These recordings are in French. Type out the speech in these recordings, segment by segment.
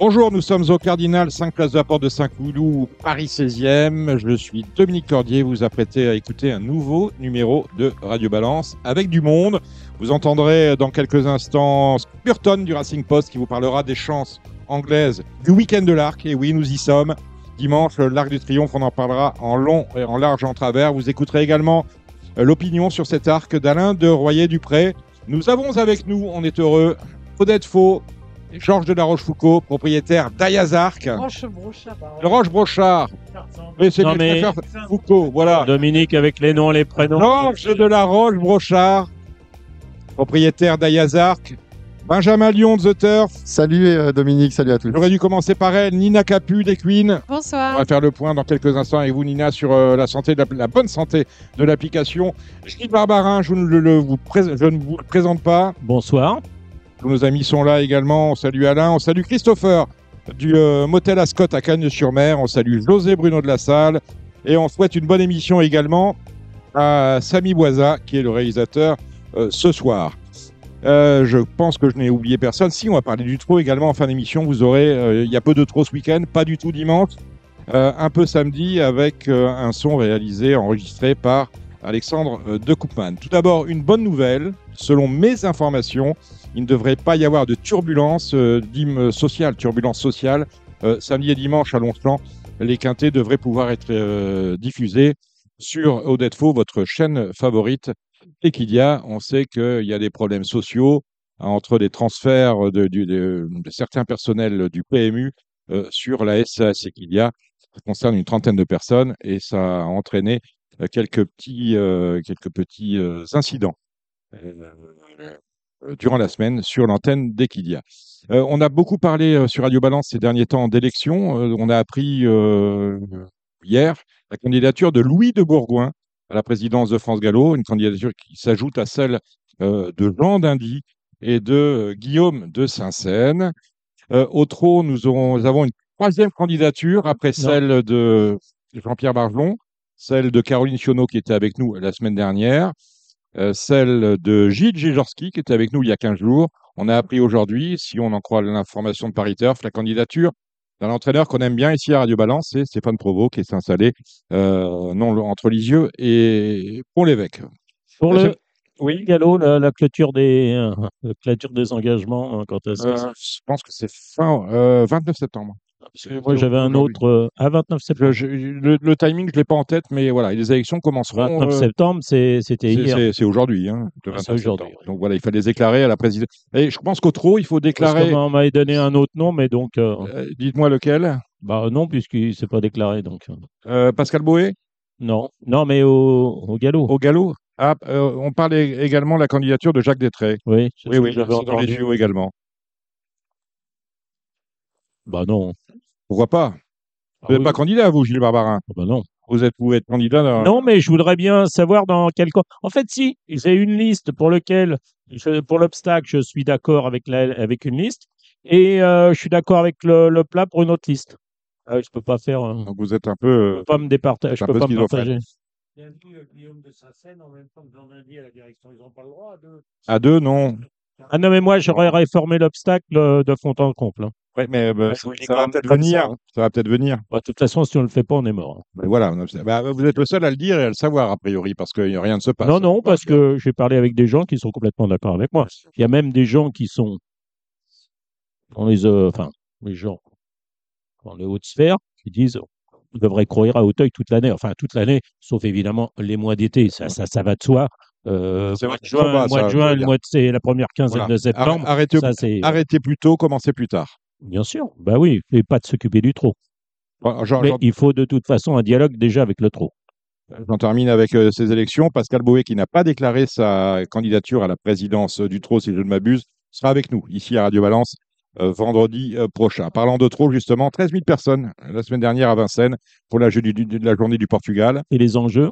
Bonjour, nous sommes au Cardinal 5 Place de la Porte de Saint-Cloud, Paris 16e. Je suis Dominique Cordier. Vous apprêtez à écouter un nouveau numéro de Radio Balance avec du monde. Vous entendrez dans quelques instants Burton du Racing Post qui vous parlera des chances anglaises du week-end de l'Arc. Et oui, nous y sommes. Dimanche, l'Arc du Triomphe, on en parlera en long et en large en travers. Vous écouterez également l'opinion sur cet arc d'Alain de Royer-Dupré. Nous avons avec nous, on est heureux, Odette Faux, Georges de la Rochefoucauld, propriétaire d'Ayazarc. Roche-Brochard. Le Roche-Brochard. C'est Non, mais- préfères Foucault, voilà. Dominique avec les noms, les prénoms. Georges de la Roche-Brochard, propriétaire d'Ayazarc. Benjamin Lyon de The Turf. Salut euh, Dominique, salut à tous. J'aurais dû commencer par elle. Nina Capu des Queens. On Bonsoir. va faire le point dans quelques instants avec vous, Nina, sur euh, la santé, de la, la bonne santé de l'application. Gilles Barbarin, je ne, le, le- vous pré- je ne vous le présente pas. Bonsoir. Tous nos amis sont là également. On salue Alain, on salue Christopher du euh, Motel Ascot à Cagnes-sur-Mer. On salue José Bruno de la Salle. Et on souhaite une bonne émission également à Samy Boisa, qui est le réalisateur euh, ce soir. Euh, je pense que je n'ai oublié personne. Si, on va parler du trot également en fin d'émission. Vous aurez, il y a peu de trot ce week-end, pas du tout dimanche. Un peu samedi avec un son réalisé, enregistré par Alexandre de Koopman. Tout d'abord, une bonne nouvelle. Selon mes informations, il ne devrait pas y avoir de turbulence euh, dîme sociale, turbulence sociale. Euh, samedi et dimanche à Longchamp, les quintés devraient pouvoir être euh, diffusés sur Odette Faux, votre chaîne favorite. Et qu'il y a, on sait qu'il y a des problèmes sociaux entre les transferts de, du- de- de certains personnels du PMU euh, sur la SAS et qu'il y a, ça concerne une trentaine de personnes et ça a entraîné quelques petits, euh, quelques petits euh, incidents durant la semaine sur l'antenne d'Equidia. Euh, on a beaucoup parlé euh, sur Radio Balance ces derniers temps d'élections. Euh, on a appris euh, hier la candidature de Louis de Bourgoin à la présidence de France Gallo, une candidature qui s'ajoute à celle euh, de Jean Dindy et de euh, Guillaume de Saint-Seine. Euh, au trot, nous, aurons- nous avons une troisième candidature après celle de Jean-Pierre Bargelon, celle de Caroline Sionneau qui était avec nous la semaine dernière, euh, celle de Gilles Gégorski qui était avec nous il y a 15 jours. On a appris aujourd'hui, si on en croit l'information de Paris Turf, la candidature d'un entraîneur qu'on aime bien ici à Radio Balance, c'est Stéphane Provost qui est installé euh, non, entre Lisieux et Pont-l'Évêque. Pour Euh, le oui, Gallo, la, la clôture des euh, la clôture des engagements, hein, quand est-ce Euh, je pense que c'est fin euh, 29 septembre. Parce que moi j'avais un autre euh, à 29 septembre. Je- je- le, le timing, je ne l'ai pas en tête, mais voilà, les élections commenceront. 29 euh, septembre, c'était hier. c'est aujourd'hui, hein, Ah, 29 c'est aujourd'hui, septembre. oui. Donc voilà, il fallait déclarer à la présidence. Et je pense qu'au trop, il faut déclarer. qu'on m'avait donné un autre nom, mais donc euh, Dites-moi lequel. bah non, puisqu'il ne s'est pas déclaré. Donc Pascal Boé? Non, non, mais au, au galop. au galop. Ah, on parle également de la candidature de Jacques Détré. Oui, Oui, oui, c'est dans les tuyaux également. Bah non. Pourquoi pas? Ah Vous n'êtes oui. pas candidat, vous, Gilles Barbarin Ah bah non. Vous êtes, vous êtes candidat dans- Non, mais je voudrais bien savoir dans quel camp. En fait, si, j'ai une liste pour lequel, je- pour l'obstacle, je suis d'accord avec, la, avec une liste, et euh, je suis d'accord avec le, le plat pour une autre liste. Euh, je peux pas faire, euh, Donc vous êtes un peu. je peux pas me départager, je un peux peu pas me partager. Euh, Guillaume de Saint-Seine en même temps que Jean Dindy à la direction. Ils n'ont pas le droit de. à deux, non. Ah non, mais moi, j'aurais réformé l'obstacle euh, de fond en comble. hein. Ouais, mais bah, Ouais, ça, va peut-être venir. ça, hein. Ça va peut-être venir. Bah, de toute façon, si on le fait pas, on est mort. hein. Mais voilà, bah, vous êtes le seul à le dire et à le savoir, a priori, parce que rien ne se passe. Non, non, parce que j'ai parlé avec des gens qui sont complètement d'accord avec moi. Il y a même des gens qui sont dans les, euh, enfin, les gens dans les hautes sphères qui disent on devrait courir à Hauteuil toute l'année, enfin toute l'année, sauf évidemment les mois d'été, ça, ça, ça va de soi. Euh, C'est mois de juin, mois de juin, le dire. mois de c'est la première quinzaine Voilà. de septembre. Arrêtez, ça, arrêtez plus tôt, commencez plus tard. Bien sûr. Bah oui, et pas de s'occuper du trop. Bon, Mais il faut de toute façon un dialogue déjà avec le trop. j'en termine avec euh, ces élections. Pascal Boé, qui n'a pas déclaré sa candidature à la présidence euh, du TRO, si je ne m'abuse, sera avec nous ici à Radio Valence euh, vendredi euh, prochain. Parlant de TRO, justement, 13 000 personnes la semaine dernière à Vincennes pour la, jeu- du- du- de la journée du Portugal. Et les enjeux?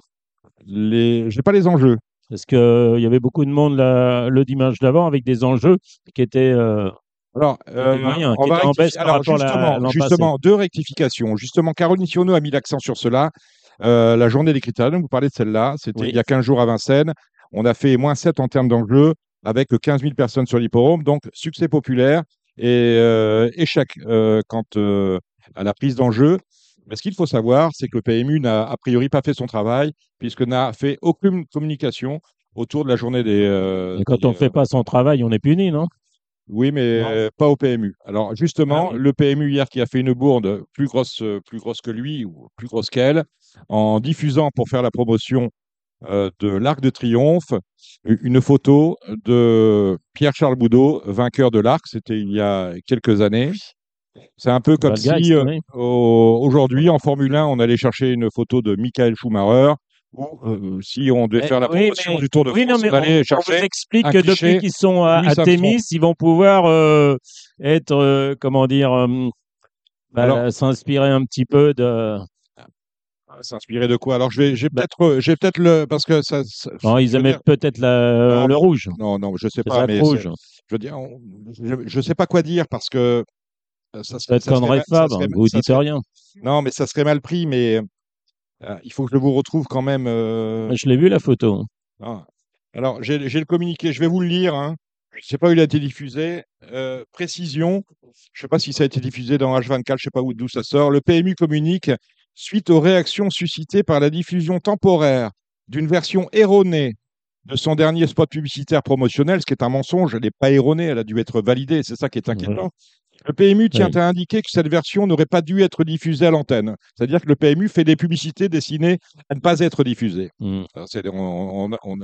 Les... Je n'ai pas les enjeux. Parce qu'il y avait beaucoup de monde la- le dimanche d'avant avec des enjeux qui étaient Alors, euh, on va en baisse par alors, la- justement, deux rectifications. Justement, Caroline Sionneau a mis l'accent sur cela. Euh, la journée des critériums, vous parlez de celle-là, c'était Oui. il y a 15 jours à Vincennes. On a fait moins 7 en termes d'enjeux avec 15 000 personnes sur l'hipporome. Donc, succès populaire et euh, échec quant à la prise d'enjeu. Mais ce qu'il faut savoir, c'est que le PMU n'a a priori pas fait son travail puisque n'a fait aucune communication autour de la journée des. Et quand des, on ne fait pas son travail, on est puni, non? Oui, mais euh, pas au PMU. Alors justement, Ah oui. le PMU hier qui a fait une bourde plus grosse, euh, plus grosse que lui ou plus grosse qu'elle, en diffusant pour faire la promotion euh, de l'Arc de Triomphe une photo de Pierre-Charles Boudot, vainqueur de l'Arc. C'était il y a quelques années. C'est un peu comme si euh, aujourd'hui en Formule 1, on allait chercher une photo de Michael Schumacher. Euh, si on devait faire la oui, promotion mais- du Tour de Oui, France, non, mais on on chercher vous explique que cliché depuis qu'ils sont à. Thémis, ils vont pouvoir euh, être, euh, comment dire, bah, s'inspirer un petit peu de. S'inspirer de quoi? Alors, je vais, j'ai Bah- peut-être, j'ai peut-être le, parce que ça. ça- Non, ils aimaient peut-être le rouge. Non, non, je sais pas, mais rouge. je veux dire, on- je, je sais pas quoi dire parce que ça serait, Peut-être ça Fabre, vous dites rien. Non, mais ça serait mal pris, mais il faut que je vous retrouve quand même. euh, Je l'ai vu la photo. ah. Alors, j'ai le communiqué, je vais vous le lire. Hein. Je sais pas où il a été diffusé. Euh, précision, je sais pas si ça a été diffusé dans H24, je sais pas où- d'où ça sort. Le PMU communique suite aux réactions suscitées par la diffusion temporaire d'une version erronée de son dernier spot publicitaire promotionnel, ce qui est un mensonge, elle n'est pas erronée, elle a dû être validée, c'est ça qui est inquiétant. Le PMU tient Oui. à indiquer que cette version n'aurait pas dû être diffusée à l'antenne. C'est-à-dire que le PMU fait des publicités destinées à ne pas être diffusées. On, on- on-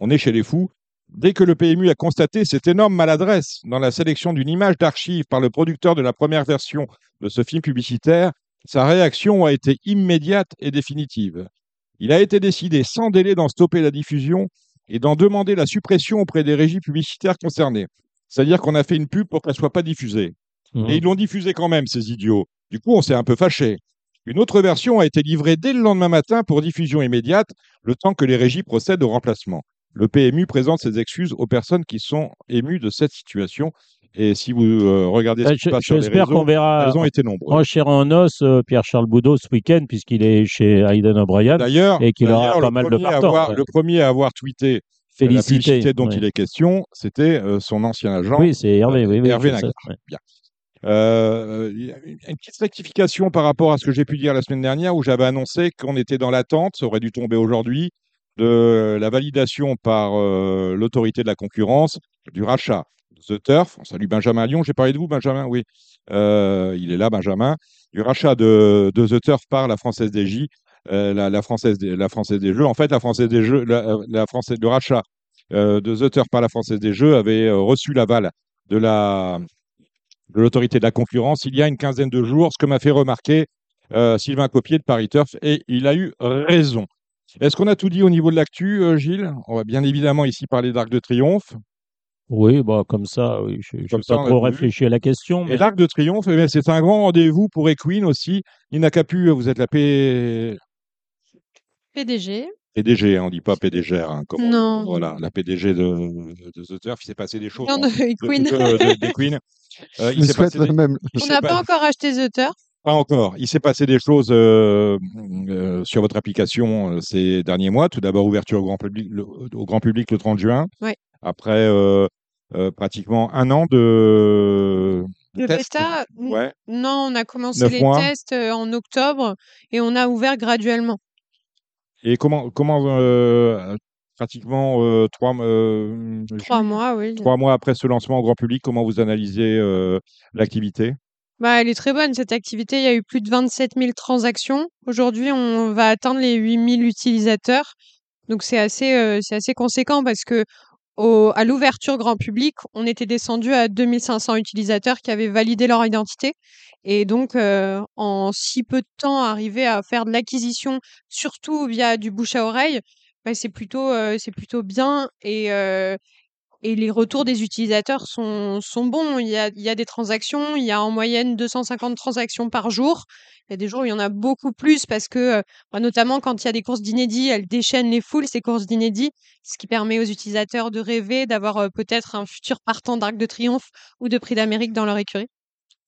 on est chez les fous. Dès que le PMU a constaté cette énorme maladresse dans la sélection d'une image d'archive par le producteur de la première version de ce film publicitaire, sa réaction a été immédiate et définitive. Il a été décidé sans délai d'en stopper la diffusion et d'en demander la suppression auprès des régies publicitaires concernées. C'est-à-dire qu'on a fait une pub pour qu'elle ne soit pas diffusée. Et ils l'ont diffusé quand même, ces idiots. Du coup, on s'est un peu fâché. Une autre version a été livrée dès le lendemain matin pour diffusion immédiate, le temps que les régies procèdent au remplacement. Le PMU présente ses excuses aux personnes qui sont émues de cette situation. Et si vous euh, regardez ce Bah, qui se passe sur les réseaux, qu'on verra elles ont été nombreuses. en chair et en os euh, Pierre-Charles Boudot ce week-end, puisqu'il est chez Hayden O'Brien. D'ailleurs, et qu'il aura pas mal de partants, avoir- ouais. Le premier à avoir tweeté la Félicité. publicité dont il est question, c'était euh, son ancien agent, Oui, c'est Hervé. Oui, oui, Hervé Nagar. ouais. Bien. Euh, a une petite rectification par rapport à ce que j'ai pu dire la semaine dernière où j'avais annoncé qu'on était dans l'attente, ça aurait dû tomber aujourd'hui, de la validation par euh, l'autorité de la concurrence du rachat de The Turf. On salue Benjamin Lyon, j'ai parlé de vous, Benjamin, oui. Euh, il est là, Benjamin. Du rachat de, The Turf par la Française des J, euh, la, française des, Jeux. En fait, la Française des Jeux, la, Française, le rachat euh, de The Turf par la Française des Jeux avait euh, reçu l'aval de la de l'autorité de la concurrence il y a une quinzaine de jours, ce que m'a fait remarquer euh, Sylvain Copier de Paris Turf, et il a eu raison. Est-ce qu'on a tout dit au niveau de l'actu, euh, Gilles? On va bien évidemment ici parler d'Arc de Triomphe. Oui, bah, comme ça, oui, je n'ai pas trop réfléchi à la question. Et Mais... l'Arc de Triomphe, eh c'est un grand rendez-vous pour Equine aussi. Nina Capu, vous êtes la P... PDG. PDG, hein, on ne dit pas PDG. Hein, comme on- Non. Voilà, la PDG de, de The Turf, il s'est passé des choses. Non, en- de Queen. de- de- des Queen. Euh, il s'est passé des- même. On n'a pas- pas encore acheté The Turf. Pas encore. Il s'est passé des choses euh, euh, sur votre application euh, ces derniers mois. Tout d'abord, ouverture au grand public le, au grand public le 30 juin. Ouais. Après euh, euh, pratiquement un an de, Le tests. bêta, Ouais. non, on a commencé Neuf les mois. tests en octobre et on a ouvert graduellement. Et comment, comment euh, pratiquement euh, trois, euh, Trois mois, oui. trois mois après ce lancement au grand public, comment vous analysez euh, l'activité? Bah, elle est très bonne, cette activité. Il y a eu plus de 27 000 transactions. Aujourd'hui, on va atteindre les 8 000 utilisateurs. Donc, c'est assez, euh, c'est assez conséquent parce que au- à l'ouverture grand public, on était descendu à 2500 utilisateurs qui avaient validé leur identité. Et donc, euh, en si peu de temps, arriver à faire de l'acquisition, surtout via du bouche à oreille, bah, c'est plutôt, euh, c'est plutôt bien. Et, euh, et les retours des utilisateurs sont, sont bons. Il y a, il y a des transactions, il y a en moyenne 250 transactions par jour. Il y a des jours où il y en a beaucoup plus parce que, euh, notamment quand il y a des courses d'inédits, elles déchaînent les foules, ces courses d'inédits, ce qui permet aux utilisateurs de rêver, d'avoir euh, peut-être un futur partant d'Arc de Triomphe ou de Prix d'Amérique dans leur écurie.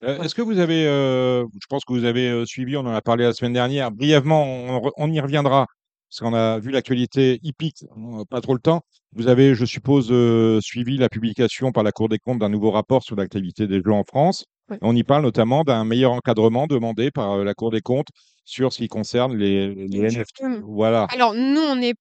Euh, Est-ce que vous avez, je pense que vous avez suivi, on en a parlé la semaine dernière, brièvement, on y reviendra, parce qu'on a vu l'actualité hippique, n'a pas trop le temps. Vous avez, je suppose, euh, suivi la publication par la Cour des comptes d'un nouveau rapport sur l'activité des jeux en France. Oui. On y parle notamment d'un meilleur encadrement demandé par euh, la Cour des comptes sur ce qui concerne les, les NFT. Voilà, Alors, nous, on n'est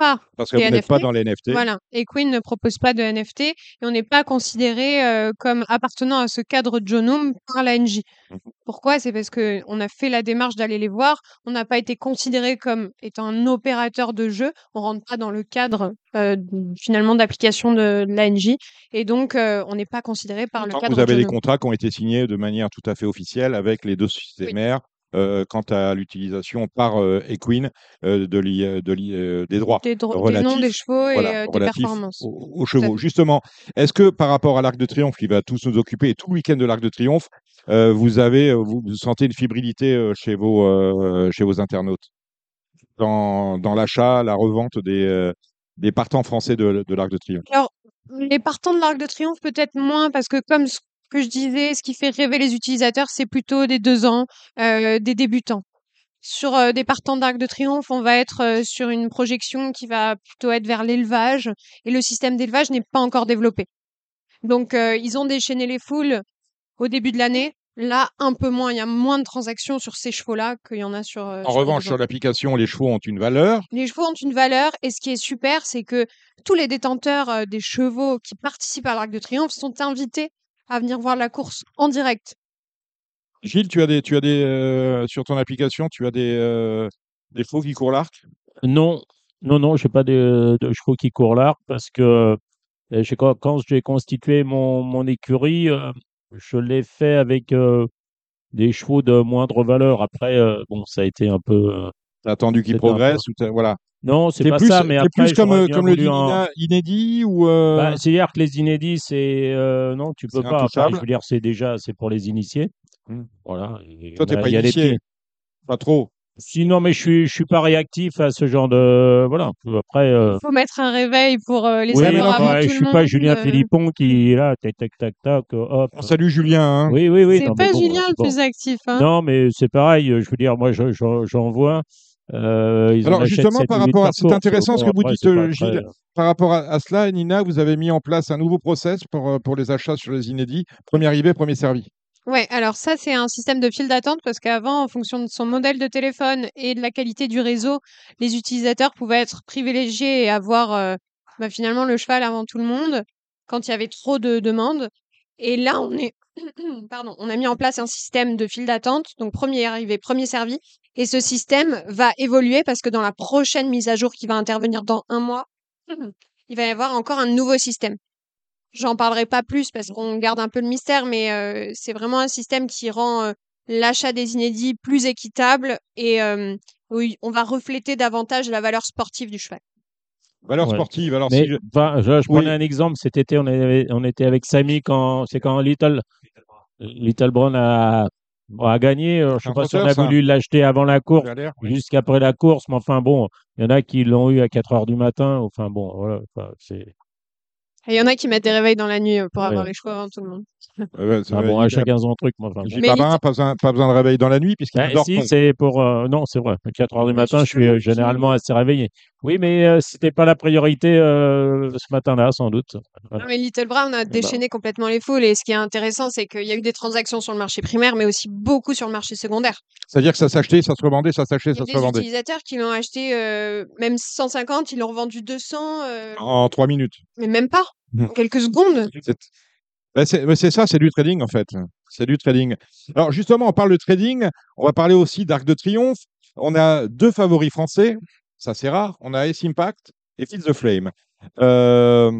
pas parce que vous n'êtes pas dans les NFT. Voilà. Et Queen ne propose pas de NFT et on n'est pas considéré euh, comme appartenant à ce cadre Jonum par l'ANJ. Mhm. Pourquoi? C'est parce que on a fait la démarche d'aller les voir. On n'a pas été considéré comme étant un opérateur de jeu. On rentre pas dans le cadre euh, finalement d'application de, de l'ANJ et donc euh, on n'est pas considéré par le cadre vous avez des contrats qui ont été signés de manière tout à fait officielle avec les deux sociétés mères euh, quant à l'utilisation par euh, Equine euh, de l'i- de l'i- euh, des droits Des, dro- des noms des relatifs, chevaux et voilà, des relatifs performances. aux, aux chevaux. Justement, est-ce que par rapport à l'Arc de Triomphe qui va tous nous occuper et tout le week-end de l'Arc de Triomphe, vous avez, vous, sentez une fibrilité chez vos chez vos internautes? Dans, dans l'achat, la revente des des partants français de, de l'Arc de Triomphe Alors, les partants de l'Arc de Triomphe, peut-être moins, parce que comme ce que je disais, ce qui fait rêver les utilisateurs, c'est plutôt des deux ans, euh, des débutants. Sur euh, des partants d'Arc de Triomphe, on va être euh, sur une projection qui va plutôt être vers l'élevage, et le système d'élevage n'est pas encore développé. Donc, euh, ils ont déchaîné les foules au début de l'année. Là, un peu moins. Il y a moins de transactions sur ces chevaux-là qu'il y en a sur. euh, En sur revanche, sur l'application, les chevaux ont une valeur. Les chevaux ont une valeur et ce qui est super, c'est que tous les détenteurs des chevaux qui participent à l'Arc de Triomphe sont invités à venir voir la course en direct. Gilles, tu as des, tu as des, euh, sur ton application, tu as des, euh, des chevaux qui courent l'arc? Non, non, non, j'ai pas de, de chevaux qui courent l'arc parce que euh, quand, quand j'ai constitué mon, mon écurie, euh, je l'ai fait avec euh, des chevaux de moindre valeur. Après, euh, bon, ça a été un peu. euh, T'as attendu qu'ils peu- progressent ou voilà. Non, c'est pas plus, ça, mais après, plus comme, euh, comme le dit un- inédit ou euh, Bah, C'est-à-dire que les inédits, c'est euh, non, tu peux pas. Je veux dire, c'est déjà c'est pour les initiés. Hmm. Voilà. et toi t'es a- pas des initié, pas trop. Sinon, mais je suis je suis pas réactif à ce genre de voilà. Après, euh, Il faut mettre un réveil pour euh, les oui, savoir non, avant bah, tout je le suis pas monde, Julien euh, Philippon qui est là, tac tac tac tac, hop. On salue Julien. hein. Oui, oui, oui. C'est pas bon, Julien le bon. plus actif. Hein. Non, mais c'est pareil. Je veux dire, moi, je- je- j'en vois. Euh, ils Alors, justement, par rapport à- c'est intéressant ce que vous dites, pas euh, très- Gilles. Par rapport à, à cela, Nina, vous avez mis en place un nouveau process pour, euh, pour les achats sur les inédits. Premier arrivé, premier servi. Ouais, alors ça, c'est un système de file d'attente parce qu'avant, en fonction de son modèle de téléphone et de la qualité du réseau, les utilisateurs pouvaient être privilégiés et avoir euh, bah, finalement le cheval avant tout le monde quand il y avait trop de demandes. Et là, on est, pardon, on a mis en place un système de file d'attente, donc premier arrivé, premier servi. Et ce système va évoluer parce que dans la prochaine mise à jour qui va intervenir dans un mois, il va y avoir encore un nouveau système. J'en parlerai pas plus parce qu'on garde un peu le mystère, mais euh, c'est vraiment un système qui rend euh, l'achat des inédits plus équitable et euh, oui, on va refléter davantage la valeur sportive du cheval. Valeur Ouais. sportive. Alors, Mais si je- je, je Oui. prenais un exemple. Cet été, on, avait- on était avec Samy quand c'est quand Little Little Brown a, a gagné. Euh, Je sais Un pas si on a ça. voulu l'acheter avant la course, oui. jusqu'après la course, mais enfin bon, il y en a qui l'ont eu à 4 heures du matin. Enfin bon, voilà. enfin, c'est il y en a qui mettent des réveils dans la nuit euh, pour Ouais. avoir les chevaux avant tout le monde. Ouais, ça ah bon, à hyper- chacun son truc. enfin, pas besoin, pas besoin de réveil dans la nuit puisqu'il Ah, dort si, pas. c'est pour. euh, non, c'est vrai. À 4 heures du matin, je suis euh, généralement assez réveillé. Oui, mais euh, c'était pas la priorité euh, ce matin-là, sans doute. Voilà. Non, mais Little Brown a déchaîné complètement les foules et ce qui est intéressant, c'est qu'il y a eu des transactions sur le marché primaire, mais aussi beaucoup sur le marché secondaire. C'est-à-dire que ça s'achetait, ça se revendait, ça s'achetait, Il y ça a se des revendait. utilisateurs qui l'ont acheté euh, même 150, ils l'ont revendu 200, euh, En trois minutes. mais même pas, Mhm. en quelques secondes. C'est ben, c'est- ça, c'est du trading en fait. C'est du trading. Alors justement, on parle de trading. On va parler aussi d'Arc de Triomphe. On a deux favoris français. Ça, c'est rare. On a Ace Impact et Feed the Flame. Euh,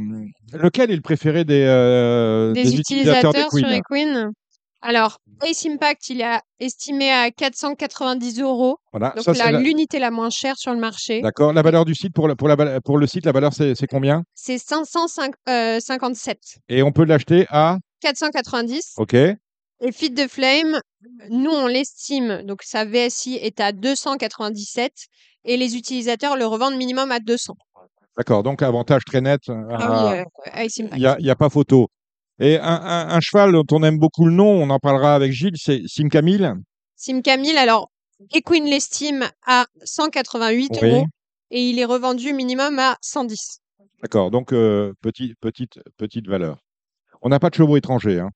lequel est le préféré des, euh, Des, des utilisateurs utilisateurs sur d'Equine Equine. Alors, Ace Impact, il est estimé à 490 euros. Voilà. Donc Ça, là, l'unité la moins chère sur le marché. D'accord. La valeur du site pour, la- pour, la, pour le site, la valeur, c'est combien? C'est 557. Et on peut l'acheter à? 490. OK. Et Fit de Flame, nous, on l'estime. Donc, sa VSI est à 297. Et les utilisateurs le revendent minimum à 200. D'accord. Donc, avantage très net. euh, Ah oui, euh, Ace Impact. Il n'y a pas photo. Et un, un- un cheval dont on aime beaucoup le nom, on en parlera avec Gilles, c'est Sim Camille. Sim Camille, alors, Equine l'estime à 188 Oui. euros. Et il est revendu minimum à 110. D'accord. Donc, euh, petit- petite, petite valeur. On n'a pas de chevaux étrangers. hein.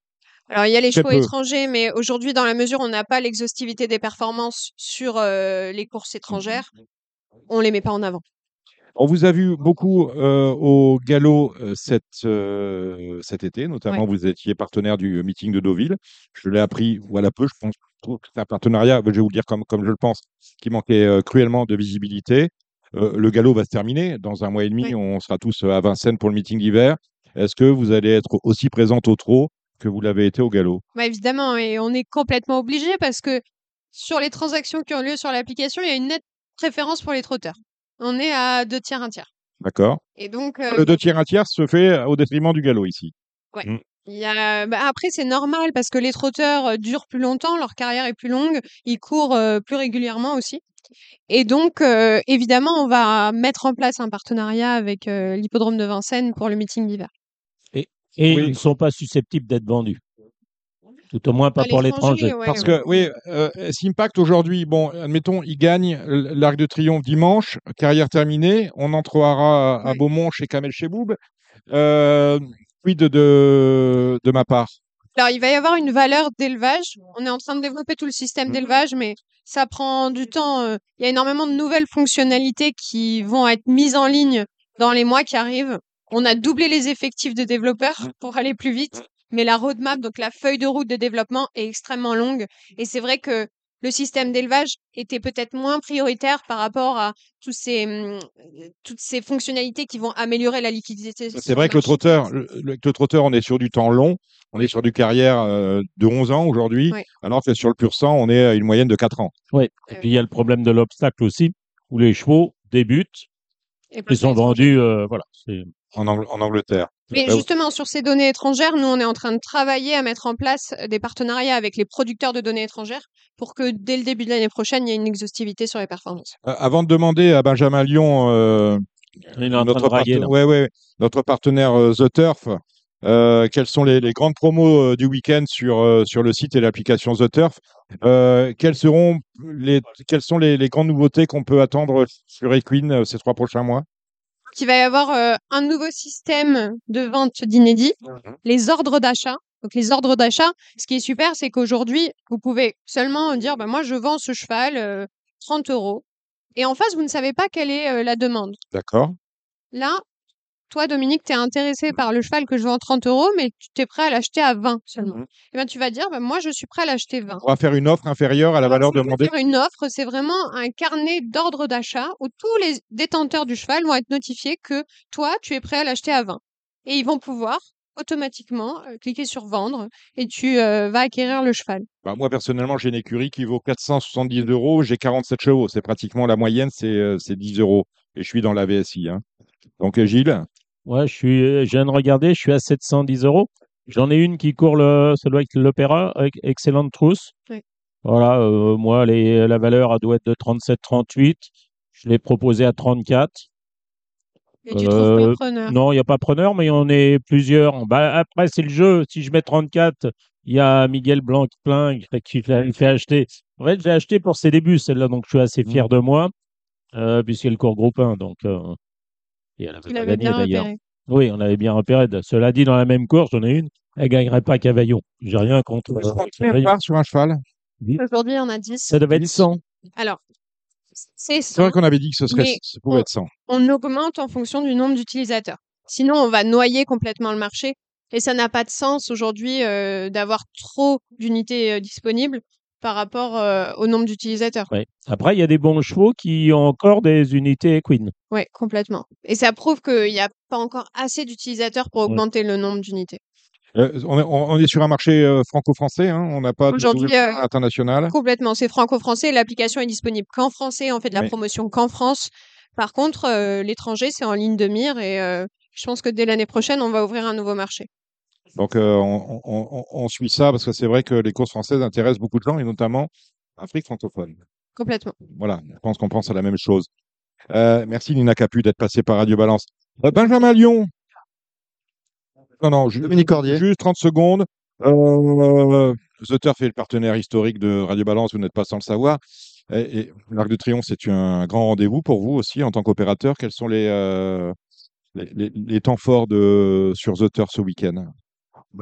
Alors, il y a les chevaux peu. étrangers, mais aujourd'hui, dans la mesure où on n'a pas l'exhaustivité des performances sur euh, les courses étrangères, on les met pas en avant. On vous a vu beaucoup euh, au galop euh, cet, euh, cet été, notamment vous étiez partenaire du meeting de Deauville. Je l'ai appris voilà peu, je pense que c'est un partenariat, je vais vous le dire comme, comme je le pense, qui manquait cruellement de visibilité. Le galop va se terminer. Dans un mois et demi, on sera tous à Vincennes pour le meeting d'hiver. Est-ce que vous allez être aussi présente au trot que vous l'avez été au galop? Bah, évidemment, et on est complètement obligé parce que sur les transactions qui ont lieu sur l'application, il y a une nette préférence pour les trotteurs. On est à deux tiers, un tiers. D'accord Et donc, euh, Le deux tiers, un tiers se fait au détriment du galop ici. il y a... bah, après, c'est normal parce que les trotteurs euh, durent plus longtemps, leur carrière est plus longue, ils courent euh, plus régulièrement aussi. Et donc, euh, évidemment, on va mettre en place un partenariat avec euh, l'hippodrome de Vincennes pour le meeting d'hiver. Et Oui. ils ne sont pas susceptibles d'être vendus. Tout au moins pas À pour l'étranger. ouais, Parce ouais. que, oui, euh, Simpact aujourd'hui, bon, admettons, il gagne l'Arc de Triomphe dimanche, carrière terminée, on entrera à, à Ouais. Beaumont chez Kamel Cheboub. Euh, quid de, de, de ma part? Alors, il va y avoir une valeur d'élevage. On est en train de développer tout le système Mhm. d'élevage, mais ça prend du temps. euh, Il y a énormément de nouvelles fonctionnalités qui vont être mises en ligne dans les mois qui arrivent. On a doublé les effectifs de développeurs pour aller plus vite, mais la roadmap, donc la feuille de route de développement, est extrêmement longue. Et c'est vrai que le système d'élevage était peut-être moins prioritaire par rapport à tous ces, hum, euh, toutes ces fonctionnalités qui vont améliorer la liquidité. C'est vrai que le trotteur, le, trotteur, on est sur du temps long, on est sur du carrière euh, de 11 ans aujourd'hui, Oui. alors que sur le pur sang, on est à une moyenne de 4 ans. Oui. Et puis il y a le problème de l'obstacle aussi, où les chevaux débutent, Et ils sont vendus. euh, voilà. En, Ang- en Angleterre. Mais justement, sur ces données étrangères, nous, on est en train de travailler à mettre en place euh, des partenariats avec les producteurs de données étrangères pour que dès le début de l'année prochaine, il y ait une exhaustivité sur les performances. Euh, avant de demander à Benjamin Lyon, euh, notre, ouais, ouais, partenaire euh, The Turf, euh, quelles sont les, les grandes promos euh, du week-end sur, euh, sur le site et l'application The Turf Euh, quelles, seront les, quelles sont les, les grandes nouveautés qu'on peut attendre sur Equine euh, ces trois prochains mois? Donc, il va y avoir euh, un nouveau système de vente d'inédits, les ordres d'achat. Donc, les ordres d'achat, ce qui est super, c'est qu'aujourd'hui, vous pouvez seulement dire, bah, moi, je vends ce cheval euh, 30 euros. Et en face, vous ne savez pas quelle est euh, la demande. D'accord Là, toi, Dominique, tu es intéressé par le cheval que je vends 30 euros, mais tu es prêt à l'acheter à 20 seulement. Mhm. Et ben, tu vas dire, ben, moi, je suis prêt à l'acheter 20. On va faire une offre inférieure à la Alors, valeur demandée. faire une offre, c'est vraiment un carnet d'ordre d'achat où tous les détenteurs du cheval vont être notifiés que toi, tu es prêt à l'acheter à 20. Et ils vont pouvoir automatiquement euh, cliquer sur vendre et tu euh, vas acquérir le cheval. Bah, moi, personnellement, j'ai une écurie qui vaut 470 euros. J'ai 47 chevaux. C'est pratiquement la moyenne, c'est euh, c'est 10 euros. Et je suis dans la VSI. hein. Donc, euh, Gilles, Ouais, je suis, je viens de regarder, je suis à 710 euros. J'en ai une qui court le, ça doit être l'Opéra, avec excellente trousse. Oui. Voilà, euh, moi, les, la valeur, elle doit être de 37, 38. Je l'ai proposé à 34. Et tu trouves Euh, pas preneur? Non, il n'y a pas preneur, mais on est plusieurs. Bah, après, c'est le jeu. Si je mets 34, il y a Miguel Blanc-Plein qui fait, fait acheter. En fait, j'ai acheté pour ses débuts, celle-là, donc je suis assez fier de moi, euh, puisqu'elle court groupe 1. Donc, euh, et elle avait gagné d'ailleurs. Oui, on avait bien repéré. Cela dit, dans la même course, j'en ai une, elle gagnerait pas Cavaillon. J'ai rien contre euh, sur un cheval Aujourd'hui, on a 10. Ça devait être 100. Alors, c'est C'est vrai 100. qu'on avait dit que ce serait, ça pouvait on- être 100. on augmente en fonction du nombre d'utilisateurs. Sinon, on va noyer complètement le marché. Et ça n'a pas de sens aujourd'hui euh, d'avoir trop d'unités euh, disponibles par rapport euh, au nombre d'utilisateurs. Ouais. Après, il y a des bons chevaux qui ont encore des unités Queen. Ouais, complètement. Et ça prouve qu'il n'y a pas encore assez d'utilisateurs pour Ouais. augmenter le nombre d'unités. Euh, on, est, on- on est sur un marché euh, franco-français, hein, on n'a pas de Aujourd'hui, euh, internationale. Complètement, c'est franco-français. L'application est disponible qu'en français. On fait de la Oui. promotion qu'en France. Par contre, euh, l'étranger, c'est en ligne de mire et euh, je pense que dès l'année prochaine, on va ouvrir un nouveau marché. Donc euh, on, on- on- on suit ça parce que c'est vrai que les courses françaises intéressent beaucoup de gens et notamment l'Afrique francophone. Complètement. Voilà, je pense qu'on pense à la même chose. Euh, merci Nina Capu d'être passée par Radio Balance. Euh, Benjamin Lyon. Non, non, ju- Dominique Cordier. juste 30 secondes. Euh, The Turf est le partenaire historique de Radio Balance, vous n'êtes pas sans le savoir. Et, et l'Arc de Triomphe, c'est un grand rendez-vous pour vous aussi en tant qu'opérateur. Quels sont les, euh, les, les- les temps forts de, sur The Turf ce week-end?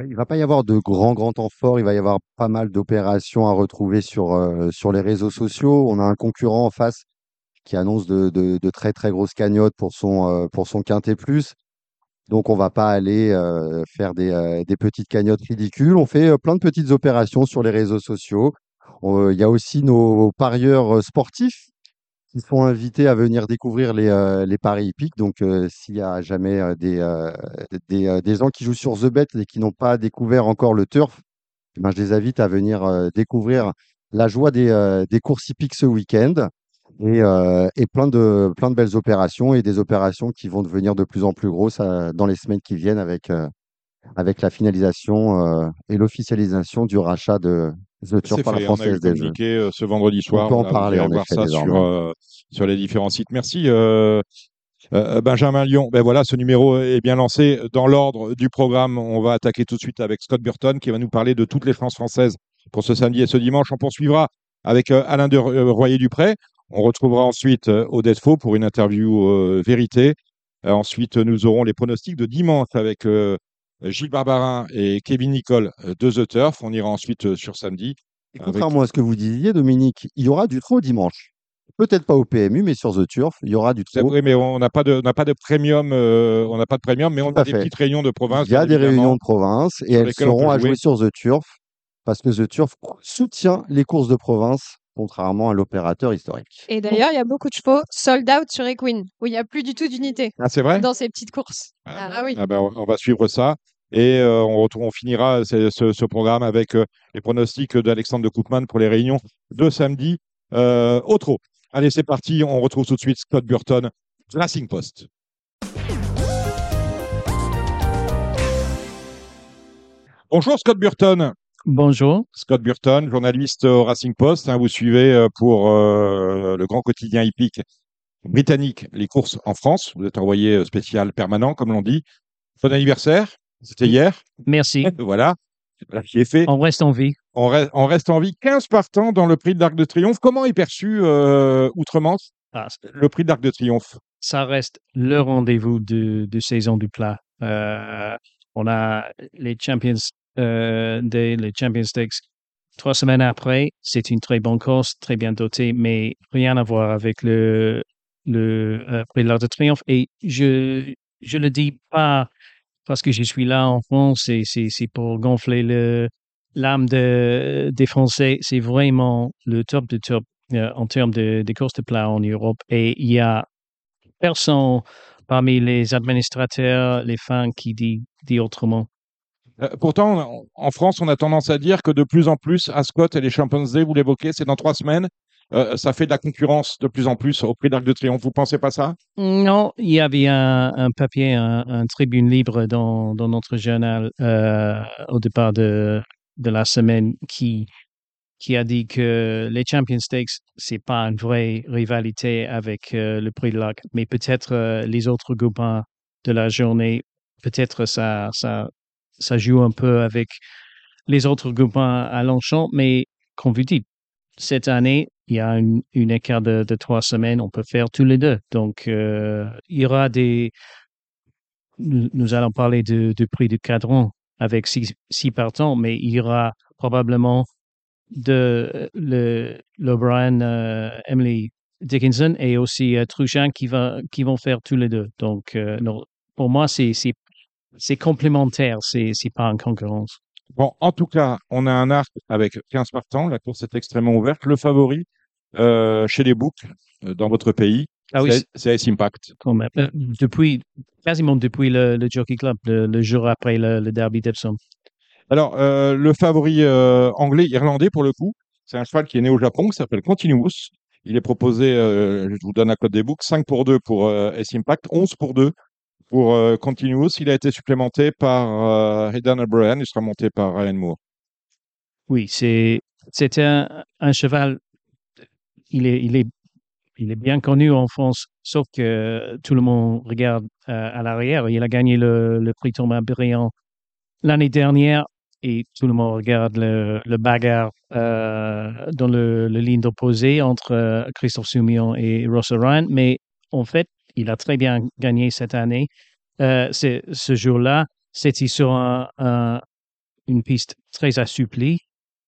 Il va pas y avoir de grands, grands temps. Il va y avoir pas mal d'opérations à retrouver sur, euh, sur les réseaux sociaux. On a un concurrent en face qui annonce de, de, très, très grosses cagnottes pour son, euh, pour son Quintet Plus. Donc, on va pas aller euh, faire des, euh, des petites cagnottes ridicules. On fait plein de petites opérations sur les réseaux sociaux. Il y a aussi nos parieurs sportifs qui sont invités à venir découvrir les, euh, les paris hippiques. Donc, euh, s'il y a jamais euh, des, des, des gens qui jouent sur The Bet et qui n'ont pas découvert encore le turf, eh ben, je les invite à venir découvrir la joie des, des courses hippiques ce week-end et, et plein, de, plein de belles opérations et des opérations qui vont devenir de plus en plus grosses dans les semaines qui viennent avec, avec la finalisation et l'officialisation du rachat de The C'est par la fait, on a eu Française communiqué euh, ce vendredi soir. peut en Voilà, parler, en voir ça sur, euh, sur les différents sites. Merci euh, Benjamin Lyon. Ben voilà, ce numéro est bien lancé. Dans l'ordre du programme, on va attaquer tout de suite avec Scott Burton qui va nous parler de toutes les chances françaises pour ce samedi et ce dimanche. On poursuivra avec Alain de Royer-Dupré. On retrouvera ensuite Odette Faux pour une interview euh, vérité. Euh, ensuite, nous aurons les pronostics de dimanche avec euh, Gilles Barbarin et Kevin Nicole euh, de The Turf. On ira ensuite euh, sur samedi. Et Avec- contrairement à ce que vous disiez, Dominique, il y aura du trot dimanche. Peut-être pas au PMU, mais sur The Turf, il y aura du vrai, mais on n'a pas de, on n'a pas de premium, euh, on n'a pas de premium, mais on a des fait. petites réunions de province. Il y a des réunions de province et elles seront à jouer. jouer sur The Turf parce que The Turf soutient les courses de province, contrairement à l'opérateur historique. Et d'ailleurs, il y a beaucoup de chevaux sold out sur Equine, où il n'y a plus du tout d'unité Ah, c'est vrai? dans ces petites courses. Ah, Ah, oui. Ah ben, on va suivre ça. Et euh, on, retrouve- on finira ce, ce- ce programme avec euh, les pronostics d'Alexandre de Koopman pour les réunions de samedi euh, au trot. Allez, c'est parti. On retrouve tout de suite Scott Burton, Racing Post. Bonjour Scott Burton. Bonjour. Scott Burton, journaliste au Racing Post. hein, vous suivez pour le grand quotidien hippique britannique les courses en France. Vous êtes envoyé spécial permanent, comme l'on dit. Bon anniversaire. C'était hier. Merci. Voilà. Voilà qui est fait. On reste en vie. On, re- on reste en vie. 15 partants dans le prix de l'Arc de Triomphe. Comment est perçu euh, Outre-Manche Ah, le prix de l'Arc de Triomphe? ça reste le rendez-vous de, de saison du plat. Euh, on a les Champions euh, Day, les Champions Stakes. Trois semaines après, c'est une très bonne course, très bien dotée, mais rien à voir avec le, le euh, prix de l'Arc de Triomphe. Et je je le dis pas parce que je suis là en France, et c'est pour gonfler le l'âme de, des Français. C'est vraiment le top de top euh, en termes de, de courses de plat en Europe. Et il y a personne parmi les administrateurs, les fans qui dit, dit autrement. Euh, Pourtant, en France, on a tendance à dire que de plus en plus, Ascot et les Champions Day, vous l'évoquez, c'est dans trois semaines. Euh, ça fait de la concurrence de plus en plus au prix d'Arc de Triomphe. Vous pensez pas ça? Non, il y avait un, papier, un, un tribune libre dans, notre journal euh, au départ de, la semaine qui, a dit que les Champions Stakes, c'est pas une vraie rivalité avec euh, le prix de l'Arc, mais peut-être les autres groupes de la journée, peut-être ça, ça, ça joue un peu avec les autres groupes à Longchamp, mais comme vous dites, cette année, il y a une, écart de, trois semaines, on peut faire tous les deux. Donc, euh, il y aura des. Nous, allons parler du prix du cadran avec six, partants, mais il y aura probablement de l'O'Brien, euh, Emily Dickinson et aussi euh, qui va qui vont faire tous les deux. Donc, euh, pour moi, c'est complémentaire, c'est pas en concurrence. Bon, en tout cas, on a un arc avec 15 partants. La course est extrêmement ouverte. Le favori euh, chez les books euh, dans votre pays, Ah oui, Ace Impact. Euh, depuis quasiment depuis le, le Jockey Club, le, le jour après le, le Derby d'Epsom. Alors, euh, le favori euh, anglais-irlandais, pour le coup, c'est un cheval qui est né au Japon, qui s'appelle Continuous. Il est proposé, euh, je vous donne la code des books, 5 pour 2 pour S-Impact, 11 pour 2 pour Continuous. Il a été supplémenté par Hayden O'Brien, il sera monté par Ryan Moore. Oui, un, un cheval. Il est, bien connu en France, sauf que tout le monde regarde euh, à l'arrière. Il a gagné le, le prix Thomas Brillant l'année dernière et tout le monde regarde le, bagarre euh, dans le, ligne opposée entre euh, Christophe Soumillon et Russell Ryan. Mais en fait, il a très bien gagné cette année. Euh, ce jour-là, c'était sur un- un- une piste très assouplie.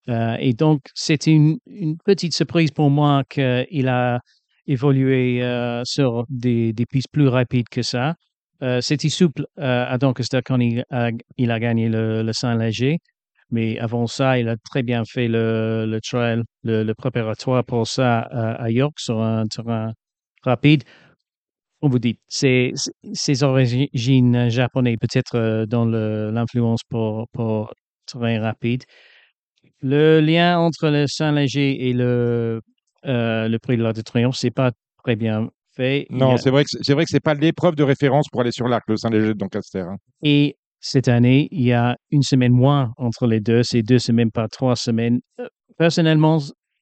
Euh, et donc, c'était une, petite surprise pour moi qu'il a évolué euh, sur des, des pistes plus rapides que ça. Euh, c'était souple euh, à Doncaster quand il a, gagné le, Saint-Léger. Mais avant ça, il a très bien fait le, trail, le, préparatoire pour ça à, York sur un terrain rapide. On vous dit, ses origines japonaises, peut-être dans l'influence pour, pour terrain rapide. Le lien entre le Saint-Léger et le, euh, le prix de l'Arc de Triomphe, c'est pas très bien fait. Non, a- c'est vrai que c'est vrai que c'est pas l'épreuve de référence pour aller sur l'arc, le Saint-Léger de Doncaster. hein. Et cette année, il y a une semaine moins entre les deux. C'est deux semaines par trois semaines. Euh, Personnellement,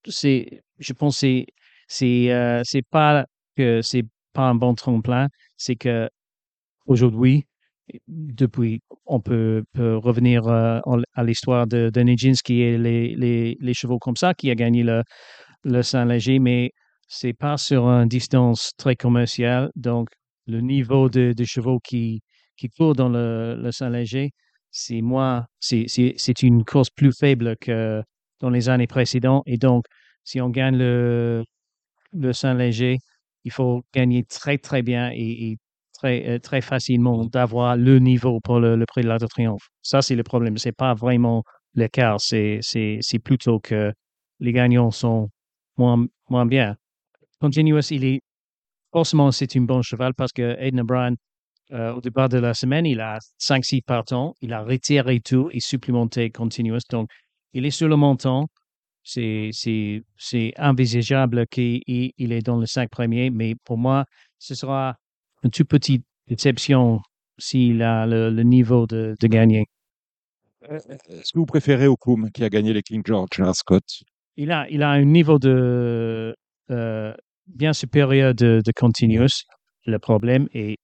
c'est, je pense, que c'est, c'est, euh, c'est pas que c'est pas un bon tremplin. C'est que aujourd'hui, depuis, on peut, revenir euh, à l'histoire de, de Nijinsky et les, chevaux comme ça qui a gagné le, Saint-Léger, mais c'est pas sur une distance très commerciale. Donc, le niveau de, de chevaux qui, courent dans le, Saint-Léger, c'est moins, c'est, une course plus faible que dans les années précédentes. Et donc, si on gagne le, Saint-Léger, il faut gagner très, très bien et très, euh, très facilement d'avoir le niveau pour le, prix de l'Arc de Triomphe. Ça, c'est le problème. C'est pas vraiment l'écart. C'est, c'est, c'est plutôt que les gagnants sont moins, moins bien. Continuous, il est, forcément, c'est un bon cheval parce que Aiden O'Brien, euh, au départ de la semaine, il a 5-6 partants. Il a retiré tout et supplémenté Continuous. Donc, il est sur le montant. C'est, c'est, c'est envisageable qu'il il- il est dans le 5 premier, mais pour moi, ce sera une toute petite déception s'il a le, le niveau de, de gagner. Est-ce que vous préférez Okum, qui a gagné les King George à Scott? Il a, il a un niveau de euh, bien supérieur de, de Continuous. Le problème est,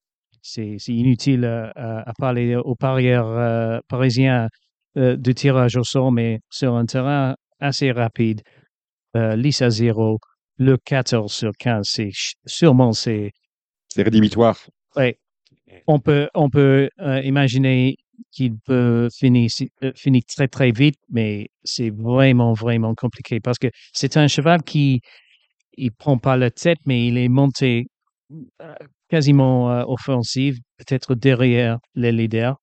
c'est, inutile euh, à, à parler aux parieurs euh, parisiens euh, de tirage au sort, mais sur un terrain assez rapide, euh, lisse à zéro, le 14 sur 15, c'est sûrement c'est C'est. Ouais. On peut, on peut euh, imaginer qu'il peut finir, euh, finir très très vite, mais c'est vraiment vraiment compliqué parce que c'est un cheval qui il prend pas la tête, mais il est monté euh, quasiment euh, offensive, peut-être derrière les leaders.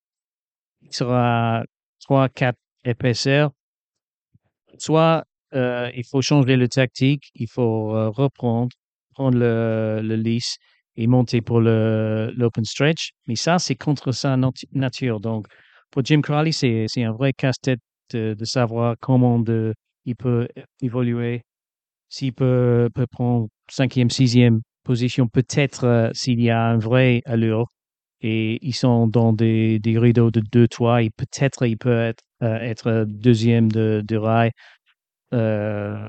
Il sera 3-4 épaisseurs. Soit il faut changer le tactique, il faut reprendre, prendre le, le lisse et monter pour l'open stretch. Mais ça, c'est contre sa nat- nature. Donc, pour Jim Crowley, c'est un vrai casse-tête de, savoir comment il peut évoluer, s'il peut, peut prendre cinquième, sixième position, peut-être euh, s'il y a un vrai allure et ils sont dans des, des rideaux de deux toits et peut-être il peut être, euh, deuxième de, de rail, euh,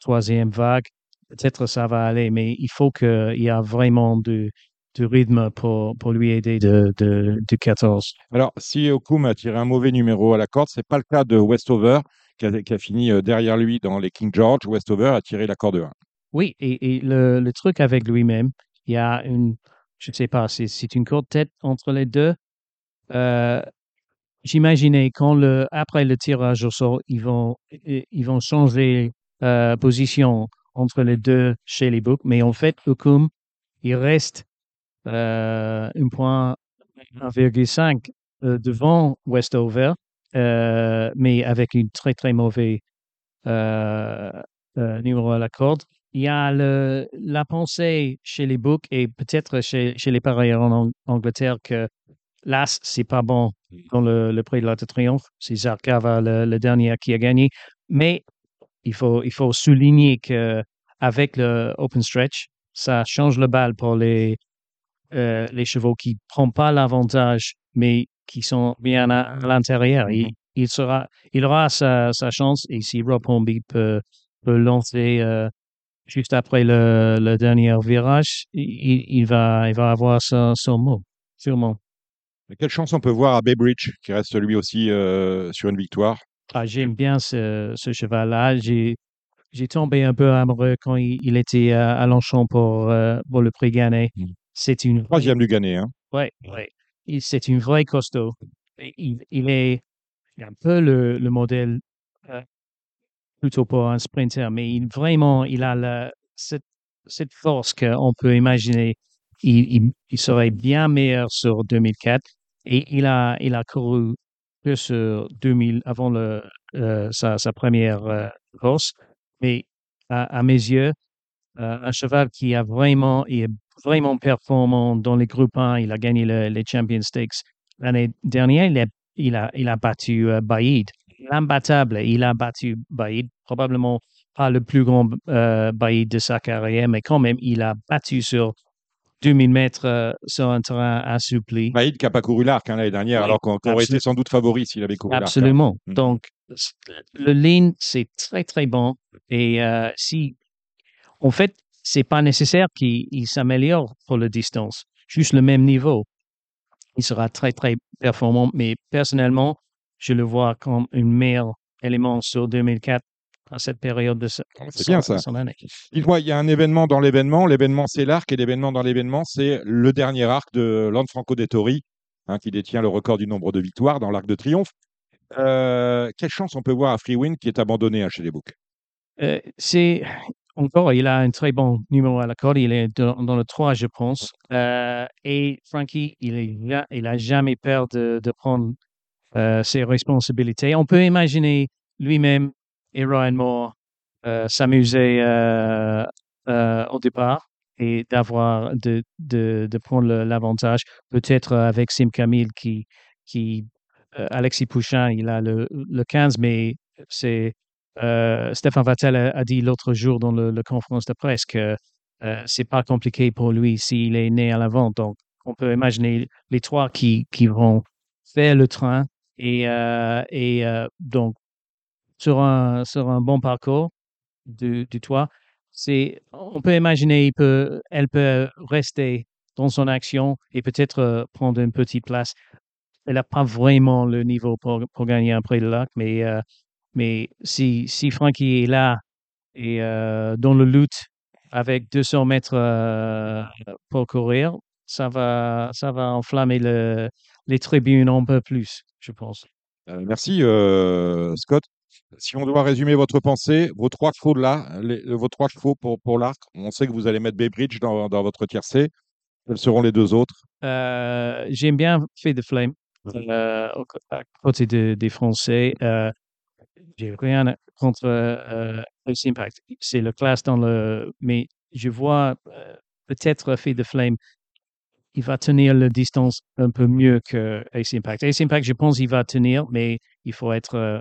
troisième vague. Peut-être ça va aller, mais il faut qu'il y a vraiment du, du rythme pour, pour lui aider de, de, de 14. Alors, si Okum a tiré un mauvais numéro à la corde, c'est pas le cas de Westover, qui a, qui a fini euh, derrière lui dans les King George. Westover a tiré la corde 1. Oui, et, et le, le truc avec lui-même, il y a une, je ne sais pas, c'est c'est une courte tête entre les deux. Euh, J'imaginais quand le, après le tirage au sort, ils vont, ils vont changer euh, position entre les deux chez les books, mais en fait, Okum, il reste euh, un point 1,5 euh, devant Westover, euh, mais avec une très très mauvais euh, numéro à la corde. Il y a le, la pensée chez les books et peut-être chez, les parieurs en Ang- Angleterre que l'As, c'est pas bon dans le, prix de l'Arc de Triomphe. C'est Zarkava le, le dernier qui a gagné. Mais il faut, il faut souligner que avec le open stretch, ça change le bal pour les, euh, les chevaux qui ne prennent pas l'avantage, mais qui sont bien à, l'intérieur. Il, il, sera, il aura sa, sa chance et si Rob Hornby peut, peut lancer euh, juste après le, le dernier virage, il, il va, il va avoir son, son mot, sûrement. Quelle chance on peut voir à Bay Bridge, qui reste lui aussi euh, sur une victoire? Ah, J'aime bien ce, ce cheval-là. J'ai j'ai tombé un peu amoureux quand il, il était à, à Longchamp pour, euh, pour le prix Gannet. Mm. C'est une Troisième du gagné. Hein. Ouais, ouais. Il- C'est une vraie costaud. Il, il est un peu le, le modèle euh, plutôt pour un sprinter, mais il, vraiment, il a la- cette, cette force qu'on peut imaginer. Il, il, il serait bien meilleur sur 2004 et il a, il a couru que sur 2000 avant le, euh, sa, sa première euh, course. Mais à, à mes yeux, euh, un cheval qui a vraiment, il est vraiment performant dans les groupes 1. Il a gagné le- les Champion Stakes l'année dernière. Il a, il a, il a battu Baïd. L'imbattable, il a battu Baïd. Probablement pas le plus grand Baïd de sa carrière, mais quand même, il a battu sur 2000 mètres euh, sur un terrain assoupli. Maïd qui n'a pas couru l'arc hein, l'année dernière, Oui, alors qu'on aurait été sans doute favori s'il avait couru l'arc. hein. Absolument. Mm. Donc, le lean, c'est très, très bon. Et euh, si, en fait, c'est pas nécessaire qu'il il s'améliore pour la distance. Juste le même niveau. Il sera très, très performant. Mais personnellement, je le vois comme un meilleur élément sur 2004 à cette période de, C'est bien ça. Dites-moi, il y a un événement dans l'événement. L'événement, c'est l'arc, et l'événement dans l'événement, c'est le dernier arc de Lanfranco Dettori, hein, qui détient le record du nombre de victoires dans l'arc de triomphe. Euh, quelle chance on peut voir à Freewind qui est abandonné hein, chez les books Euh, c'est encore, il a un très bon numéro à la corde. Il est dans, dans le 3, je pense. Euh, et Frankie, il il a jamais peur de, de prendre ses responsabilités. On peut imaginer lui-même et Ryan Moore euh, s'amuser euh, euh, au départ et d'avoir de, de, prendre l'avantage. Peut-être avec Sim Camille qui qui Alexis Pouchin, il a le, le 15, mais c'est Stéphane Vattel a, dit l'autre jour dans le, conférence de presse que euh, c'est pas compliqué pour lui s'il est né à l'avant. Donc, on peut imaginer les trois qui, qui vont faire le train et, et donc sur un, sur un bon parcours du, du toit, c'est, on peut imaginer, peut, elle peut rester dans son action et peut-être euh, prendre une petite place. Elle n'a pas vraiment le niveau pour, pour gagner un prix de l'arc, mais, euh, mais si, si Frankie est là et euh, dans le loot avec 200 mètres pour courir, ça va, ça va enflammer le, les tribunes un peu plus, je pense. Merci, Scott. Si on doit résumer votre pensée, vos trois chevaux là, les- vos trois chevaux pour, pour l'arc, on sait que vous allez mettre Baybridge dans, dans votre tiercé. Quels seront les deux autres? Euh, J'aime bien Fait de Flame euh, au co- à côté de- des Français. Euh, J'ai rien contre euh, Ace Impact. C'est le classe dans le. Mais je vois euh, peut-être Fait de Flame. Il va tenir la distance un peu mieux que Ace Impact. Ace Impact, je pense qu'il va tenir, mais il faut être euh,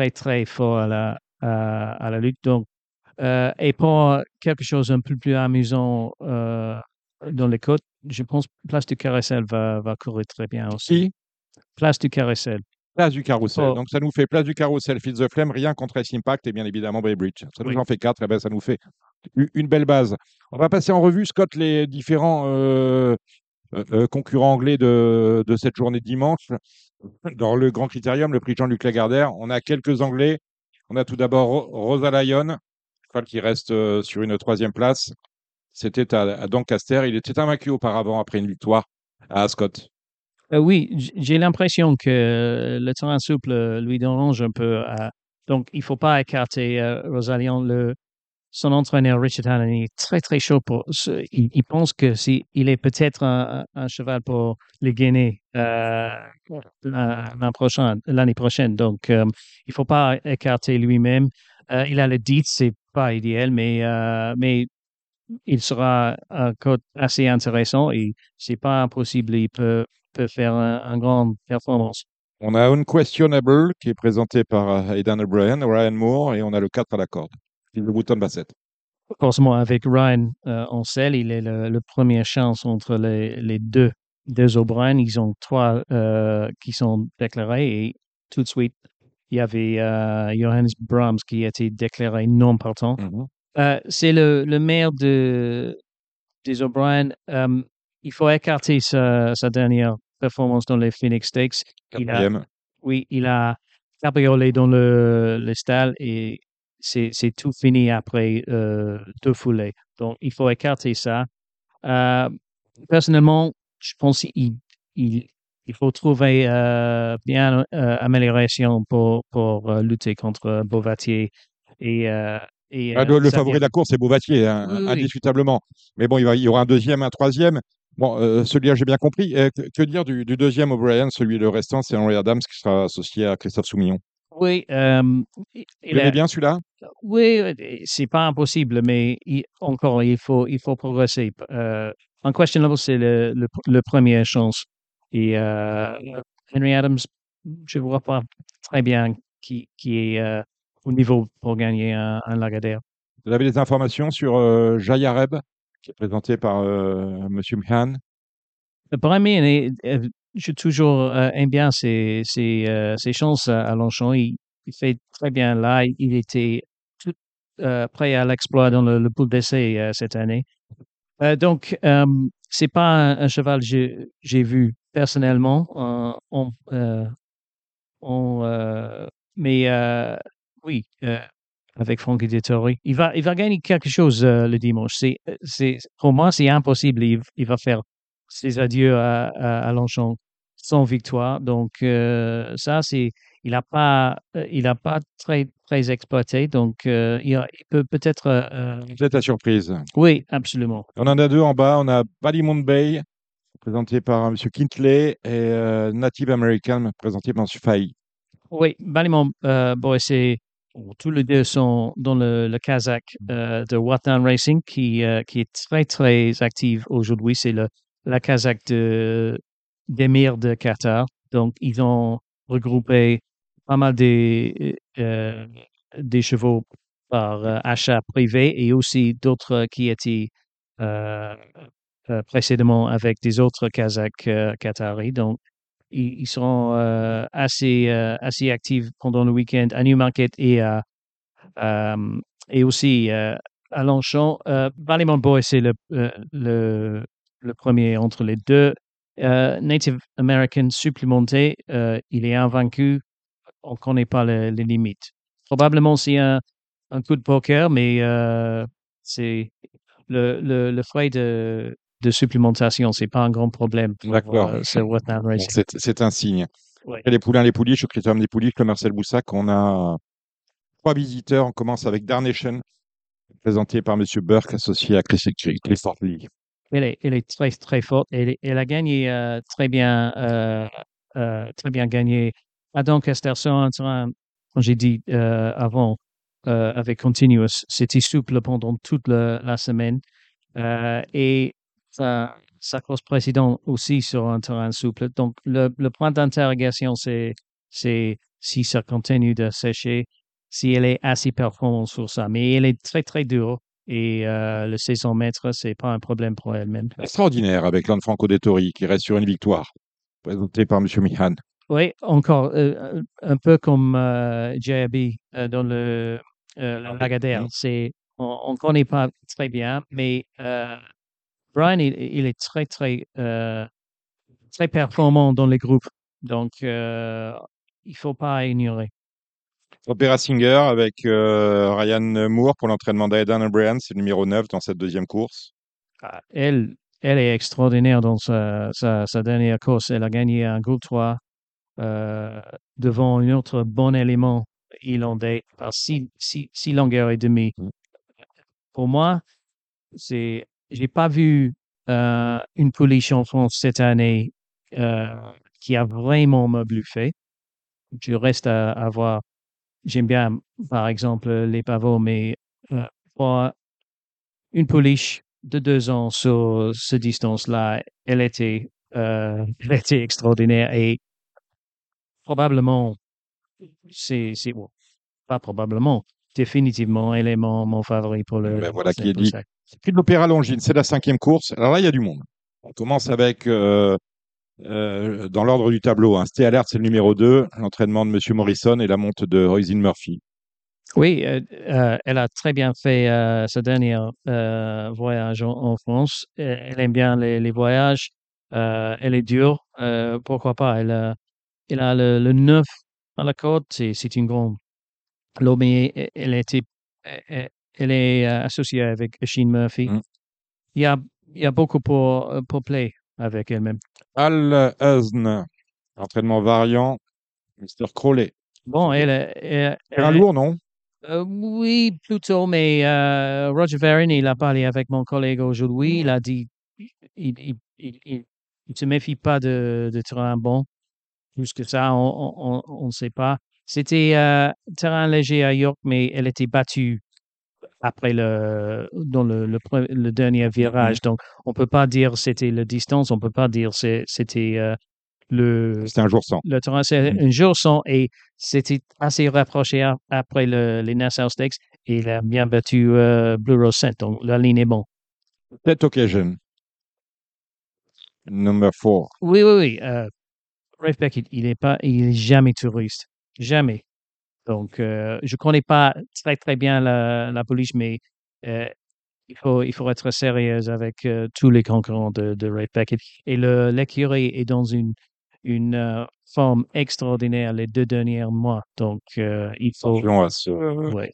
très, très fort à la, à, à la lutte. Donc, euh, et pour quelque chose un peu plus amusant euh, dans les côtes, je pense Place du Carrousel va, va courir très bien aussi. Si Place du Carrousel. Place du carrousel. Oh. Donc ça nous fait place du carrousel, Fils the Flame, rien contre Ace Impact et bien évidemment Baybridge. Ça nous Oui. en fait quatre, et ben ça nous fait une belle base. On va passer en revue, Scott, les différents euh, concurrents anglais de, de cette journée de dimanche. Dans le Grand Critérium, le prix Jean-Luc Lagardère, on a quelques Anglais. On a tout d'abord Ro- Rosa Lyon, qui reste euh, sur une troisième place. C'était à, à Doncaster. Il était invaincu auparavant après une victoire à Ascot. Euh, oui, j'ai l'impression que le terrain souple euh, lui dérange un peu. euh, donc, il faut pas écarter euh. Le, son entraîneur Richard Allen est très très chaud pour. ce- il, il pense que si il est peut-être un, cheval pour les Guinées euh, prochain, l'année prochaine. Donc, euh, il faut pas écarter lui-même. Euh, il a le dit, c'est pas idéal, mais euh, mais il sera un code assez intéressant et c'est pas impossible. Il peut peut faire un, un grande performance. On a Unquestionable qui est présenté par euh, Aidan O'Brien, Ryan Moore et on a le 4 à la corde. De Bouton Bassett. Forcément, avec Ryan euh, en selle, il est le, le premier chance entre les, les deux, deux O'Brien. Ils ont trois euh, qui sont déclarés et tout de suite, il y avait euh, Johannes Brahms qui a été déclaré non partant. Mhm. Euh, c'est le, le maire de, des O'Brien. Il faut écarter sa, sa dernière performance dans les Phoenix Stakes. Il a, oui, il a cabriolé dans le, le stade et c'est tout fini après euh, deux foulées. Donc, il faut écarter ça. Euh, personnellement, je pense qu'il il, il faut trouver euh, bien amélioration pour, pour lutter contre et, et Ah, euh, le, favori de la course, c'est Beauvatier, hein, Oui, oui. indiscutablement. Mais bon, il, va, il y aura un deuxième, un troisième. Bon, euh, celui-là, j'ai bien compris. Euh, que, que dire du, du deuxième O'Brien? Celui le restant, c'est Henry Adams qui sera associé à Christophe Soumillon. Oui, euh, il- l'aimez bien celui-là? Oui, c'est pas impossible, mais il- encore, il faut, il faut progresser. Euh, Unquestionable, c'est le, le, le premier chance. Et euh, Henry Adams, je ne vois pas très bien qui, qui est euh, au niveau pour gagner un, un Lagardère. Vous avez des informations sur euh, Jayareb, qui est présenté par euh, Monsieur Mihan Le premier, est- je toujours euh, aime bien ses, ses, euh, chances à, Longchamp. Il, fait très bien là. Il, était tout euh, prêt à l'exploit dans le, le pool d'essai euh, cette année. Donc, c'est pas un, cheval que j'ai- j'ai vu personnellement. on, on, mais oui, avec Frankie Dettori, il va, il va gagner quelque chose le dimanche. C'est, pour moi, c'est impossible. Il va faire ses adieux à, à, à Longchamp sans victoire. Donc, euh, ça, c'est, il n'a pas, euh, il a pas très, très exploité. Donc, euh, il, a- il peut peut-être, euh, C'est ta surprise. oui, absolument. On en a deux en bas. On a Ballymount Bay, présenté par M. Kintley, et Native American, présenté par M. Fahy. Oui, Ballymont euh, Boy, c'est tous les deux sont dans le, le Kazakh de Watan Racing qui, qui est très très active aujourd'hui. C'est le la Kazakh de d'émir de Qatar. Donc ils ont regroupé pas mal des euh, des chevaux par euh, achat privé et aussi d'autres qui étaient euh, euh, précédemment avec des autres Kazakhs euh, qataris. Donc ils, ils seront euh, assez, euh, assez actifs pendant le week-end à Newmarket et, à, euh, et aussi euh, à Longchamp. Euh, Ballymont Boy, c'est euh, le, le premier entre les deux. Euh, Native American supplémenté, euh, il est invaincu. On ne connaît pas les, les limites. Probablement c'est un, un coup de poker, mais euh, c'est le, le, le frais de, de supplémentation, c'est pas un grand problème D'accord. ce c'est un signe. Ouais. Les poulains, les pouliches, le critérium des pouliches, le Marcel Boussac, on a trois visiteurs. On commence avec Darnation, présenté par M. Burke, associé à Chris- Clifford Lee. Elle est, très très forte. Elle, elle a gagné euh, très bien, euh, euh, très bien gagné. Adam Casterson, comme j'ai dit euh, avant, euh, avec Continuous, c'était souple pendant toute la semaine. Et sa, sa course précédente aussi sur un terrain souple. Donc le, point d'interrogation, c'est si ça continue de sécher, si elle est assez performante sur ça. Mais elle est très très dure. Et euh, le 600 mètres, c'est pas un problème pour elle-même. Extraordinaire avec Lanfranco Dettori, qui reste sur une victoire, présenté par M. Mihan. Oui, encore euh, un peu comme euh, JB euh, dans le euh, la Lagardère. C'est on ne connaît pas très bien, mais Brian il, il est très très très performant dans les groupes, donc il faut pas ignorer. Opera Singer avec euh, Ryan Moore pour l'entraînement d'Aidan O'Brien, c'est le numéro 9 dans cette deuxième course. Ah, Elle elle est extraordinaire dans sa, sa, sa dernière course. Elle a gagné un groupe 3 euh, devant un autre bon élément irlandais par six, six, six longueurs et demie. Mm. Pour moi, c'est j'ai pas vu euh, une pouliche en France cette année euh, qui a vraiment me bluffé. Je reste à, à voir. J'aime bien, par exemple, les pavots, mais euh, pour une pouliche de deux ans sur ce distance-là, elle était Euh, elle était extraordinaire et probablement, c'est, c'est bon, pas probablement, définitivement, elle est mon, mon favori pour le. Ben voilà qui est dit. Prix de l'Opéra Longines, c'est la cinquième course. Alors là, il y a du monde. On commence avec, euh, euh, dans l'ordre du tableau, hein. Stay Alert, c'est le numéro 2, l'entraînement de M. Morrison et la monte de Roisin Murphy. Oui, euh, euh, elle a très bien fait dernier euh, voyage en, en France. Elle aime bien les, les voyages. Elle est dure. Pourquoi pas? Elle a, elle a le, le 9 à la corde. C'est, une grande. Mais elle- était, est associée avec Sheen Murphy. Mm. Il y a, il y a beaucoup pour, pour play avec elle-même. Al Huzn, entraînement variant, Mr. Crowley. Bon, elle, est- elle, C'est un elle- lourd, non? Euh, oui, plutôt, mais euh, Roger Varin, il a parlé avec mon collègue aujourd'hui. Il a dit il, il, il, il- il se méfie pas de, de terrain bon. Plus que ça, on ne sait pas. C'était euh, terrain léger à York, mais elle était battue après le dans le, le, dernier virage. Donc, on peut pas dire c'était la distance, on peut pas dire c'était euh, le C'était un jour sans. le terrain, c'est Mhm. un jour sans et c'était assez rapproché après le, les Nassau Stakes et il a bien battu euh, Blue Rose Scent, donc la ligne est bon. Cette occasion. Number 4. Oui, oui, oui. Euh, Rafe Beckett, il est pas, il est jamais touriste, jamais. Donc, euh, je connais pas très très bien la, la police, mais euh, il faut il faut être sérieux avec euh, tous les concurrents de, de Rafe Beckett. Et l'écurie est dans une une forme extraordinaire les deux derniers mois. Donc, il faut. À, ce, Ouais.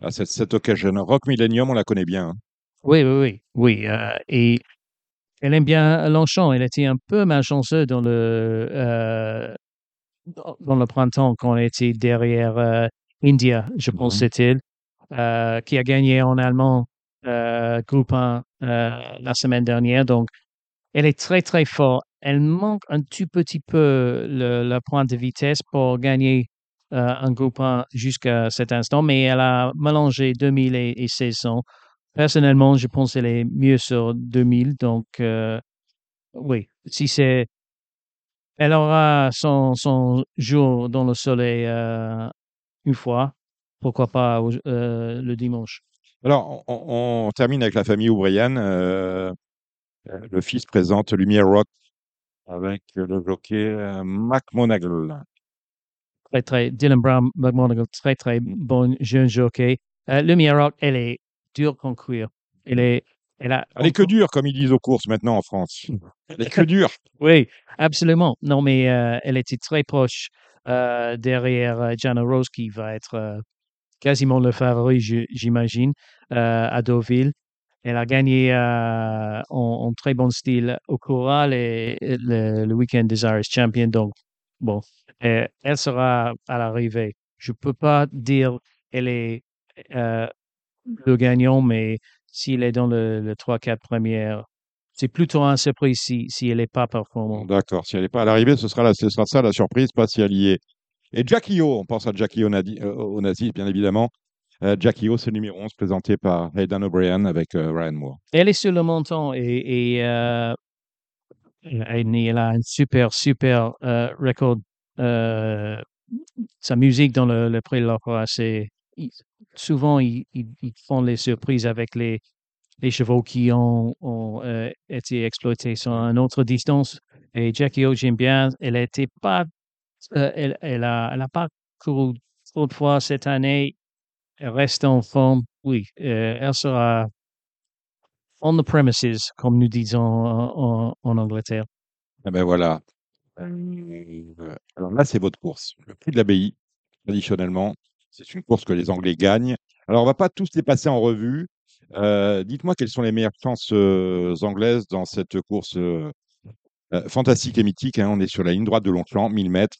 à cette, cette occasion. Rock Millennium, on la connaît bien. hein. Oui, oui, oui, oui. et elle aime bien Longchamp. Elle était un peu malchanceuse dans le dans le printemps quand elle était derrière euh, India, je pense Mhm. c'était elle, euh, qui a gagné en allemand euh, groupe 1 euh, la semaine dernière. Donc, elle est très très forte. Elle manque un tout petit peu le, le point de vitesse pour gagner un groupe 1 jusqu'à cet instant, mais elle a mélangé 2000 et, et 1600. Personnellement, je pense qu'elle est mieux sur 2000. Donc, oui, si c'est. Elle aura son, son jour dans le soleil euh, une fois. Pourquoi pas euh, le dimanche? Alors, on, on termine avec la famille O'Brien. Euh, le fils présente Lumière Rock avec le jockey Mac Monagle. Très, très. Dylan Brown McMonagall, très, très bon jeune jockey. Lumière Rock, elle est dure qu'en cuir. Elle est. Elle a. Elle est que dure, comme ils disent aux courses maintenant en France. Elle est que dure. Oui, absolument. Non, mais euh, elle était très proche euh, derrière euh, Jana Rose, qui va être euh, quasiment le favori, j'imagine, euh, à Deauville. Elle a gagné euh, en, en très bon style au Corral et et le, le week-end des Irish Champions. Donc, bon, euh, elle sera à l'arrivée. Je peux pas dire elle est euh, le gagnant, mais s'il est dans le, le 3-4 premières, c'est plutôt un surprise si, si elle n'est pas performante. D'accord. Si elle n'est pas à l'arrivée, ce sera, la- ce sera ça la surprise, pas si elle y est. Et Jackie O, on pense à Jackie Onadi- euh, Onassis, bien évidemment. Euh, Jackie O, c'est le numéro 11 présenté par Aidan O'Brien avec euh, Ryan Moore. Elle est sur le montant et, et euh, elle, a un super, super record. Sa musique dans le, le prix de l'opéra, c'est souvent ils, font les surprises avec les, chevaux qui ont, euh, été exploités sur une autre distance. Et Jackie O, j'aime bien. Elle était pas, euh, elle, pas couru trop de fois cette année. Elle reste en forme. Oui, euh, elle sera on the premises, comme nous disons en, en- Angleterre. Ah ben voilà. Alors là, c'est votre course. Le prix de l'abbaye, traditionnellement, c'est une course que les Anglais gagnent. Alors, on va pas tous les passer en revue. Euh, Dites-moi quelles sont les meilleures chances euh, anglaises dans cette course euh, fantastique et mythique. hein. On est sur la ligne droite de Longchamp, 1000 mètres.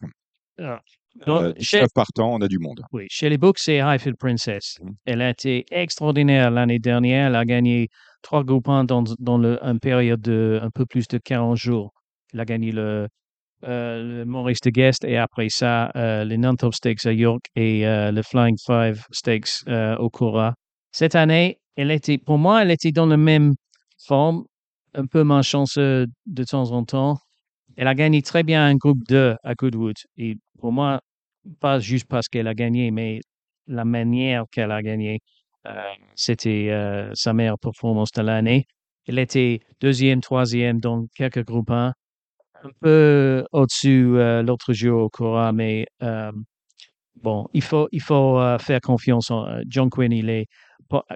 Ah. Donc, chez, 19 partants, on a du monde. oui, chez les books, c'est Highfield Princess. Mhm. Elle a été extraordinaire l'année dernière. Elle a gagné trois groupes 1 dans, dans le, une période de un peu plus de 40 jours. Elle a gagné le, le Maurice de Guest et après ça, euh, les Non-Top Stakes à York et euh, le Flying Five Stakes euh, au Cora. Cette année, elle était, pour moi, elle était dans la même forme, un peu malchanceuse de temps en temps. Elle a gagné très bien un groupe 2 à Goodwood. Et pour moi, pas juste parce qu'elle a gagné, mais la manière qu'elle a gagné, euh, c'était euh, sa meilleure performance de l'année. Elle était deuxième, troisième dans quelques groupes 1, un peu au-dessus euh, l'autre jour au Cora, mais euh, bon, il faut, il faut euh, faire confiance en euh, John Quinn. Il est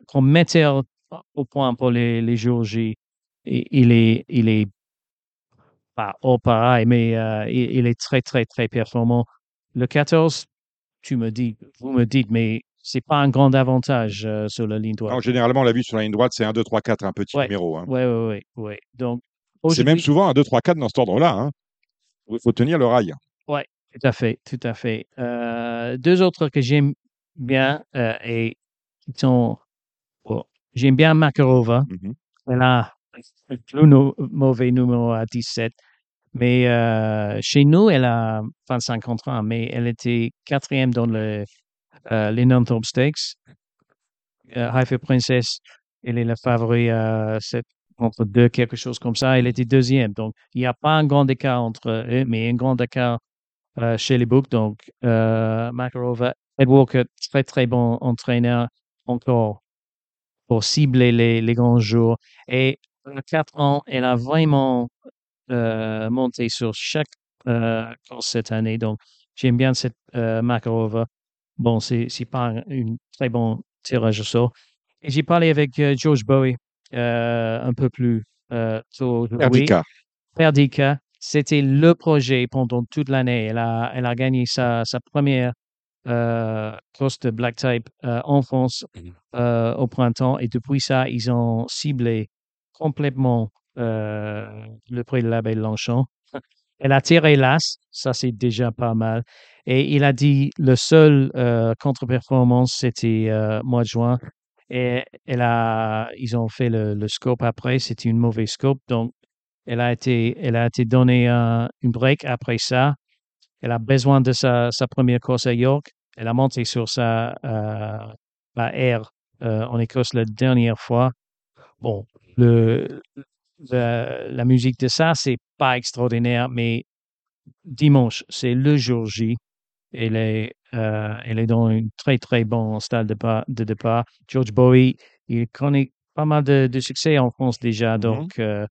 comme metteur au point pour les, les jours J. Il est, il est pas au pareil, mais il, il est très, très, très performant. Le 14, tu me dis, vous me dites, mais c'est pas un grand avantage euh, sur la ligne droite. Non, généralement, on l'a vu sur la ligne droite, c'est 1, 2, 3, 4, un petit Ouais. numéro. hein. Ouais, ouais, ouais. Donc, C'est même souvent un 2, 3, 4 dans cet ordre-là. hein. Il faut tenir le rail. Tout à fait, tout à fait. Euh, deux autres que j'aime bien euh, et qui sont. j'aime bien Makarova. Mhm. Elle a le plus no- mauvais numéro à 17. Mais euh, chez nous, elle a 25 ans, mais elle était quatrième dans le, euh, les non-top stakes. Euh, Haifa Princess, elle est la favori à 7 entre deux, quelque chose comme ça. Elle était deuxième. Donc, il n'y a pas un grand écart entre eux, mais un grand écart euh, chez les books. Donc, euh, Makarova, Ed Walker, très, très bon entraîneur encore pour cibler les, les grands jours. Et à 4 ans, elle a vraiment euh, monté sur chaque euh, course cette année. Donc, j'aime bien cette euh, Makarova. Bon, c'est pas un très bon tirage au sort. Et j'ai parlé avec euh, George Bowie euh, un peu plus euh, tôt aujourd'hui. Erdica. Perdika, c'était le projet pendant toute l'année. Elle a, elle a gagné sa, sa première euh, course de Black Type euh, en France euh, au printemps. Et depuis ça, ils ont ciblé complètement euh, le prix de l'abeille Longchamp. Elle a tiré l'as, ça c'est déjà pas mal. Et il a dit le seul euh, contre-performance, c'était euh, mois de juin. Et elle a, ils ont fait le, le scope après, c'était une mauvaise scope. Donc, elle a été, elle a été donnée un, une break après ça. Elle a besoin de sa, sa première course à York. Elle a monté sur sa euh, la R euh, en Écosse la dernière fois. Bon, le, la, la musique de ça, c'est pas extraordinaire, mais dimanche, c'est le jour J. Elle est, euh, elle est dans un très, très bon stade de, départ. George Bowie, il connaît pas mal de, de succès en France déjà. Donc, euh,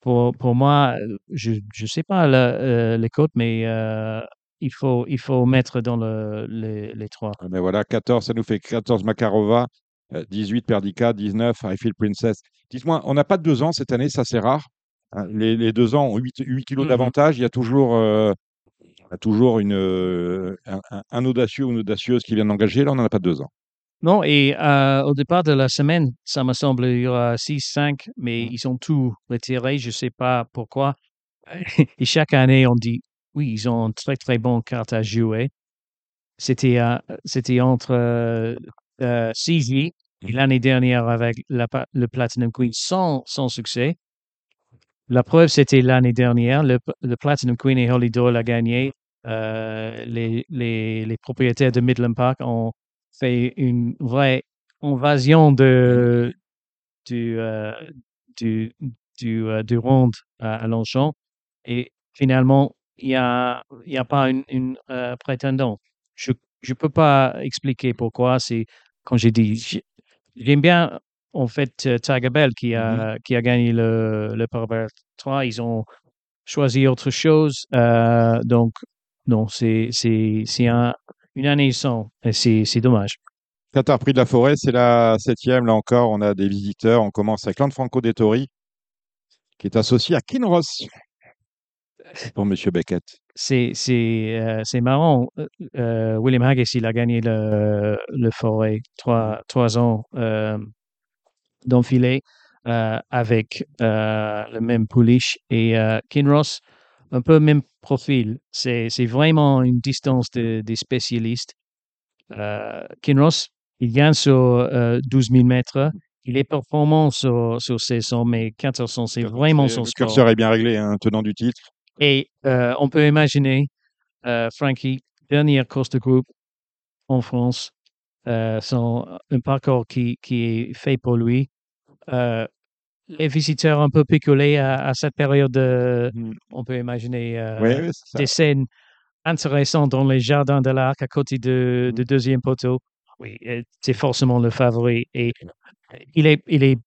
pour, pour moi, euh, je ne sais pas euh, les cotes, mais il, faut, il faut mettre dans le, les, les trois. Ah ben voilà, 14, ça nous fait 14 Makarova, euh, 18 Perdica, 19 Highfield Princess. Dites-moi, on n'a pas de deux ans cette année, ça c'est rare. Hein, Les, les deux ans ont 8, 8 kilos Mhm. d'avantage. Il y a toujours, euh, il a toujours une, euh, un, audacieux ou une audacieuse qui vient d'engager. Là, on n'en a pas deux ans. Non, et euh, au départ de la semaine, ça me semble il y aura 6, 5, mais ils ont tout retiré, je ne sais pas pourquoi. Et chaque année, on dit, oui, ils ont une très, très bonne carte à jouer. C'était euh, c'était entre euh, CJ et l'année dernière avec la le Platinum Queen sans, sans succès. La preuve, c'était l'année dernière. Le, le Platinum Queen et Holly Doyle a gagné. Euh, les, les, les propriétaires de Midland Park ont fait une vraie invasion de, du, euh, du, du, euh, du ronde à, Longchamp. Et finalement, il n'y a, y a pas une, une euh, prétendant. Je ne peux pas expliquer pourquoi. C'est, quand j'ai dit, j'ai- j'aime bien, en fait, Tiger Bell qui a, qui a gagné le, le Powerball 3. Ils ont choisi autre chose. Donc, non, c'est, c'est, c'est un, une année sans. Et c'est, c'est dommage. Qatar Prix de la Forêt, c'est la septième. Là encore, on a des visiteurs. On commence avec Franco Dettori, qui est associé à Kinross pour Monsieur Beckett. c'est c'est euh, c'est marrant. Euh, euh, William Haggis, il a gagné le, le forêt trois, trois ans euh, d'enfilé euh, avec euh, le même pouliche et euh, Kinross, un peu même profil. C'est vraiment une distance de, des spécialistes. Euh, Kinross, il gagne sur euh, 12 000 mètres. Il est performant sur, sur 1600, mais 1400, c'est vraiment son Le sport. curseur est bien réglé, hein, tenant du titre. Et euh, on peut imaginer euh, Frankie, dernière course de groupe en France, euh, son, un parcours qui, qui est fait pour lui. Euh, les visiteurs un peu picolés à, à cette période. de- Mm. On peut imaginer euh, Oui, oui, c'est ça. des scènes intéressantes dans les jardins de l'arc à côté de, Mm. de deuxième poteau. Oui, euh, c'est forcément le favori et il est, il est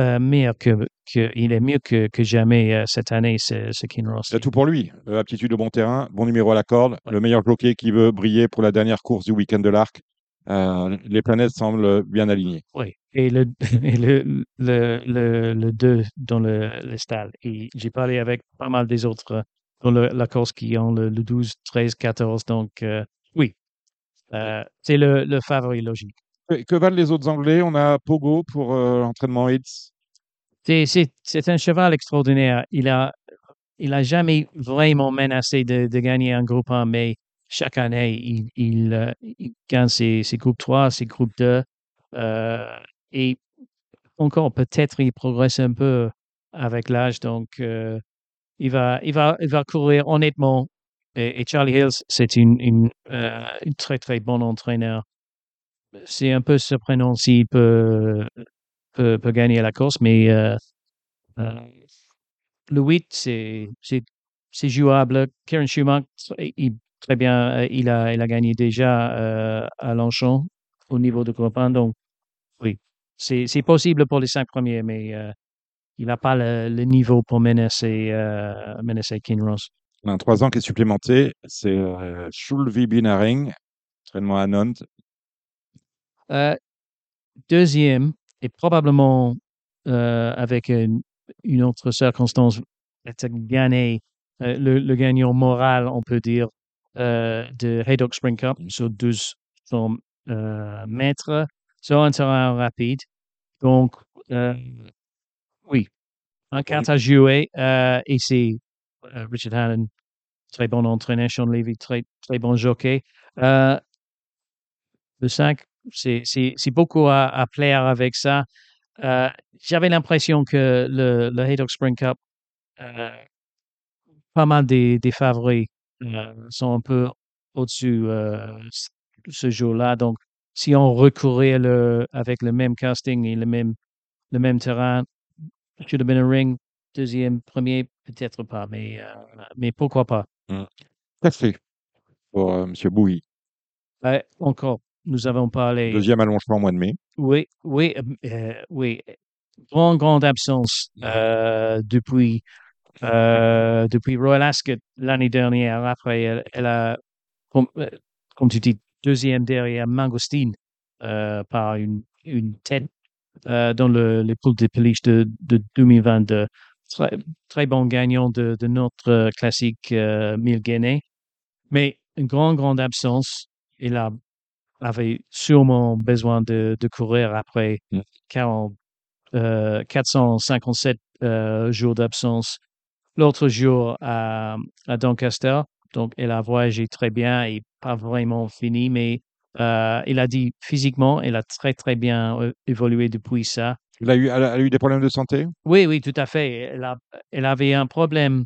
euh, meilleur que, que il est mieux que, que jamais euh, cette année, ce, ce Kinross. Il a tout pour lui. Euh, aptitude au bon terrain, bon numéro à la corde, le meilleur jockey qui veut briller pour la dernière course du week-end de l'Arc. Euh, les planètes semblent bien alignées. Oui, et le, et le, le, le, le 2 dans le, le stade. Et j'ai parlé avec pas mal des autres euh, dans le- la course qui ont le, le 12, 13, 14. Donc, euh, oui, euh, c'est le, le favori logique. Que, que valent les autres Anglais? On a Pogo pour euh, l'entraînement Hits. C'est, c'est, c'est un cheval extraordinaire. Il a, il a jamais vraiment menacé de, de gagner un groupe 1, mais chaque année, il, il, euh, il gagne ses, ses groupes 3, ses groupes 2. euh, et encore, peut-être, il progresse un peu avec l'âge. Donc, euh, il, va, il, va, il va courir honnêtement. Et, Charlie Hills, c'est une, une, euh, très, très bon entraîneur. C'est un peu surprenant s'il peut, gagner la course, mais euh, euh, le 8, c'est, jouable. Karen Schumacher, très bien, euh, il a, il a gagné déjà euh, à Longchamp au niveau de 1. Donc, oui, c'est, possible pour les cinq premiers, mais euh, il n'a pas le, le niveau pour menacer, euh, menacer Kinross. Un 3 ans qui est supplémenté. C'est euh, Schulvi Binaring, entraînement à Nantes. Euh, deuxième, et probablement euh, avec une, une autre circonstance, gagné le, le gagnant moral, on peut dire, de Haydock Spring Cup sur 1200 euh, mètres sur un terrain rapide. Donc, euh, oui, un carte à jouer euh, c'est euh, Richard Hannon, très bon entraîneur, Sean Levy, très, très bon jockey. Le 5, c'est beaucoup à, à plaire avec ça. J'avais l'impression que le, le Haydock Spring Cup, pas mal des, des favoris sont un peu au-dessus ce jour-là. Donc, si on recourait le, avec le même casting et le même, le même terrain, should have been a ring, deuxième, premier, peut-être pas, mais, euh, mais pourquoi pas. Café pour euh, M. Bouilly. Ouais, encore, nous avons parlé. Deuxième allongement au mois de mai. Oui, oui, euh, euh, oui. Grande, grande absence euh, depuis, depuis Royal Ascot l'année dernière. Après, elle, elle a, comme, comme tu dis, deuxième derrière Mangostine euh, par une, une tête euh, dans le, les poules de peluche de, de 2022. Très, très bon gagnant de, de notre euh, classique euh, 1000 Guinées. Mais une grande, grande absence. Il a avait sûrement besoin de, de courir après Mm. 40, euh, 457 euh, jours d'absence. L'autre jour à, à Doncaster, donc elle a voyagé très bien et pas vraiment fini, mais euh, il a dit physiquement, elle a très très bien euh, évolué depuis ça. Elle a, eu, elle a eu des problèmes de santé? Oui, oui, tout à fait. Elle, a, elle avait un problème.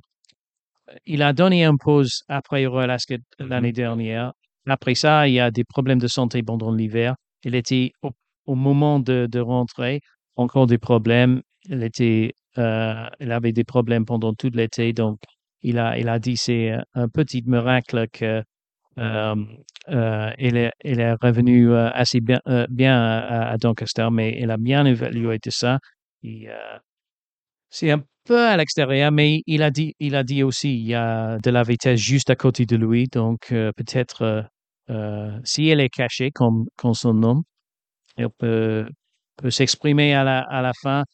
Il a donné une pause après Royal Ascot l'année dernière. Après ça, il y a des problèmes de santé pendant l'hiver. Elle était au, au moment de, de rentrer, encore des problèmes. Elle était, euh, elle avait des problèmes pendant tout l'été. Donc, il a, il a dit c'est un- petit miracle que euh, euh, est, est revenue euh, assez bien, à, Doncaster, mais elle a bien évalué de ça. C'est un peu à l'extérieur, mais il a dit, il a dit aussi, il y a de la vitesse juste à côté de lui, donc peut-être si elle est cachée comme, comme son nom, elle peut, peut s'exprimer à la, à la fin.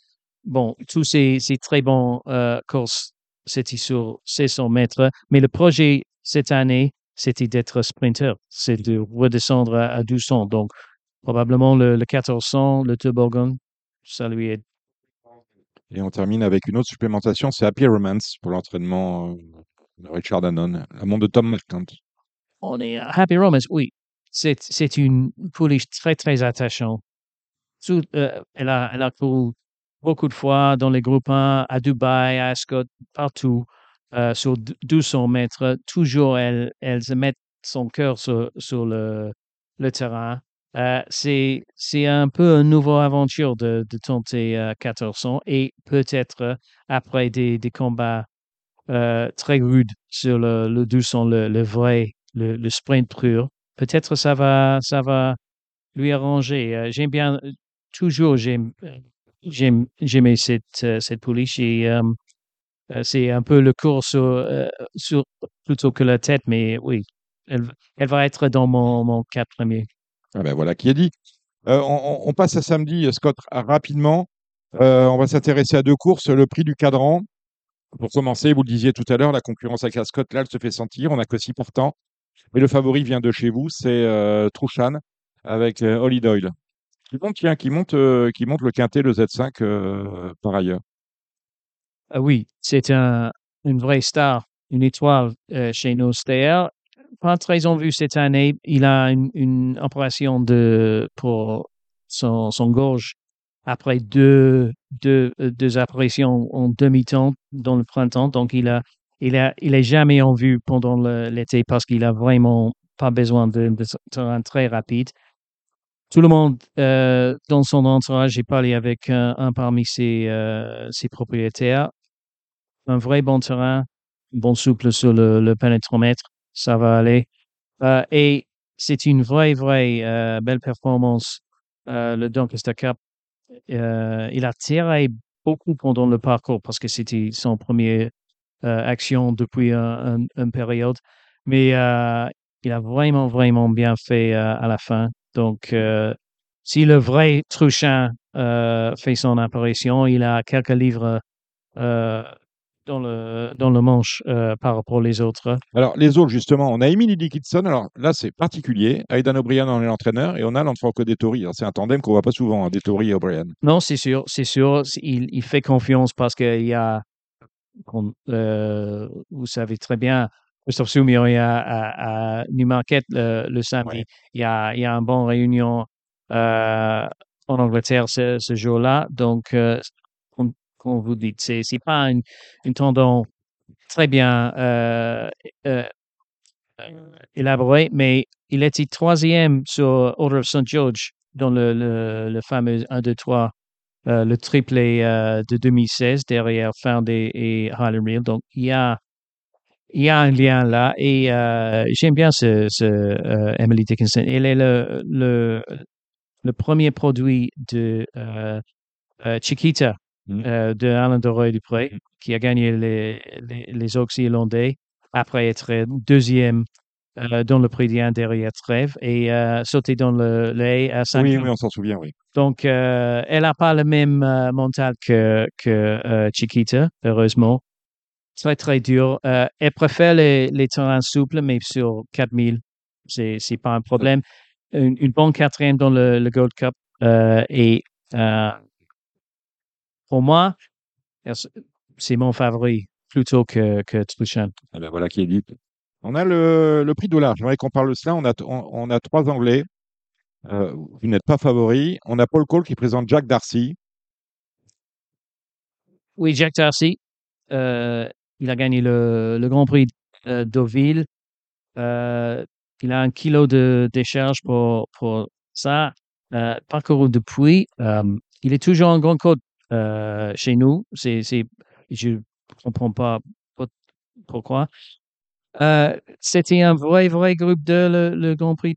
Bon, tous ces, ces très bons euh, courses, c'était sur 600 mètres, mais le projet cette année, c'était d'être sprinter, c'est de redescendre à, à 1200. Donc, probablement le, le 1400, le toboggan, ça lui est Et on termine avec une autre supplémentation, c'est Happy Romance pour l'entraînement euh, de Richard Hannon, la montre de Tom McCant. On est à Happy Romance, oui. C'est, c'est une pouliche très, très attachante. Tout, euh, elle, a, elle a couru beaucoup de fois dans les groupes 1, à Dubaï, à Ascot, partout, euh, sur d- 1200 mètres. Toujours, elle, elle se met son cœur sur, le, terrain. Euh, c'est un peu une nouvelle aventure de, tenter euh, 1400 et peut-être après des, combats euh, très rudes sur le, le 200, le, vrai, le, sprint pur, peut-être ça va ça va lui arranger. J'aime bien toujours j'aime j'aimais cette euh, cette pouliche et euh, euh, c'est un peu le cours sur, sur plutôt que la tête, mais oui, elle, elle va être dans mon, mon premier. Ah ben voilà qui est dit. On, on- passe à samedi, Scott, ah, rapidement. On va s'intéresser à deux courses. Le prix du cadran. Pour commencer, vous le disiez tout à l'heure, la concurrence avec la Scott, là, elle se fait sentir. On n'a que six partants. Mais le favori vient de chez vous, c'est euh, Trouchan avec Holly Doyle. Qui monte, qui monte, euh, qui monte le quintet, le Z5 euh, par ailleurs. Ah oui, c'est un, une vraie star, une étoile euh, chez nous. D'ailleurs, pas très en vue cette année. Il a une, opération de, pour son, son gorge après deux, deux, deux apparitions en demi-temps dans le printemps. Donc, il a, il a, il est jamais en vue pendant l'été parce qu'il a vraiment pas besoin de, de terrain très rapide. Tout le monde euh, dans son entourage, j'ai parlé avec un, un parmi ses, euh, ses propriétaires. Un vrai bon terrain, bon souple sur le, le pénétromètre, ça va aller. Euh, et c'est une vraie, vraie euh, belle performance. Euh, le Doncaster Cup, euh, il a tiré beaucoup pendant le parcours parce que c'était son premier euh, action depuis un, un- une période. Mais il a vraiment, vraiment bien fait à la fin. Donc, euh, si le vrai Truchin euh, fait son apparition, il a quelques livres euh, dans le dans le manche euh, par rapport aux autres. Alors, les autres, justement, on a Emily Dickinson. Alors là, c'est particulier. Aidan O'Brien en est l'entraîneur et on a Lanfranco Dettori. C'est un tandem qu'on voit pas souvent, hein, Dettori et O'Brien. Non, c'est sûr, c'est sûr. Il, il fait confiance parce qu'il y a, euh, vous savez très bien, Christophe Soumillon est à, à, à Newmarket le, le samedi. Ouais. Il y a, il y a une bonne réunion euh, en Angleterre ce, ce jour-là. Donc, euh, comme, comme vous dites, c'est c'est pas une, une tendance très bien euh, euh, euh, élaborée, mais il était troisième sur Order of St. George dans le, le, le fameux 1, 2, 3 euh, le triplé euh, de 2016 derrière Found et, et Highland Reel. Donc, il y a, il y a un lien là et euh, j'aime bien ce, ce euh, Emily Dickinson. Elle est le, le, le premier produit de euh, Chiquita euh, de Alain Doré Dupré qui a gagné les, les, les Oaks irlandais après être deuxième dans le prix d'Ian derrière Trèves et sauté dans le, le à 5 Oui, oui, on s'en souvient, oui. donc, elle n'a pas le même mental que, que Chiquita, heureusement. Très, très dur. Euh, elle préfère les, les terrains souples, mais sur 4000, c'est, c'est pas un problème. Une, une bonne quatrième dans le, le Gold Cup. euh, et euh, pour moi, c'est mon favori plutôt que, que Truchan. Ah ben voilà qui est dit. On a le, le prix dollar. J'aimerais qu'on parle de cela. On a, on, on a trois Anglais. Vous n'êtes pas favori. On a Paul Cole qui présente Jack Darcy. Oui, Jack Darcy, euh, il a gagné le, le Grand Prix euh, Deauville. Euh, il a un kilo de décharge pour, pour ça. Euh, parcours depuis, euh, il est toujours en Grand Côte euh, chez nous. C'est, c'est, je comprends pas pourquoi. C'était un vrai, vrai groupe de le, le Grand Prix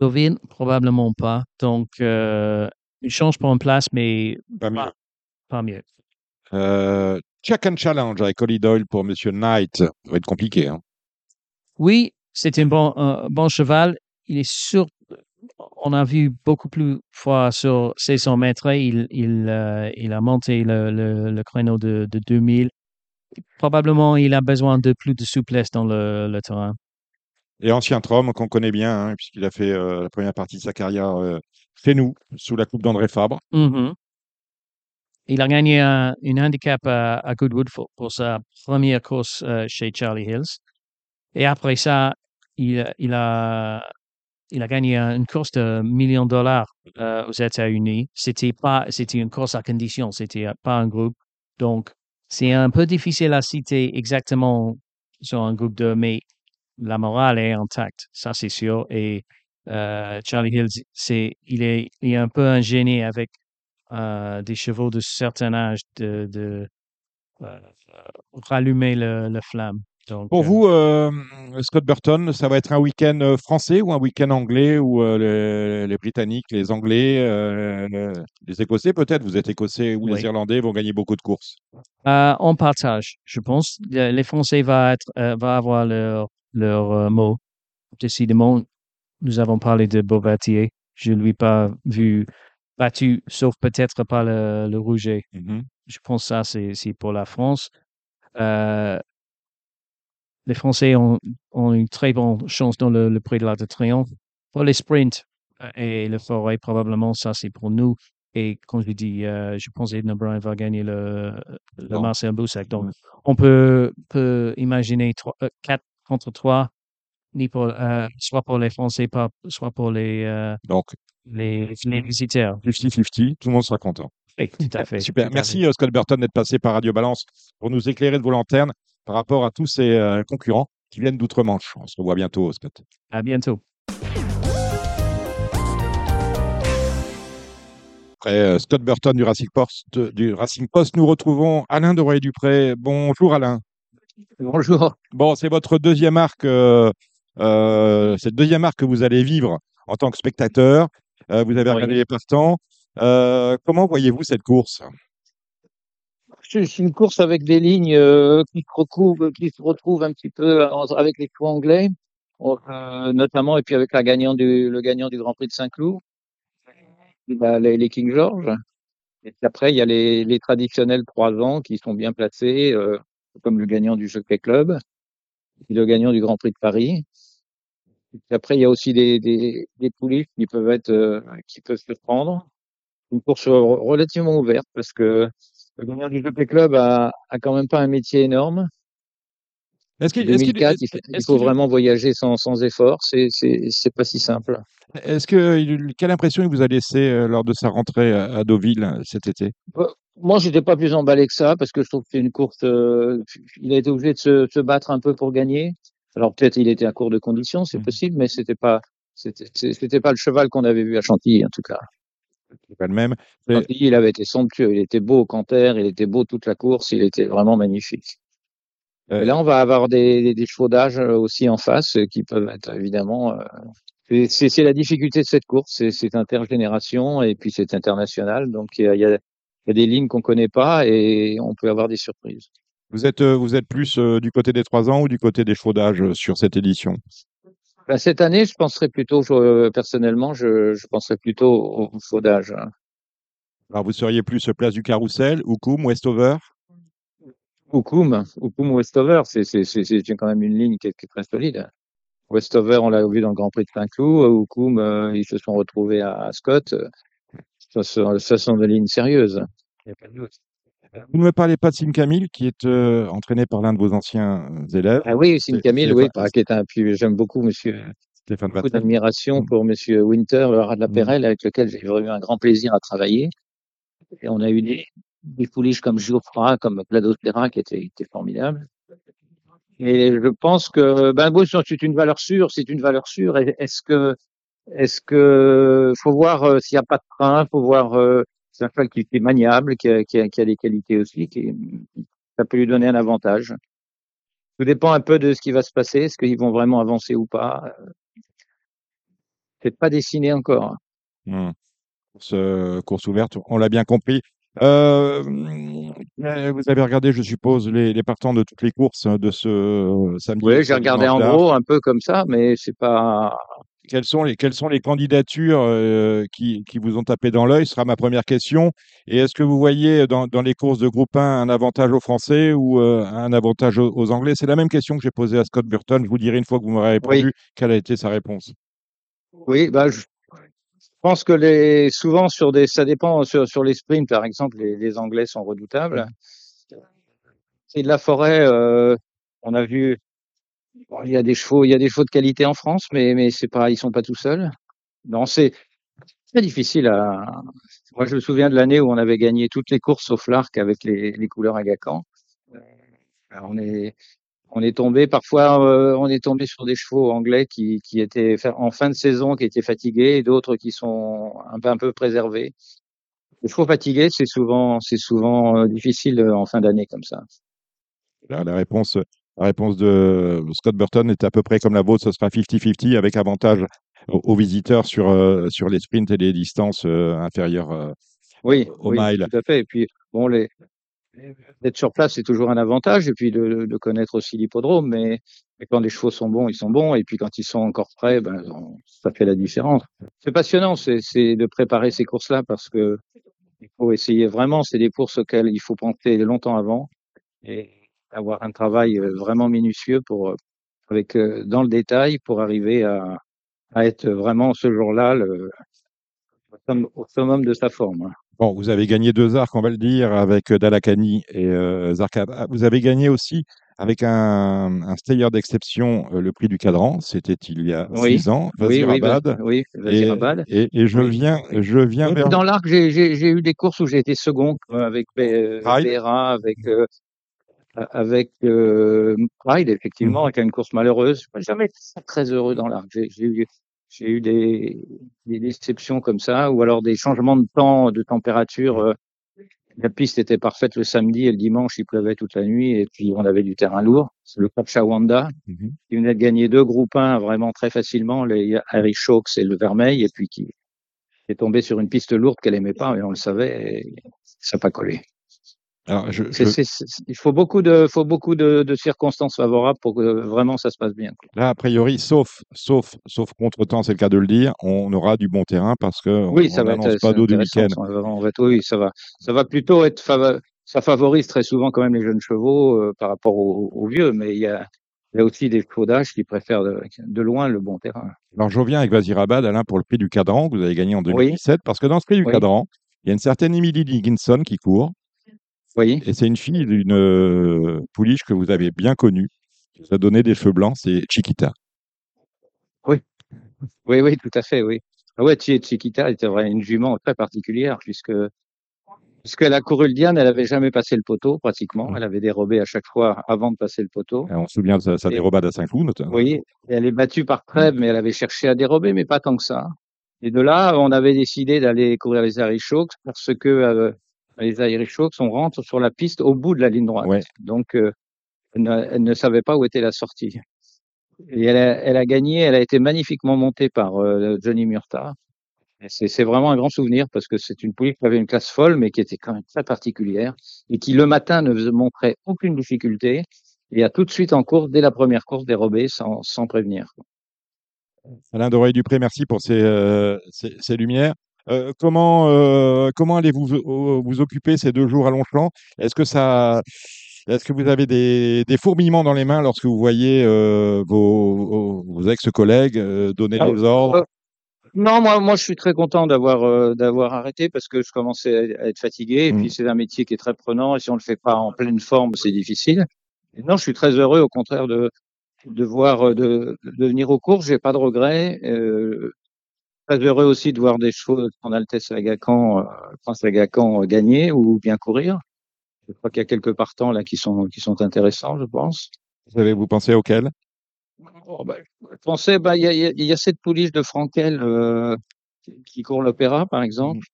Deauville? Probablement pas. Donc, il change pour une place, mais Pas mieux. pas, pas mieux. Euh, Check and Challenge avec Holly Doyle pour Monsieur Knight. Ça va être compliqué. Hein. Oui, c'est un bon, bon cheval. Il est sûr, on a vu beaucoup plus fois sur 600 mètres. Il, il, euh, il a monté le, le, le créneau de, de 2000. Probablement, il a besoin de plus de souplesse dans le, le terrain. Et ancien Trom qu'on connaît bien, hein, puisqu'il a fait euh, la première partie de sa carrière euh, chez nous, sous la coupe d'André Fabre. Mhm. Il a gagné un, handicap à, Goodwood pour, sa première course euh, chez Charlie Hills. Et après ça, il, a, il a gagné un- une course de millions de dollars euh, aux États-Unis. C'était pas, c'était une course à condition, c'était pas un groupe. Donc, c'est un peu difficile à citer exactement sur un groupe de, mais la morale est intacte, ça c'est sûr. Et euh, Charlie Hill, c'est, il est, il est un peu un génie avec euh, des chevaux de certain âge de, de euh, rallumer le, le flamme. Donc, Pour euh, vous, Scott Burton, ça va être un week-end français ou un week-end anglais où les, les Britanniques, les Anglais, le- les Écossais peut-être, vous êtes Écossais ou les. Irlandais vont gagner beaucoup de courses? On partage, je pense. Le- Les Français vont être, vont avoir leur, leur mot. Décidément, nous avons parlé de Beauvatier. Je ne lui ai pas vu battu, sauf peut-être par le, le Rouget. Mhm. Je pense que ça, c'est pour la France. Euh, les Français ont, ont une très bonne chance dans le, le prix de l'Arc de Triomphe. Pour les sprints euh, et le forêt, probablement, ça, c'est pour nous. Et comme je dit, euh, je pense qu'Edna Bryan va gagner le, le. Marcel Boussac. Donc, on peut, peut imaginer 4 contre 3, ni pour, euh, soit pour les Français, pas, soit pour les, euh, Donc, les, les visiteurs. 50-50, tout le monde sera content. Oui, tout à fait. Super. tout Merci fait. Scott Burton d'être passé par Radio Balance pour nous éclairer de vos lanternes par rapport à tous ces euh, concurrents qui viennent d'outre-Manche. On se revoit bientôt, Scott. À bientôt. Après euh, Scott Burton du Racing Post, du Racing Post, nous retrouvons Alain de Royer-Dupré. Bonjour Alain. Bonjour. Bon, c'est votre deuxième arc, euh, euh, le deuxième arc que vous allez vivre en tant que spectateur. Euh, vous avez Oui. regardé les partants. Euh, comment voyez-vous cette course? C'est une course avec des lignes euh, qui, se retrouvent, qui se retrouvent un petit peu avec les chevaux anglais, euh, notamment, et puis avec la gagnant du, le gagnant du Grand Prix de Saint-Cloud, bah, les, les King George. Et puis après, il y a les, les traditionnels trois ans qui sont bien placés, euh, comme le gagnant du Jockey Club, et le gagnant du Grand Prix de Paris. Après, il y a aussi des, des, des poulies qui peuvent être, euh, qui peuvent se prendre. Une course re- relativement ouverte parce que le gagnant du Jockey Club a, a quand même pas un métier énorme. Est-ce qu'il est-ce qu'il- 2004, il, est-ce- faut- il est-ce faut qu'il- vraiment voyager sans, sans effort. C'est, c'est, c'est pas si simple. est-ce que quelle impression il vous a laissé euh, lors de sa rentrée à, Deauville euh, cet été? Euh, Moi, j'étais pas plus emballé que ça parce que je trouve que c'est une course. euh, il a été obligé de se, se battre un peu pour gagner. Alors peut-être il était à court de conditions, c'est Mhm. possible, mais c'était pas, c'était, pas le cheval qu'on avait vu à Chantilly en tout cas. C'est pas le même. Chantilly, il avait été somptueux, il était beau au canter, il était beau toute la course, il était vraiment magnifique. Euh, Et là, on va avoir des, des, des chevaux d'âge euh, aussi en face euh, qui peuvent être évidemment. euh, c'est- la difficulté de cette course, c'est intergénération et puis c'est international, donc il y a, il y a- il y a des lignes qu'on connaît pas et on peut avoir des surprises. Vous êtes euh, vous êtes plus euh, du côté des trois ans ou du côté des chevaux d'âge euh, sur cette édition? Ben, cette année, je penserais plutôt, je- personnellement, je, je penserais plutôt au au chevaux d'âge. hein. Alors vous seriez plus place du Carrousel, Oukoum, Westover Oukoum, Oukoum Westover, c'est c'est- c'est- c'est quand même une ligne qui est, qui est très solide. Westover, on l'a vu dans le Grand Prix de Saint-Cloud. Oukoum, euh, ils se sont retrouvés à, à Scott. Ça, sont- ça sont des lignes sérieuses. Il y a pas de doute. Vous ne me parlez pas de Sim Camille, qui est euh, entraîné par l'un de vos anciens euh, élèves, Ah oui, Sim Camille, oui, qui est un, puis j'aime beaucoup monsieur, Stéphane beaucoup d'admiration Mm. pour monsieur Winter, le rat de la Mm. Perrelle, avec lequel j'ai eu un grand plaisir à travailler. Et on a eu des, des pouliches comme Geoffroy, comme Glados Terra, qui étaient, étaient formidables. Et je pense que, ben, bon, c'est une valeur sûre, c'est une valeur sûre. Est-ce que, est-ce que, faut voir euh, s'il n'y a pas de train, faut voir, euh, c'est un cheval qui est maniable, qui a, qui a, qui a des qualités aussi, qui, ça peut lui donner un avantage. Tout dépend un peu de ce qui va se passer, est-ce qu'ils vont vraiment avancer ou pas. C'est pas dessiné encore. Hmm. Course, euh, course ouverte, on l'a bien compris. Euh, euh, vous avez regardé, je suppose, les, les partants de toutes les courses de ce samedi. Oui, j'ai regardé en gros un peu comme ça, mais c'est pas. Quelles sont les, quelles sont les candidatures euh, qui, qui vous ont tapé dans l'œil? Ce sera ma première question. Et est-ce que vous voyez dans, dans les courses de groupe 1 un avantage aux Français ou euh, un avantage aux, aux Anglais? C'est la même question que j'ai posée à Scott Burton. Je vous dirai une fois que vous m'aurez répondu Oui. quelle a été sa réponse. Oui, bah, je pense que les souvent sur des, ça dépend sur, sur les sprints par exemple, les, les Anglais sont redoutables. C'est de la forêt. euh, on a vu, il y a des chevaux, il y a des chevaux de qualité en France, mais mais c'est pas, ils sont pas tout seuls. Non, c'est très difficile à. Moi, je me souviens de l'année où on avait gagné toutes les courses sauf l'arc avec les, les couleurs Agacan. Alors, on est on est tombé parfois, euh, on est tombé sur des chevaux anglais qui, qui étaient en fin de saison, qui étaient fatigués, et d'autres qui sont un peu, un peu préservés. Les chevaux fatigués, c'est souvent, c'est souvent euh, difficile euh, en fin d'année comme ça. La réponse, la réponse de Scott Burton est à peu près comme la vôtre, ce sera 50-50 avec avantage aux, visiteurs sur, euh, sur les sprints et les distances euh, inférieures euh, Oui, au oui, mile. tout à fait. Et puis, bon, les, d'être sur place, c'est toujours un avantage, et puis de, de connaître aussi l'hippodrome, mais, mais quand les chevaux sont bons, ils sont bons, et puis quand ils sont encore prêts, ben, on- ça fait la différence. C'est passionnant, c'est, c'est de préparer ces courses-là, parce que il faut essayer vraiment, c'est des courses auxquelles il faut penser longtemps avant, et avoir un travail euh, vraiment minutieux pour, euh, avec, euh, dans le détail, pour arriver à, à être vraiment ce jour-là le, au summum- de sa forme. hein. Bon, vous avez gagné deux arcs, on va le dire, avec euh, Dalakani et euh, Vous avez gagné aussi avec un, un stayer d'exception euh, le prix du cadran. C'était il y a Oui, six ans, oui, oui, vas- oui, vas-y, Et, et, et je viens, je viens vers Dans l'arc, j'ai eu des courses où j'ai été second euh, avec Pride. Behra, avec euh, avec euh, Pride, effectivement, Mhm. avec une course malheureuse. Je n'ai jamais été très heureux dans l'arc. J'ai eu j'ai eu des, des déceptions comme ça, ou alors des changements de temps, de température. euh, La piste était parfaite le samedi et le dimanche, il pleuvait toute la nuit, et puis on avait du terrain lourd. C'est le Cap Chawanda Mhm. qui venait de gagner deux groupes 1 vraiment très facilement, les Harry Shawks et le Vermeil, et puis qui est tombé sur une piste lourde qu'elle aimait pas, mais on le savait, et ça n'a pas collé. Alors, je, il faut beaucoup de, faut beaucoup de, de circonstances favorables pour que vraiment ça se passe bien. là, a priori, sauf, sauf, sauf contre-temps, c'est le cas de le dire, on aura du bon terrain parce que Oui, on ça va être n'annonce pas d'eau du week-end. oui, ça va, ça va plutôt être fava- ça favorise très souvent quand même les jeunes chevaux euh, par rapport aux, aux vieux, mais il y a, il y a aussi des chevaux d'âge qui préfèrent de, de loin le bon terrain. Alors, je reviens avec Vazirabad, Alain, pour le prix du cadran que vous avez gagné en 2017, parce que dans ce prix du Oui. cadran, il y a une certaine Emily Dickinson qui court, Voyez et c'est une fille d'une euh, pouliche que vous avez bien connue, qui vous a donné des cheveux blancs, c'est Chiquita. Oui, oui, tout à fait, oui. Ah ouais, Chiquita était vraiment une jument très particulière puisque puisqu'elle a couru le Diane, elle avait jamais passé le poteau pratiquement. Elle avait dérobé à chaque fois avant de passer le poteau. Et on se souvient de sa, dérobade à Saint-Cloud, notamment. Oui, elle est battue par Trèbes, mais elle avait cherché à dérober, mais pas tant que ça. Et de là, on avait décidé d'aller courir les Hawks parce que euh, les Hawks, on rentre sur la piste au bout de la ligne droite. Ouais. Donc, euh, elle, ne, elle ne savait pas où était la sortie. Et elle a, elle a gagné, elle a été magnifiquement montée par euh, Johnny Murta. C'est vraiment un grand souvenir parce que c'est une pouliche qui avait une classe folle, mais qui était quand même très particulière et qui le matin ne montrait aucune difficulté et a tout de suite en course, dès la première course, dérobé sans, sans prévenir. Alain Doré-Dupré, merci pour ces, euh, ces, ces lumières. Euh, comment euh, comment allez-vous vous, vous occuper ces deux jours à Longchamp? Est-ce que ça, est-ce que vous avez des, des fourmillements dans les mains lorsque vous voyez euh, vos, vos, ex-collègues euh, donner Ah, des ordres? euh, Non, moi, moi, je suis très content d'avoir euh, d'avoir arrêté parce que je commençais à être fatigué et puis c'est un métier qui est très prenant et si on le fait pas en pleine forme, c'est difficile. Et non, je suis très heureux, au contraire de de voir euh, de, de venir aux courses. J'ai pas de regrets. Euh, très heureux aussi de voir des chevaux en Altesse Agacan, euh, Prince Agacan euh, gagner ou bien courir. Je crois qu'il y a quelques partants là qui sont qui sont intéressants, je pense. Vous avez vous pensez auquel? Oh, bah, je pensais, bah, il y a, il y a- y a cette pouliche de Frankel euh, qui- court l'opéra, par exemple.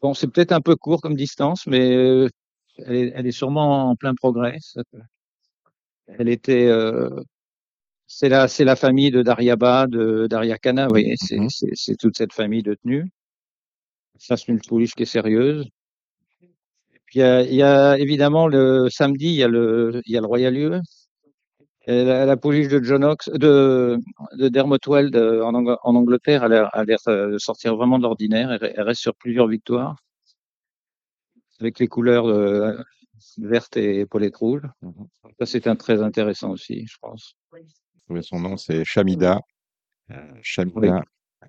Bon, c'est peut-être un peu court comme distance, mais euh, elle est, elle est sûrement en plein progrès. Elle était, euh, c'est la, c'est la famille de Dariaba, de Dariakana, vous voyez, c'est, c'est, c'est toute cette famille de tenues. Ça, c'est une pouliche qui est sérieuse. Et puis, il y a, il y a évidemment le samedi, il y a le, il y a le Royal Lieu. Et la, la pouliche de John Ox, de, de Dermot Weld euh, en, en Angleterre, elle a, l'air euh, de sortir vraiment de l'ordinaire. Elle, elle reste sur plusieurs victoires. Avec les couleurs euh, vertes et épaulettes rouges. Mhm. Ça, c'est un très intéressant aussi, je pense. Son nom, c'est Chamida. Euh, Chamida,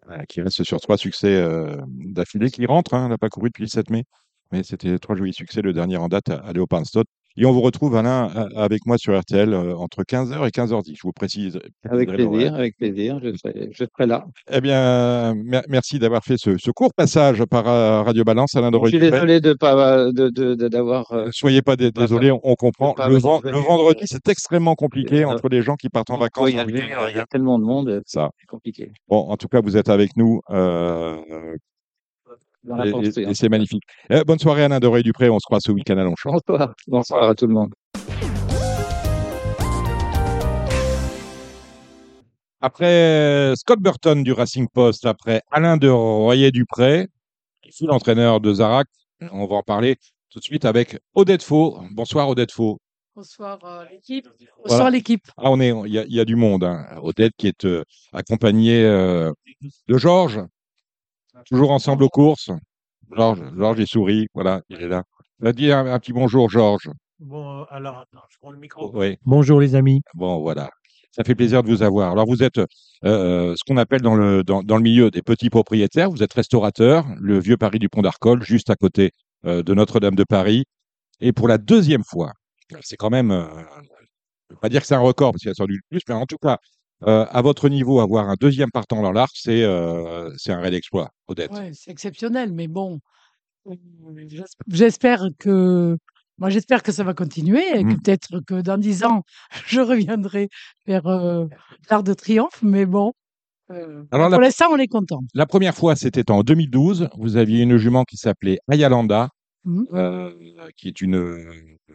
euh, qui reste sur trois succès euh, d'affilée, qui rentre. Hein, elle n'a pas couru depuis le 7 mai, mais c'était trois jolis succès. Le dernier en date à, à. Et on vous retrouve, Alain, avec moi sur RTL euh, entre 15h et 15h10. Je vous précise. Avec plaisir, avec plaisir, je serai, je serai là. Eh bien, mer- merci d'avoir fait ce, ce court passage par euh, Radio Balance, Alain Je Doré. suis désolé de pas d'avoir. euh, Ne soyez pas dé- pas- désolé, on, on comprend. Le, vendredi, c'est extrêmement compliqué entre les gens qui partent en vacances. y il y a tellement de monde, Ça. c'est compliqué. Bon, en tout cas, vous êtes avec nous euh, Dans la et, pensée, et- hein. et c'est magnifique. Eh, bonne soirée, Alain Doré Dupré. On se croit ce week-end à Longchamp. Bonsoir, bonsoir à tout le monde. Après Scott Burton du Racing Post, après Alain de Royer-Dupré, qui fut l'entraîneur de Zarac, on va en parler tout de suite avec Odette Faux. Bonsoir Odette Faux. Bonsoir euh, l'équipe. Bonsoir Voilà. l'équipe. Ah, on est, il y a, il y a du monde. Hein. Odette qui est euh, accompagnée euh, de Georges, toujours ensemble aux courses. Georges, Georges, il sourit, voilà, il est là. Va dire un, un petit bonjour, Georges. Bon, euh, alors, attends, je prends le micro. Oui. Bonjour les amis. Bon, voilà. Ça fait plaisir de vous avoir. Alors, vous êtes euh, ce qu'on appelle dans le, dans, dans le milieu des petits propriétaires. Vous êtes restaurateur, le vieux Paris du Pont d'Arcole, juste à côté euh, de Notre-Dame de Paris. Et pour la deuxième fois, c'est quand même, euh, je ne veux pas dire que c'est un record, parce qu'il y a sans doute plus, mais en tout cas, euh, à votre niveau, avoir un deuxième partant dans l'arc, c'est euh, c'est un réel exploit, Odette. Ouais, c'est exceptionnel, mais bon, euh, j'es- j'espère que moi j'espère que ça va continuer et que Mm. peut-être que dans dix ans je reviendrai faire euh, l'Arc de Triomphe, mais bon. euh, Alors, pour l'instant, on est content. La première fois, c'était en 2012. Vous aviez une jument qui s'appelait Ayalanda, Mhm. euh, qui est une, euh,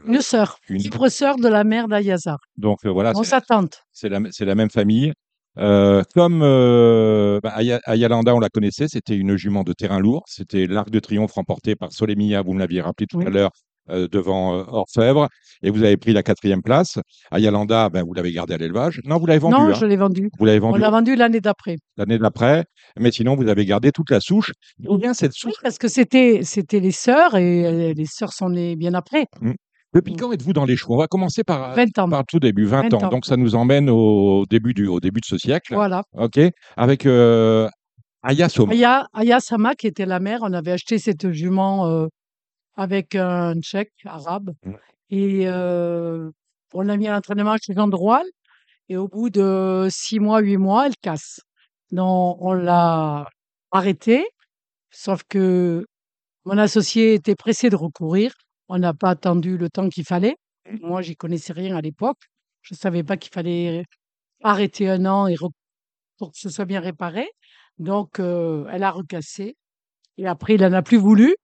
Une sœur, une- libre sœur de la mère d'Ayazar. donc euh, voilà, On c'est- s'attente. c'est la, c'est la même famille. Euh, comme bah, Aya- Ayalanda, on la connaissait, c'était une jument de terrain lourd. C'était l'Arc de Triomphe remporté par Solemia, vous me l'aviez rappelé tout Oui. à l'heure, euh, devant euh, Orfèvre. Et vous avez pris la quatrième place. Ayalanda, ben, vous l'avez gardé à l'élevage. Non, vous l'avez vendu. non, hein. je l'ai vendu. Vous l'avez On vendu l'a vendu l'année d'après. l'année d'après. Mais sinon, vous avez gardé toute la souche. D'où vient cette Oui, souche? parce que c'était c'était les sœurs et euh, les sœurs sont nées bien après. Depuis quand êtes-vous dans les chevaux On va commencer par, 20 ans. par le tout début, 20, 20 ans. ans. Donc ça nous emmène au début, du, au début de ce siècle. Voilà. OK Avec euh, Aya Soma. Aya, Aya Sama, qui était la mère, on avait acheté cette jument euh, avec un tchèque arabe. Mm. Et euh, on l'a mis à l'entraînement chez Jean de Roal. Et au bout de six mois, huit mois, elle casse. Donc, on l'a arrêtée. Sauf que mon associé était pressé de recourir. On n'a pas attendu le temps qu'il fallait. Moi, j'y connaissais rien à l'époque. Je ne savais pas qu'il fallait arrêter un an et pour que ce soit bien réparé. Donc, euh, elle a recassé. Et après, il n'en a plus voulu.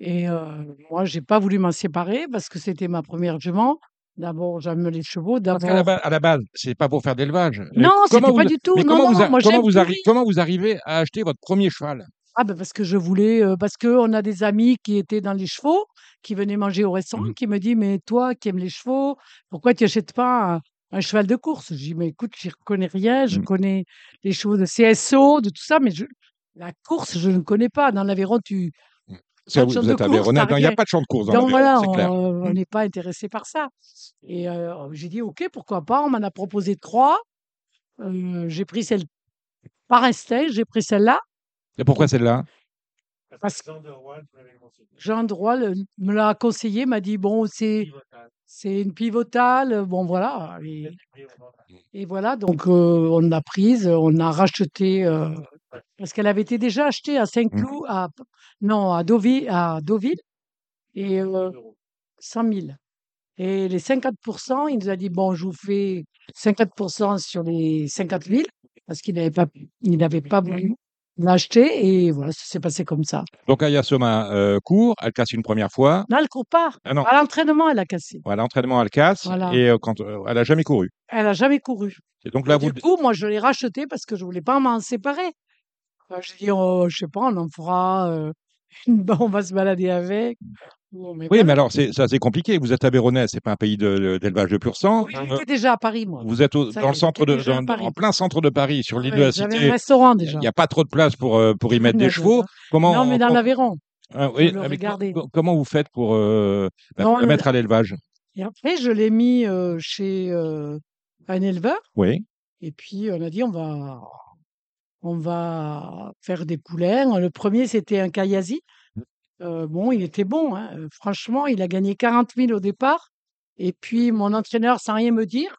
Et euh, moi, j'ai pas voulu m'en séparer parce que c'était ma première jument. D'abord, j'aime les chevaux. Parce qu'à la à la base, c'est pas pour faire d'élevage. Non, c'était pas vous- du tout. Mais Non, comment, non, vous, a- moi, comment, j'aime vous tout arri- rire. comment vous arrivez à acheter votre premier cheval? Ah ben parce que je voulais, euh, parce que on a des amis qui étaient dans les chevaux, qui venaient manger au restaurant, Mhm. qui me disent, mais toi qui aimes les chevaux, pourquoi tu n'achètes pas un, un cheval de course? Je dis, mais écoute, je connais rien, je Mhm. connais les chevaux de CSO, de tout ça, mais je, la course, je ne connais pas. Dans l'Aveyron, tu, Ça, de vous, vous êtes Non, Il n'y a pas de champ de course dans Donc voilà, c'est clair. on on Mm. n'est pas intéressé par ça. Et euh, j'ai dit, OK, pourquoi pas. On m'en a proposé trois. Euh, j'ai pris celle par instinct, j'ai pris celle-là. Et pourquoi celle-là? Parce que Jean de le- me l'a conseillé, m'a dit, bon, c'est c'est une pivotale. Bon, voilà. Et, voilà, donc euh, on l'a prise, on a racheté. euh, parce qu'elle avait été déjà achetée à Saint-Cloud, à, non, à Deauville, à Deauville et euh, 100 000. Et les 50%, il nous a dit, bon, je vous fais 50% sur les 50 000, parce qu'il n'avait pas, il n'avait pas voulu l'acheter, et voilà, ça s'est passé comme ça. Donc Ayasoma euh, court, elle casse une première fois. Non, elle court pas. Ah non, À l'entraînement, elle a cassé. voilà, l'entraînement, elle casse. Voilà. Et euh, quand, euh, elle a jamais couru. Elle a jamais couru. Et donc là, Et vous, du coup, moi, je l'ai racheté parce que je voulais pas m'en séparer. J'ai dit, oh, je sais pas, on en fera, euh, on va se balader avec. Bon, mais Oui, mais alors, c'est ça, c'est compliqué. Vous êtes Aveyronais, c'est pas un pays de- d'élevage de, pur sang. Oui, j'étais déjà à Paris, moi. Vous êtes au- Ça y dans le centre de, dans- en plein centre de Paris, sur l'île de la J'avais un Cité. restaurant Il déjà. n'y a pas trop de place pour, euh, pour y mettre des chevaux. non, Comment, Non, mais dans l'Aveyron. Ah, oui, je le mais co- regardais. co- comment vous faites pour euh, bah, Non, on- mettre à l'élevage? Et après, je l'ai mis euh, chez euh, un éleveur. Oui. Et puis, on a dit, on va, on va faire des poulains. Le premier, c'était un Kayazi. Euh, bon, il était bon. hein. Euh, Franchement, il a gagné 40 000 au départ. Et puis, mon entraîneur, sans rien me dire,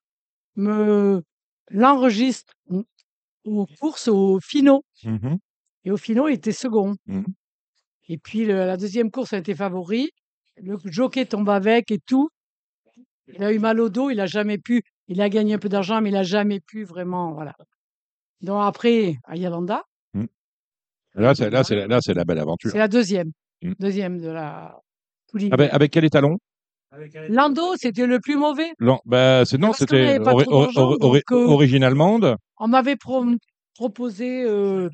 me l'enregistre au- aux courses au finaux. Mhm. Et au finaux, il était second. Et puis, le- la deuxième course a été favori. Le jockey tombe avec et tout. Il a eu mal au dos. Il a jamais pu. Il a gagné un peu d'argent, mais il a jamais pu vraiment. Voilà. Donc, après, à Yalanda, Là, c'est là, c'est là, c'est la belle aventure. c'est la deuxième. Mm. Deuxième de la poulie. Avec, avec quel étalon? Lando, c'était le plus mauvais. Non, bah, c'est non, Parce qu'on c'était n'avait pas ori- trop d'argent, ori- ori- donc, euh, origine allemande. On m'avait pro- proposé euh,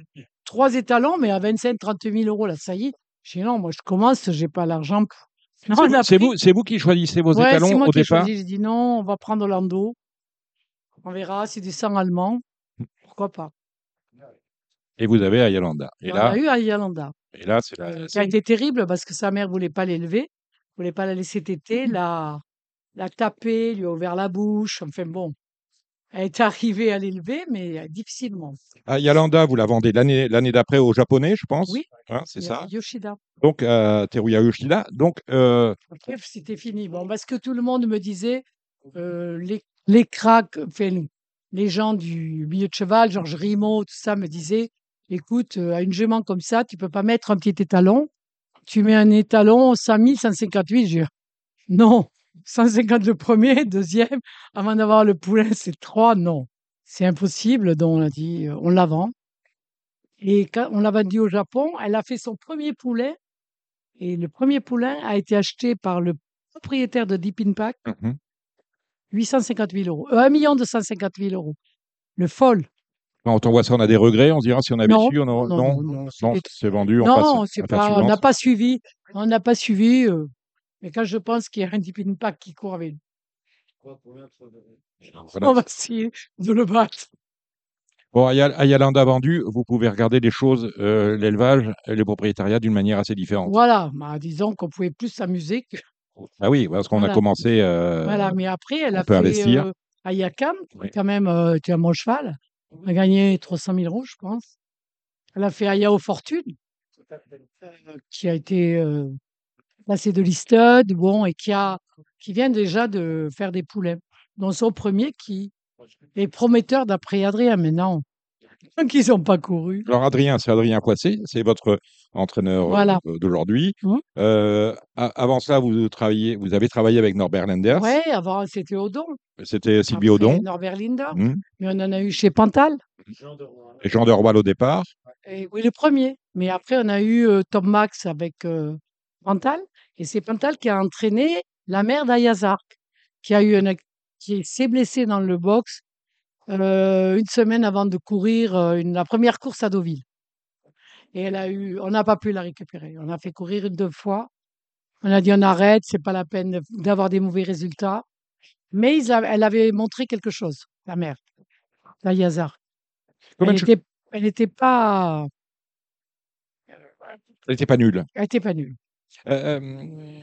trois étalons, mais à 25, 30 000 euros, là, ça y est. J'ai dit non, moi, je commence, j'ai pas l'argent. pour- Non, C'est on vous- a C'est pris- vous, c'est vous qui choisissez vos Ouais, c'est étalons moi au qui ai départ. choisi. J'ai dit non, on va prendre Lando. On verra, c'est du sang allemand. Pourquoi pas Et vous avez Ayalanda. Et On là, a eu à Yalanda, et là, c'est la. qui a été terrible parce que sa mère voulait pas l'élever, voulait pas la laisser téter, l'a, l'a tapé, lui a ouvert la bouche. Enfin bon, elle est arrivée à l'élever, mais euh, difficilement. Ayalanda, vous la vendez l'année l'année d'après aux Japonais, je pense. Oui. Hein, c'est ça. Yoshida. Donc, euh, Teruya Yoshida. Donc, euh, c'était fini. Bon, parce que tout le monde me disait, euh, les, les cracks, enfin, les gens du milieu de cheval, Georges Rimaud, tout ça, me disaient, écoute, euh, à une jument comme ça, tu peux pas mettre un petit étalon. Tu mets un étalon 100 000, 158. Je dis, non, 150 le premier, deuxième, avant d'avoir le poulain, c'est trois, non. C'est impossible. Donc, on a dit, euh, on la vend. Et quand on l'a vendu au Japon, elle a fait son premier poulet. Et le premier poulain a été acheté par le propriétaire de Deep Impact, mhm. 850 000 euros. Euh, 1 million 250 000 euros. Le folle. quand on voit ça, on a des regrets. On se dira si on avait Non, su, on aurait. non, Non, non, c'est vendu. On non, passe pas, on n'a pas suivi. On n'a pas suivi. euh, mais quand je pense qu'il y a un Deep Impact qui court avec Voilà. on va essayer de le battre. Bon, Ayal- Ayalanda vendu, vous pouvez regarder les choses, euh, l'élevage, et les propriétariats d'une manière assez différente. Voilà, bah, disons qu'on pouvait plus s'amuser que. Ah oui, parce qu'on a commencé. euh, Voilà, mais après, elle a fait investir. euh, à Yakam, Oui. quand même, euh, tu as mon cheval. On a gagné 300 000 euros, je pense. Elle a fait Ayao Fortune, qui a été passé de l'Istud, bon, et qui, a, qui vient déjà de faire des poulets. Dont son premier qui est prometteur d'après Adrien, mais non. Donc, ils n'ont pas couru. Alors, Adrien, c'est Adrien Poissé, c'est votre entraîneur euh, Voilà. d'aujourd'hui. Mhm. Euh, avant cela, vous, travaillez, vous avez travaillé avec Norbert Lenders. Ouais, avant, c'était Odon. C'était Sylvie Après, Audon. Norbert Linder. Mhm. Mais on en a eu chez Pantal. Et Jean de Roal au départ. Et oui, le premier. Mais après, on a eu euh, Tom Max avec euh, Pantal. Et c'est Pantal qui a entraîné la mère d'Ayazark, qui a eu un, ac- qui s'est blessée dans le box euh, une semaine avant de courir euh, une- la première course à Deauville. Et elle a eu, on n'a pas pu la récupérer. On a fait courir une deux fois. On a dit on arrête, c'est pas la peine d'avoir des mauvais résultats. Mais ils elle avait montré quelque chose, la mère d'Ayazark. Combien Elle n'était pas, Elle n'était pas nulle. elle était pas nulle. Euh, euh,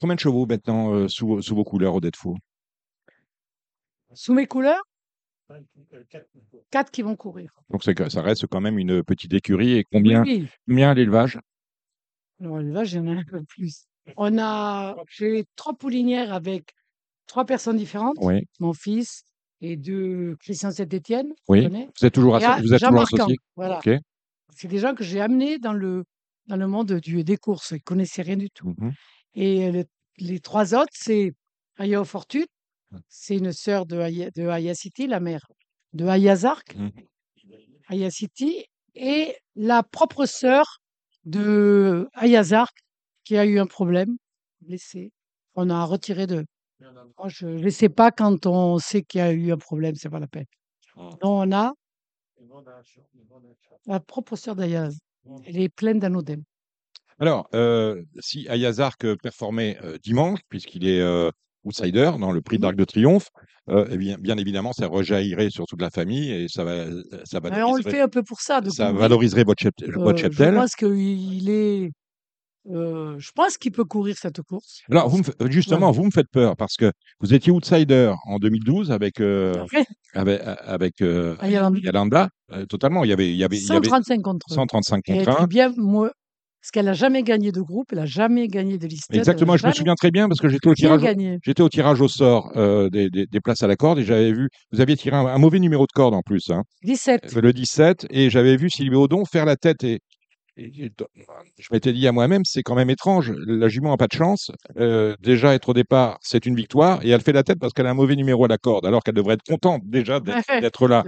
combien de chevaux maintenant euh, sous, sous vos couleurs, Odette Faux? Sous mes couleurs, quatre qui vont courir. Donc, ça reste quand même une petite écurie. Et combien, Oui, combien à l'élevage? Alors, l'élevage, il y en a un peu plus. On a, j'ai trois poulinières avec trois personnes différentes. Oui. Mon fils et deux Christian Saint-Étienne. Oui. Vous êtes toujours, à vous êtes toujours associé Voilà. C'est des gens que j'ai amenés dans le, dans le monde du, des courses. Ils ne connaissaient rien du tout. Mhm. Et le- les trois autres, c'est Aya Fortune. C'est une sœur de, Aya- de la mère de Ayazark. Mhm. Aya City. Et la propre sœur de Ayazark qui a eu un problème, blessée. On a retiré de. Moi, je ne sais pas quand on sait qu'il y a eu un problème, c'est pas la peine. Donc, on a la propre sœur d'Ayaz. Elle est pleine d'anodèmes. Alors, euh, si Ayazark performait euh, dimanche, puisqu'il est euh, outsider dans le prix d'Arc de Triomphe, euh, eh bien, bien évidemment, ça rejaillirait sur toute la famille et ça, va, ça, Mais on le fait un peu pour ça. Ça valoriserait votre, chep- Euh, votre je cheptel. pense qu'il est. euh, je pense qu'il peut courir cette course. Alors, vous me fa- justement, Voilà. vous me faites peur parce que vous étiez outsider en 2012 avec, euh, avec, avec euh, euh, totalement. Il y avait, il y avait, il y avait 135 contre eux. 135 Et elle contre était 1. bien, mo- Parce qu'elle n'a jamais gagné de groupe, elle n'a jamais gagné de liste. Exactement, je me souviens très bien parce que j'étais au tirage, j'étais au tirage au sort euh, des, des- des places à la corde et j'avais vu, vous aviez tiré un, un mauvais numéro de corde en plus, hein, 17. le 17, et j'avais vu Sylvie Audon faire la tête et, je m'étais dit à moi-même, c'est quand même étrange, la jument n'a pas de chance, euh, déjà être au départ, c'est une victoire, et elle fait la tête parce qu'elle a un mauvais numéro à la corde, alors qu'elle devrait être contente déjà d'être là.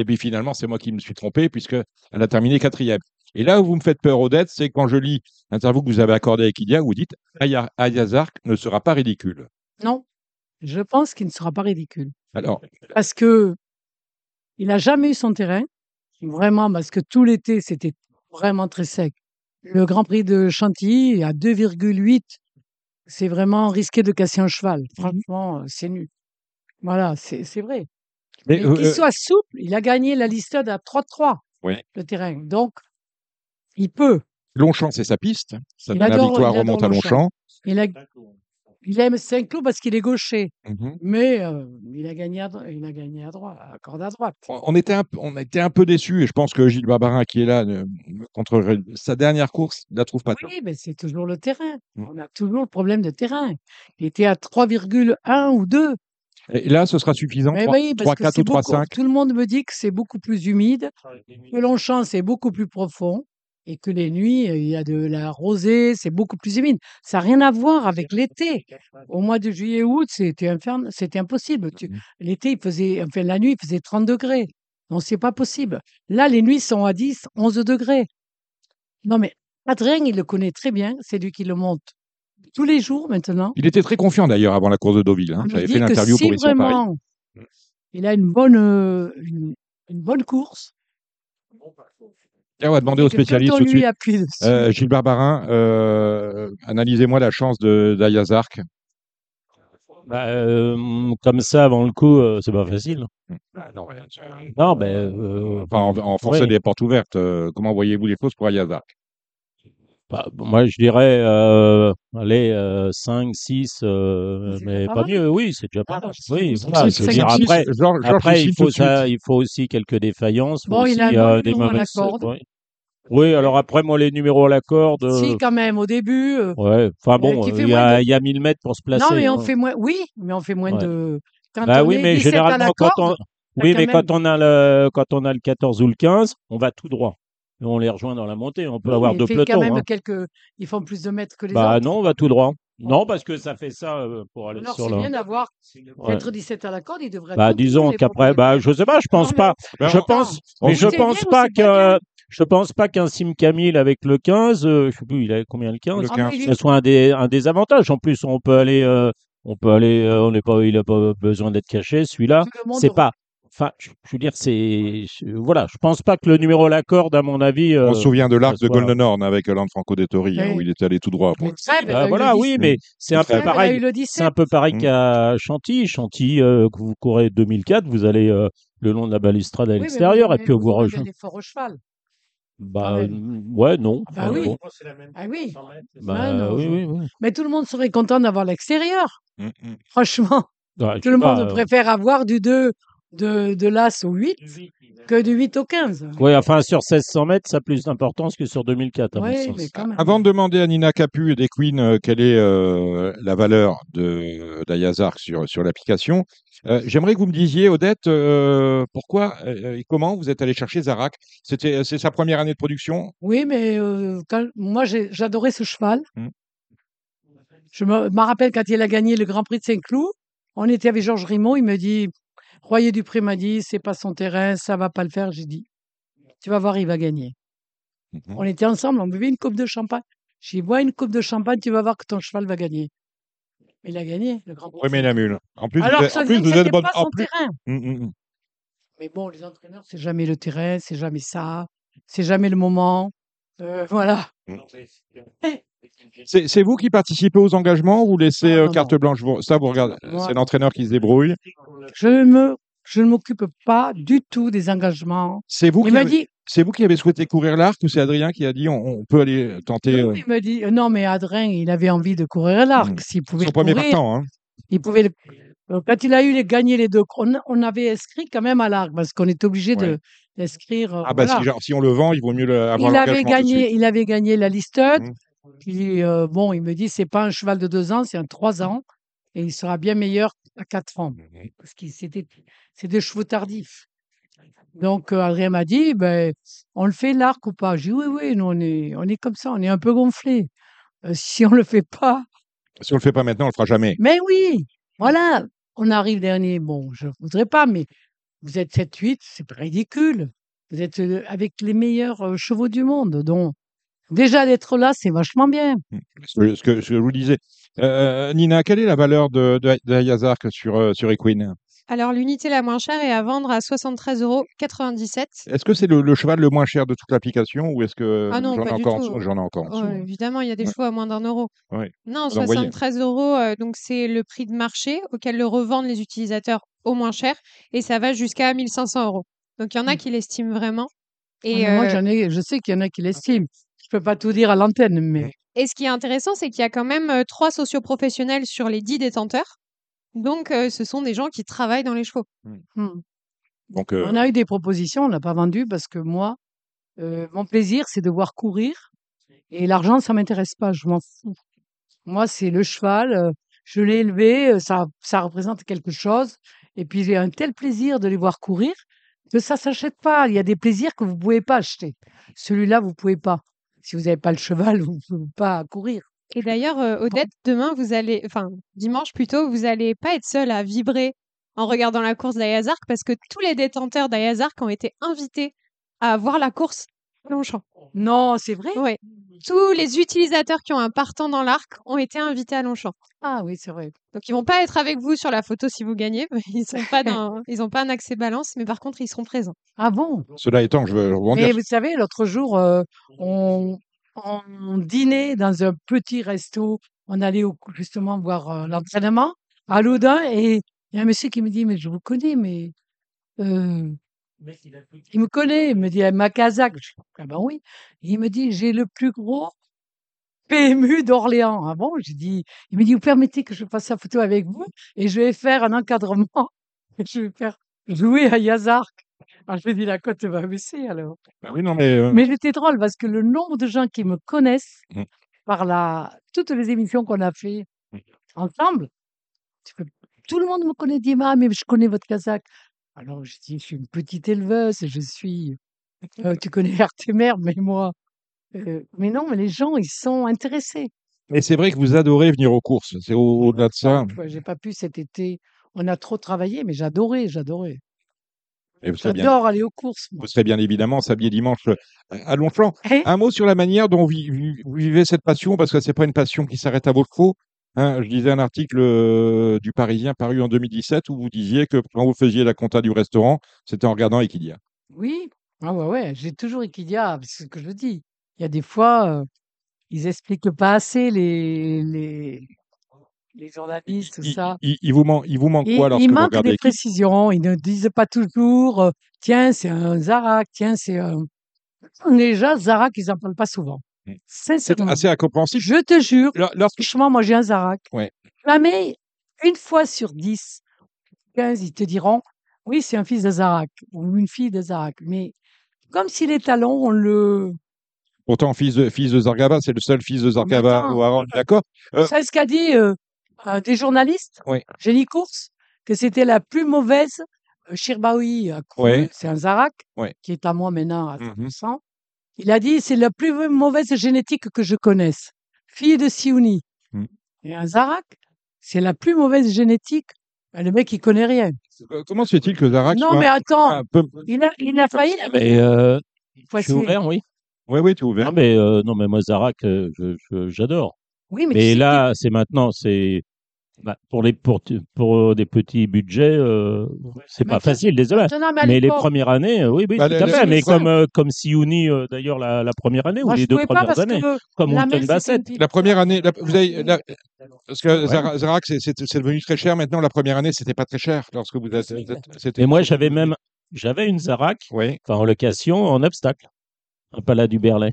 Et puis finalement, c'est moi qui me suis trompé puisqu'elle a terminé quatrième. Et là où vous me faites peur, Odette, c'est quand je lis l'interview que vous avez accordée avec Idia, où vous dites Aya- Ayazark ne sera pas ridicule. Non, je pense qu'il ne sera pas ridicule. Alors, Parce que il n'a jamais eu son terrain. Vraiment, parce que tout l'été, c'était vraiment très sec. Le Grand Prix de Chantilly, à 2,8, c'est vraiment risqué de casser un cheval. Franchement, euh, c'est nul. Voilà, c'est vrai. mais, Mais qu'il euh, soit souple, il a gagné la listade à 3-3, Oui. le terrain. Donc, il peut. Longchamp, c'est sa piste. Sa Il la adore- victoire il remonte à Longchamp. Il, a, il aime Saint-Cloud parce qu'il est gaucher. Mhm. Mais euh, il, a gagné à, il a gagné à droite, à corde à droite. On on était un, peu- on était un peu déçus, et je pense que Gilles Barbarin, qui est là, ne- contrerait. Sa dernière course, il la trouve pas top. Oui, mais c'est toujours le terrain. Mm. On a toujours le problème de terrain. Il était à 3,1 ou 2. Et là, ce sera suffisant. Mais 3, oui, parce que 4 c'est ou 3, beaucoup- 5. Tout le monde me dit que c'est beaucoup plus humide, que Longchamp, c'est beaucoup plus profond, et que les nuits, il y a de la rosée, c'est beaucoup plus humide. Ça n'a rien à voir avec l'été. Au mois de juillet-août, c'était inferne, c'était impossible. Tu- Mhm. L'été, il faisait, enfin, la nuit, il faisait 30 degrés. Non, c'est pas possible. Là, les nuits sont à 10, 11 degrés. Non, mais Adrien, il le connaît très bien. C'est lui qui le monte tous les jours maintenant. Il était très confiant d'ailleurs avant la course de Deauville. hein. J'avais fait l'interview si pour Paris. vraiment il a une bonne, euh, une, une bonne course, on va demander aux spécialistes tout de suite. Euh, Gilles Barbarin, euh, analysez-moi la chance de d'Ayazark. Bah, euh, comme ça, avant le coup, euh, c'est pas facile. non, Non, ben. euh, Enfin, en, en ouais. des portes ouvertes, euh, comment voyez-vous les choses pour Ayazark Bah, moi, je dirais, euh, allez, euh, 5, 6, euh, C'est mais pas pas mal. mieux. Oui, c'est déjà pas Ah, mal. Oui, c'est- voilà, je veux dire, après, Georges, Georges après signe il, tout faut de suite. ça, il faut aussi quelques défaillances. il faut Bon, il aussi, a un euh, bon des numéro à la mauvaises. corde. Oui. Oui, alors après, moi, les numéros à la corde. si euh, quand même au début. euh, Ouais, enfin bon, qui fait il y, moins a, de- il y a 1000 mètres pour se placer. non, mais on hein. fait moins. Oui, mais on fait moins Ouais. de. Quand Bah on oui, est mais 17 à la généralement, quand on, corde, oui, quand mais même- quand on a le, quand on a le 14 ou le 15, on va tout droit. Et on les rejoint dans la montée. On peut avoir il deux fait pelotons. quand même hein. quelques. Ils font plus de mètres que les Bah autres. non, on va tout droit. Non, parce que ça fait ça euh, pour aller Alors sur c'est le. bien d'avoir. Ouais. Être 17 à la corde, il devrait. Bah disons qu'après, bah je sais pas, je pense Non, mais- pas. Je pense, mais je pense pas c'est que, je pense pas qu'un Sim Camille avec le 15, euh, je sais plus, il a combien le 15, Le Ah, 15. mais ce lui- soit un des, un des avantages. En plus, on peut aller, euh, on peut aller, euh, on n'est pas, il a pas besoin d'être caché. Celui-là, le c'est pas. Enfin, je, je veux dire, c'est, voilà, je pense pas que le numéro à la corde, à mon avis. On euh, se souvient de l'arc de soit- Golden Horn avec Lanfranco Dettori, hein, Oui. où il était allé tout droit. Pour... Bah, voilà, oui, 17. mais c'est un peu pareil. C'est 17. un peu pareil Mm. qu'à Chantilly. Chantilly, euh, que vous courez 2004, vous allez euh, le long de la balustrade à Oui, l'extérieur vous et puis vous avez rejoignez. des forts au cheval. Bah, ouais, non. Ah bah Enfin, oui. bon. Ah oui. Bah, Ah non, oui, oui, oui. Mais tout le monde serait content d'avoir l'extérieur. Mm, mm. Franchement, Ouais, tout le monde pas, euh, préfère avoir du 2 de, de l'As au 8 que du 8 au 15. Oui, enfin, sur 1600 mètres, ça a plus d'importance que sur 2004, à mon Oui, sens. mais quand même. Avant de demander à Nina Capu et des Queens euh, quelle est euh, la valeur de d'Ayazark sur, sur l'application, euh, j'aimerais que vous me disiez, Odette, euh, pourquoi euh, et comment vous êtes allé chercher Zarak? C'était C'est sa première année de production? Oui, mais euh, quand- moi, j'adorais ce cheval. Mm. Je me, me rappelle quand il a gagné le Grand Prix de Saint-Cloud, on était avec Georges Rimond, il me dit, Royer Dupré m'a dit, c'est pas son terrain, ça va pas le faire. J'ai dit, tu vas voir, il va gagner. Mhm. On était ensemble, on buvait une coupe de champagne. J'ai dit, bois une coupe de champagne, tu vas voir que ton cheval va gagner. Il a gagné, le Grand Prix. Oui, mais la mule. En plus, Alors vous en plus, vous êtes bonne. En plus, terrain. Mm, mm, mm. Mais bon, les entraîneurs, c'est jamais le terrain, c'est jamais ça, c'est jamais le moment. Euh, voilà. C'est c'est vous qui participez aux engagements ou vous laissez euh, carte blanche? Vous- Ça, vous regardez. Moi- C'est l'entraîneur qui se débrouille. Je ne me, je ne m'occupe pas du tout des engagements. C'est vous, Il qui avez- dit, c'est vous qui avez souhaité courir l'arc ou c'est Adrien qui a dit on, on peut aller tenter euh, il m'a dit, euh, non, mais Adrien, il avait envie de courir l'arc. Mm. S'il pouvait son le premier partant hein. il pouvait le- Euh, Quand il a eu les, gagné les deux, on, on avait inscrit quand même à l'arc parce qu'on est obligé de. D'inscrire. euh, Ah bah voilà. si, genre, si on le vend, il vaut mieux le- avoir il avait gagné, il avait gagné la listed. Mmh. Puis euh, bon, il me dit c'est pas un cheval de deux ans, c'est un trois ans, et il sera bien meilleur à quatre ans Mmh parce que c'est des chevaux tardifs. Donc euh, Adrien m'a dit ben on le fait l'arc ou pas? J'ai dit oui oui, nous on est on est comme ça, on est un peu gonflé. Euh, si on le fait pas, Si on le fait pas maintenant, on le fera jamais. mais oui, voilà, on arrive dernier. Bon, je voudrais pas, mais vous êtes 7-8, c'est ridicule. Vous êtes euh, avec les meilleurs euh, chevaux du monde, donc déjà d'être là, c'est vachement bien. Ce que, ce que- ce que je vous disais. Euh, Nina, quelle est la valeur de, de, sur, sur Equine? Alors, l'unité la moins chère est à vendre à 73,97 euros. Est-ce que c'est le, le cheval le moins cher de toute l'application ou est-ce que Ah non, j'en ai, pas du encore en j'en ai encore Oh, évidemment, il y a des Ouais. chevaux à moins d'un euro. Ouais. Non, Vous en voyez. 73 euros, euh, donc c'est le prix de marché auquel le revendent les utilisateurs au moins cher, et ça va jusqu'à 1500 euros. Donc il y en a Mm. qui l'estiment vraiment. Ah, Et, mais Moi, euh, j'en ai, je sais qu'il y en a qui l'estiment. Je peux pas tout dire à l'antenne, mais et ce qui est intéressant, c'est qu'il y a quand même euh, trois socioprofessionnels sur les 10 détenteurs. Donc euh, ce sont des gens qui travaillent dans les chevaux. hmm. Donc, euh, on a eu des propositions, on n'a pas vendu parce que moi, euh, mon plaisir, c'est de voir courir. Et l'argent, ça m'intéresse pas, je m'en fous. Moi, c'est le cheval, euh, je l'ai élevé, ça, ça représente quelque chose. Et puis, j'ai un tel plaisir de les voir courir que ça s'achète pas. Il y a des plaisirs que vous pouvez pas acheter. Celui-là, vous pouvez pas. Si vous n'avez pas le cheval, vous ne pouvez pas courir. Et d'ailleurs, euh, Odette, demain, vous allez, enfin dimanche plutôt, vous allez pas être seule à vibrer en regardant la course d'Ayazark parce que tous les détenteurs d'Ayazark ont été invités à voir la course Longchamp. Non, c'est vrai? Ouais. Tous les utilisateurs qui ont un partant dans l'arc ont été invités à Longchamp. Ah oui, c'est vrai. Donc ils vont pas être avec vous sur la photo si vous gagnez, ils sont pas dans, ils ont pas un accès balance, mais par contre ils seront présents. Ah bon? Cela étant, je veux rebondir. Mais vous savez, l'autre jour, euh, on, on dînait dans un petit resto. On allait au- justement voir euh, l'entraînement à Loudun et il y a un monsieur qui me dit, mais je vous connais, mais euh, il me connaît. Il me dit, ma Kazakh. Je dis, ah ben oui. Il me dit, j'ai le plus gros PMU d'Orléans. Ah bon? J'ai dit, il me dit, vous permettez que je fasse la photo avec vous et je vais faire un encadrement. Je vais faire jouer à Yazark. Alors je lui ai dit, la cote va baisser alors. Bah oui, non, mais, euh, Mais j'étais drôle parce que le nombre de gens qui me connaissent Mmh. par la, toutes les émissions qu'on a fait Mmh. ensemble, tu peux- tout le monde me connaît, dit Ah, mais je connais votre Kazakh. Alors je dis Je suis une petite éleveuse, je suis. euh, tu connais Artemer, mais moi. euh, mais non, mais les gens, ils sont intéressés. mais c'est vrai que vous adorez venir aux courses. C'est au- au-delà de ça. Vois, J'ai pas pu cet été. On a trop travaillé, mais j'adorais, j'adorais. J'adore aller aux courses. moi. vous serez bien évidemment samedi et dimanche euh, à Longchamp. Eh? Un mot sur la manière dont vous, vi- vous vivez cette passion, parce que c'est pas une passion qui s'arrête à vos chevaux. Hein, je lisais un article euh, du Parisien paru en 2017 où vous disiez que quand vous faisiez la compta du restaurant, c'était en regardant Equidia. Oui, ah ouais, ouais, j'ai toujours Equidia, c'est ce que je dis. Il y a des fois, euh, ils expliquent pas assez les, les, les journalistes, tout Il, ça. il- il vous manque, il vous manque quoi lorsque il manque des précisions, ils ne disent pas toujours, euh, tiens, c'est un Zarak, tiens, c'est un... Déjà, Zarak, ils n'en parlent pas souvent. Mm. C'est assez incompréhensible. Je te jure, Lors- Lorsque, franchement, moi j'ai un Zarak. Ouais. Jamais, une fois sur 10, 15, ils te diront, oui, c'est un fils de Zarak ou une fille de Zarak. Mais comme si les talons, on le... pourtant, fils de, fils de Zargaba, c'est le seul fils de Zargaba au Harold, d'accord Euh, savez ce qu'a dit euh, un des journalistes, Oui. Jenny Course, que c'était la plus mauvaise euh, Shirbaoui Ouais. c'est un Zarak, qui est à moi maintenant à Mhm. 100%. Il a dit, c'est la plus mauvaise génétique que je connaisse. Fille de Siouni. Mm. Et un Zarak, c'est la plus mauvaise génétique. Ben, Le mec, il connaît rien. Euh, Comment se fait-il que Zarak non, soit mais attends, un peu... il a, il a failli. Mais euh, je suis ouvert, oui. Oui, oui, tu es ouvert. Non, mais euh, non, mais moi Zarak, euh, j'adore. Oui, mais, Mais, là, c'est maintenant, c'est bah, pour les pour, pour des petits budgets, euh, c'est pas facile, désolé. mais les premières années, euh, oui, oui, Bah, tout le- à fait. Mais comme euh, comme Siouni, euh, d'ailleurs la, la première année ou moi, les je deux premières parce années, que comme Mountain Bassett. La première année, la- vous avez, la- parce que Ouais. Zara- Zarak, c'est- devenu très cher maintenant. La première année, c'était pas très cher lorsque vous c'était- Et moi, j'avais même j'avais une Zarak, Oui. enfin en location, en obstacle, un Pala du Berlay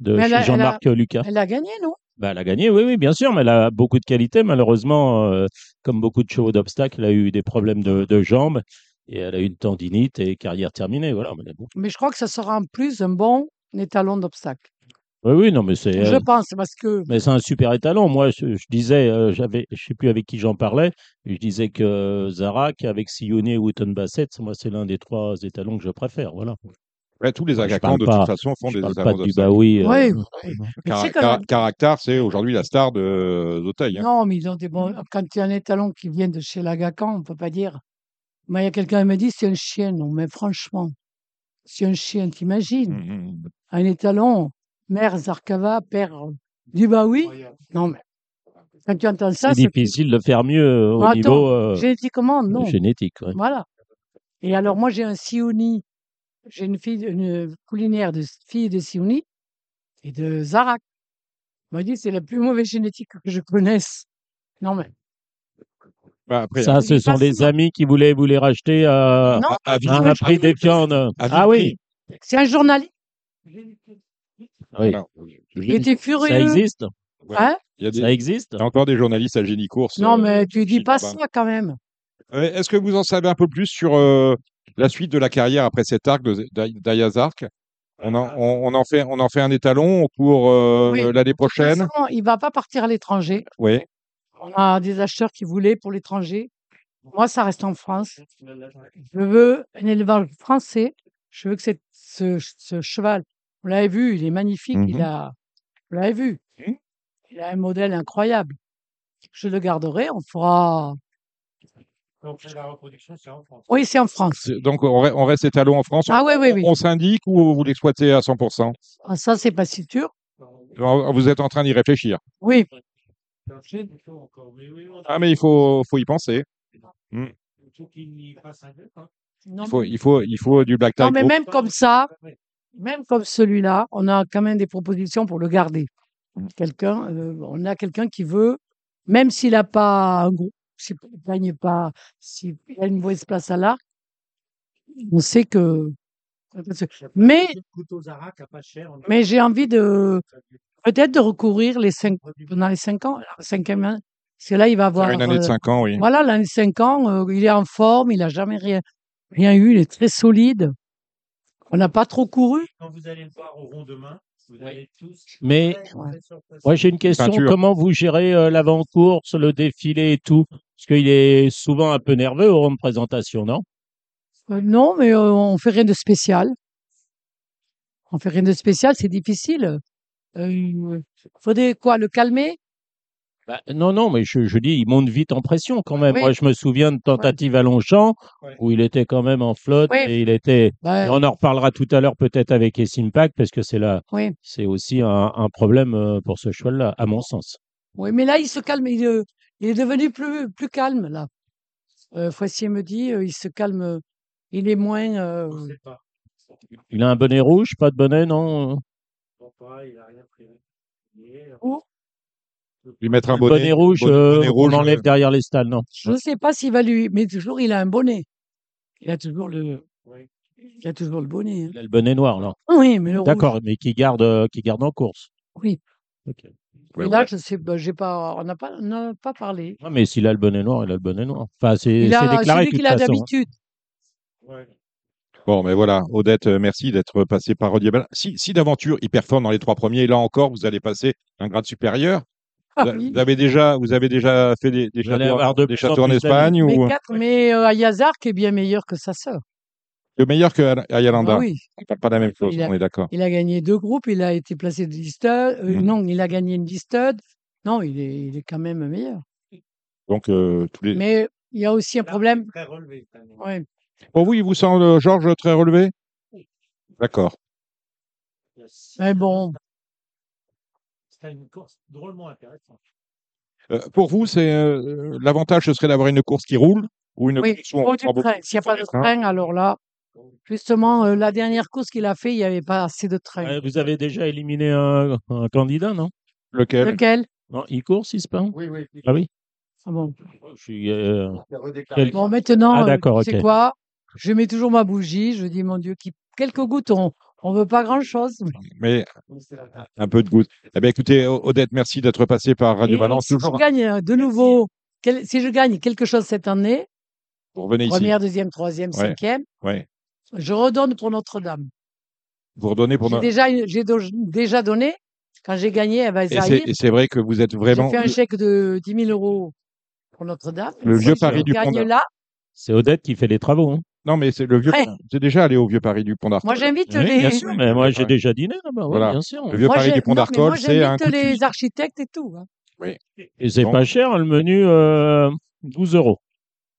de Jean-Marc Lucas. Elle a gagné, non? Bah, elle a gagné, oui, oui, bien sûr, mais elle a beaucoup de qualités. Malheureusement, euh, comme beaucoup de chevaux d'obstacle, elle a eu des problèmes de, de jambes. et elle a eu une tendinite et carrière terminée. Voilà. Mais bon. Mais je crois que ça sera en plus un bon étalon d'obstacle. Oui, oui, non, mais c'est. Je euh, pense, parce que Mais c'est un super étalon. Moi, je, je disais, euh, j'avais, je sais plus avec qui j'en parlais, mais je disais que Zarak avec Siouni et Wooten Bassett, moi, c'est l'un des trois étalons que je préfère. Voilà. Ouais, tous les parle de pas- toute façon, font je des. Baoui. euh, Oui, euh, oui. Mais même- Caractère, c'est aujourd'hui la star de d'Auteuil. hein. Non, mais ils ont des bons. Quand il y a un étalon qui vient de chez Lagacan, on peut pas dire. Moi, il y a quelqu'un qui me dit c'est un chien. Non, mais franchement, c'est un chien, t'imagines? Mhm. Un étalon, mère Zarkava, père euh, du Baoui. Non, mais quand tu entends ça, c'est c'est difficile de faire mieux euh, au attends, niveau euh, génétiquement, non. génétique. ouais. Voilà. Et alors, moi, j'ai un Siouni. J'ai une fille, une poulinière de fille de Siouni et de Zarak. On m'a dit c'est la plus mauvaise génétique que je connaisse. Non, mais. Bah, après, Ça, ce sont des amis qui voulaient vous les racheter à, Non, à- à à un prix des viandes. à Ah oui, c'est un journaliste. oui. Il était furieux. ça existe. Ouais. Hein? Il y a des- Ça existe. il y a encore des journalistes à Génie Course. non, euh, mais tu dis pas ça quand même. Euh, Est-ce que vous en savez un peu plus sur euh, la suite de la carrière après cet arc d'Ayazark on en, on, on en fait, on en fait un étalon pour euh, Oui. l'année prochaine. façon, il va pas partir à l'étranger. Oui. On a des acheteurs qui voulaient pour l'étranger. Moi, ça reste en France. Je veux un élevage français. Je veux que ce, ce cheval, vous l'avez vu, il est magnifique. Il Mhm. a, vous l'avez vu, Mhm. il a un modèle incroyable. Je le garderai. On fera. Donc, la reproduction, c'est en France. Oui, c'est en France. Donc on, re- on reste étalon en France? Ah oui, oui, oui. On s'indique ou vous l'exploitez à 100% Ah, ça, c'est pas si sûr. Vous êtes en train d'y réfléchir. Oui. Ah mais il faut, faut y penser. il peu. Hein. Il faut, il faut, il faut du black tie. non, mais même comme ça, même comme celui-là, on a quand même des propositions pour le garder. Quelqu'un, euh, on a quelqu'un qui veut, même s'il n'a pas un groupe, s'il ne gagne pas, s'il a une mauvaise place à l'arc, on sait que. Mais, mais j'ai envie de peut-être de recourir les cinq, pendant les cinq ans, la cinquième année, parce que là, il va avoir. Une année de euh, 5 ans, oui. Voilà, l'année 5 ans, euh, il est en forme, il n'a jamais rien, rien eu, il est très solide. On n'a pas trop couru. Quand vous allez le voir au rond demain, vous allez tous. Mais Ouais. moi, j'ai une question. Peinture. Comment vous gérez euh, l'avant-course, le défilé et tout? Parce qu'il est souvent un peu nerveux au rond de présentation, non? Euh, non, mais euh, on fait rien de spécial. On fait rien de spécial, c'est difficile. Euh, faudrait quoi, le calmer? Bah, Non, non, mais je, je dis, il monte vite en pression quand même. Oui. Moi, je me souviens de tentatives à Longchamp Ouais. où il était quand même en flotte Oui. et il était. Et on en reparlera tout à l'heure peut-être avec Impact parce que c'est là, oui. c'est aussi un, un problème euh, pour ce cheval-là, à mon sens. oui, mais là, il se calme. Il, euh, il est devenu plus, plus calme, là. Euh, Foissier me dit, euh, il se calme. il est moins. euh, pas. Il a un bonnet rouge, pas de bonnet, non Bon, il a rien pris. Il est- où? Lui mettre un bonnet, bonnet rouge, bonnet- euh, bonnet on enlève euh, derrière les stalles, non? Je ne sais pas s'il va lui. Mais toujours, il a un bonnet. Il a toujours le. Oui. Il a toujours le bonnet. hein. Il a le bonnet noir, là. Oui, mais le rouge. D'accord, mais qui garde, euh, qui garde en course. Oui. Ok. Ouais, Et là, ouais. je sais, bah, j'ai pas, on n'a pas, on pas parlé. Non, mais s'il a le bonnet noir, il a le bonnet noir. Enfin, c'est Il c'est a déclaré toute qu'il a façon. hein. d'habitude. Ouais. Bon, mais voilà, Odette, euh, merci d'être passé par Rodier. Si, si d'aventure il performe dans les trois premiers, là encore, vous allez passer un grade supérieur. Ah Vous- oui. Vous avez déjà, vous avez déjà fait des, des châteaux, avoir de des en châteaux en Espagne Mais, ou quatre, mais euh, Ayazark est bien meilleur que sa sœur. le meilleur que Ay- Ayalanda Ah oui, pas de la même chose, a- on est d'accord. il a gagné deux groupes, il a été placé de listed. euh, Mhm. Non, il a gagné une listed. Non, il est, il est quand même meilleur. Donc euh, tous les. Mais il y a aussi un Là, problème. Très relevé. Ouais. Pour vous, il vous semble Georges très relevé? D'accord. A six- Mais bon, Une course drôlement intéressante. Euh, pour vous, c'est euh, l'avantage, ce serait d'avoir une course qui roule ou une oui, course il où on train. S'il n'y a pas de train train, alors là, justement, euh, la dernière course qu'il a fait, il n'y avait pas assez de train. Vous avez déjà éliminé un, un candidat, non? Lequel? Lequel? Non, il court, si c'est pas Oui, oui. Ah oui? Ah bon. Je suis, euh, C'est. Quel- Bon, maintenant, Ah, euh, d'accord, tu sais ok. quoi? Je mets toujours ma bougie. Je dis, mon Dieu, qui... quelques gouttes, on ne veut pas grand-chose. Mais un peu de goutte. Eh bien, écoutez, Odette, merci d'être passé par Radio Et Balance. si je gagne euh, de nouveau, quel- si je gagne quelque chose cette année, Vous revenez ici. Première, deuxième, troisième, Ouais. cinquième. Ouais. Je redonne pour Notre-Dame. Vous redonnez pour J'ai no- déjà, j'ai déjà donné. Quand j'ai gagné à Et c'est- Zahir, et c'est vrai que vous êtes j'ai vraiment fait un le, chèque de 10 000 euros pour Notre-Dame. le Si vieux je Paris du Pont là, C'est Odette qui fait les travaux. hein. Non, mais c'est le vieux. Ouais. C'est déjà allé au vieux Paris du Pont d'Arcole. moi j'invite Oui, bien les. sûr, mais moi j'ai Ouais. déjà dîné là-bas, oui, Voilà. bien sûr. Le vieux Moi, Paris j'ai- du Pont d'Arcole, c'est un j'invite de les architectes et tout. hein. Et c'est Donc- pas cher, le menu, euh, 12 euros.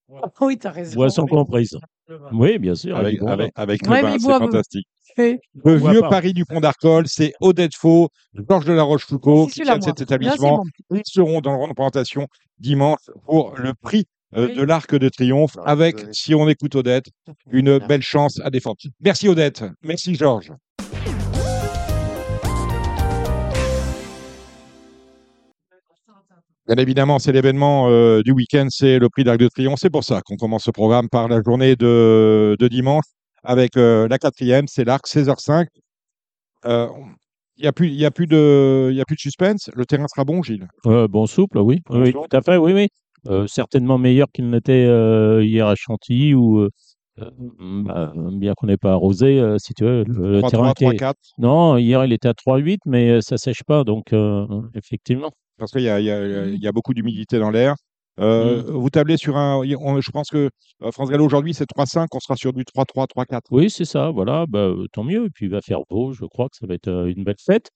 Oui, t'as raison. Boisson comprise. Oui, bien sûr. Avec, Ouais, le vin, c'est fantastique. Oui. Le vieux. Paris du Pont d'Arcole, c'est Odette Faux, Georges de la Rochefoucauld qui tiennent cet établissement. Ils seront dans la représentation dimanche pour le prix euh, Oui. de l'Arc de Triomphe avec, si on écoute Odette, une belle chance à défendre. Merci Odette. Merci Georges. Bien évidemment, c'est l'événement euh, du week-end, c'est le prix d'Arc de Triomphe. C'est pour ça qu'on commence ce programme par la journée de, de dimanche avec euh, la quatrième, c'est l'Arc 16h05. Euh, Il n'y a, plus- il y a, plus de- il y a plus de suspense. Le terrain sera bon, Gilles? Euh, bon souple, oui. Oui, tout à fait, oui, oui. Euh, certainement meilleur qu'il n'était euh, hier à Chantilly, où, euh, bah, bien qu'on n'ait pas arrosé, si tu veux, le, le 3-3, terrain était... 3-4. Non, hier il était à 3-8, mais ça sèche pas, donc effectivement. Parce qu'il y a, y y beaucoup d'humidité dans l'air. Euh, Mm. Vous tablez sur un. on- je pense que France Gallo aujourd'hui, c'est 3-5. On sera sur du 3-3, 3-4. Oui, c'est ça, voilà, bah, tant mieux. Et puis il va faire beau, je crois que ça va être une belle fête.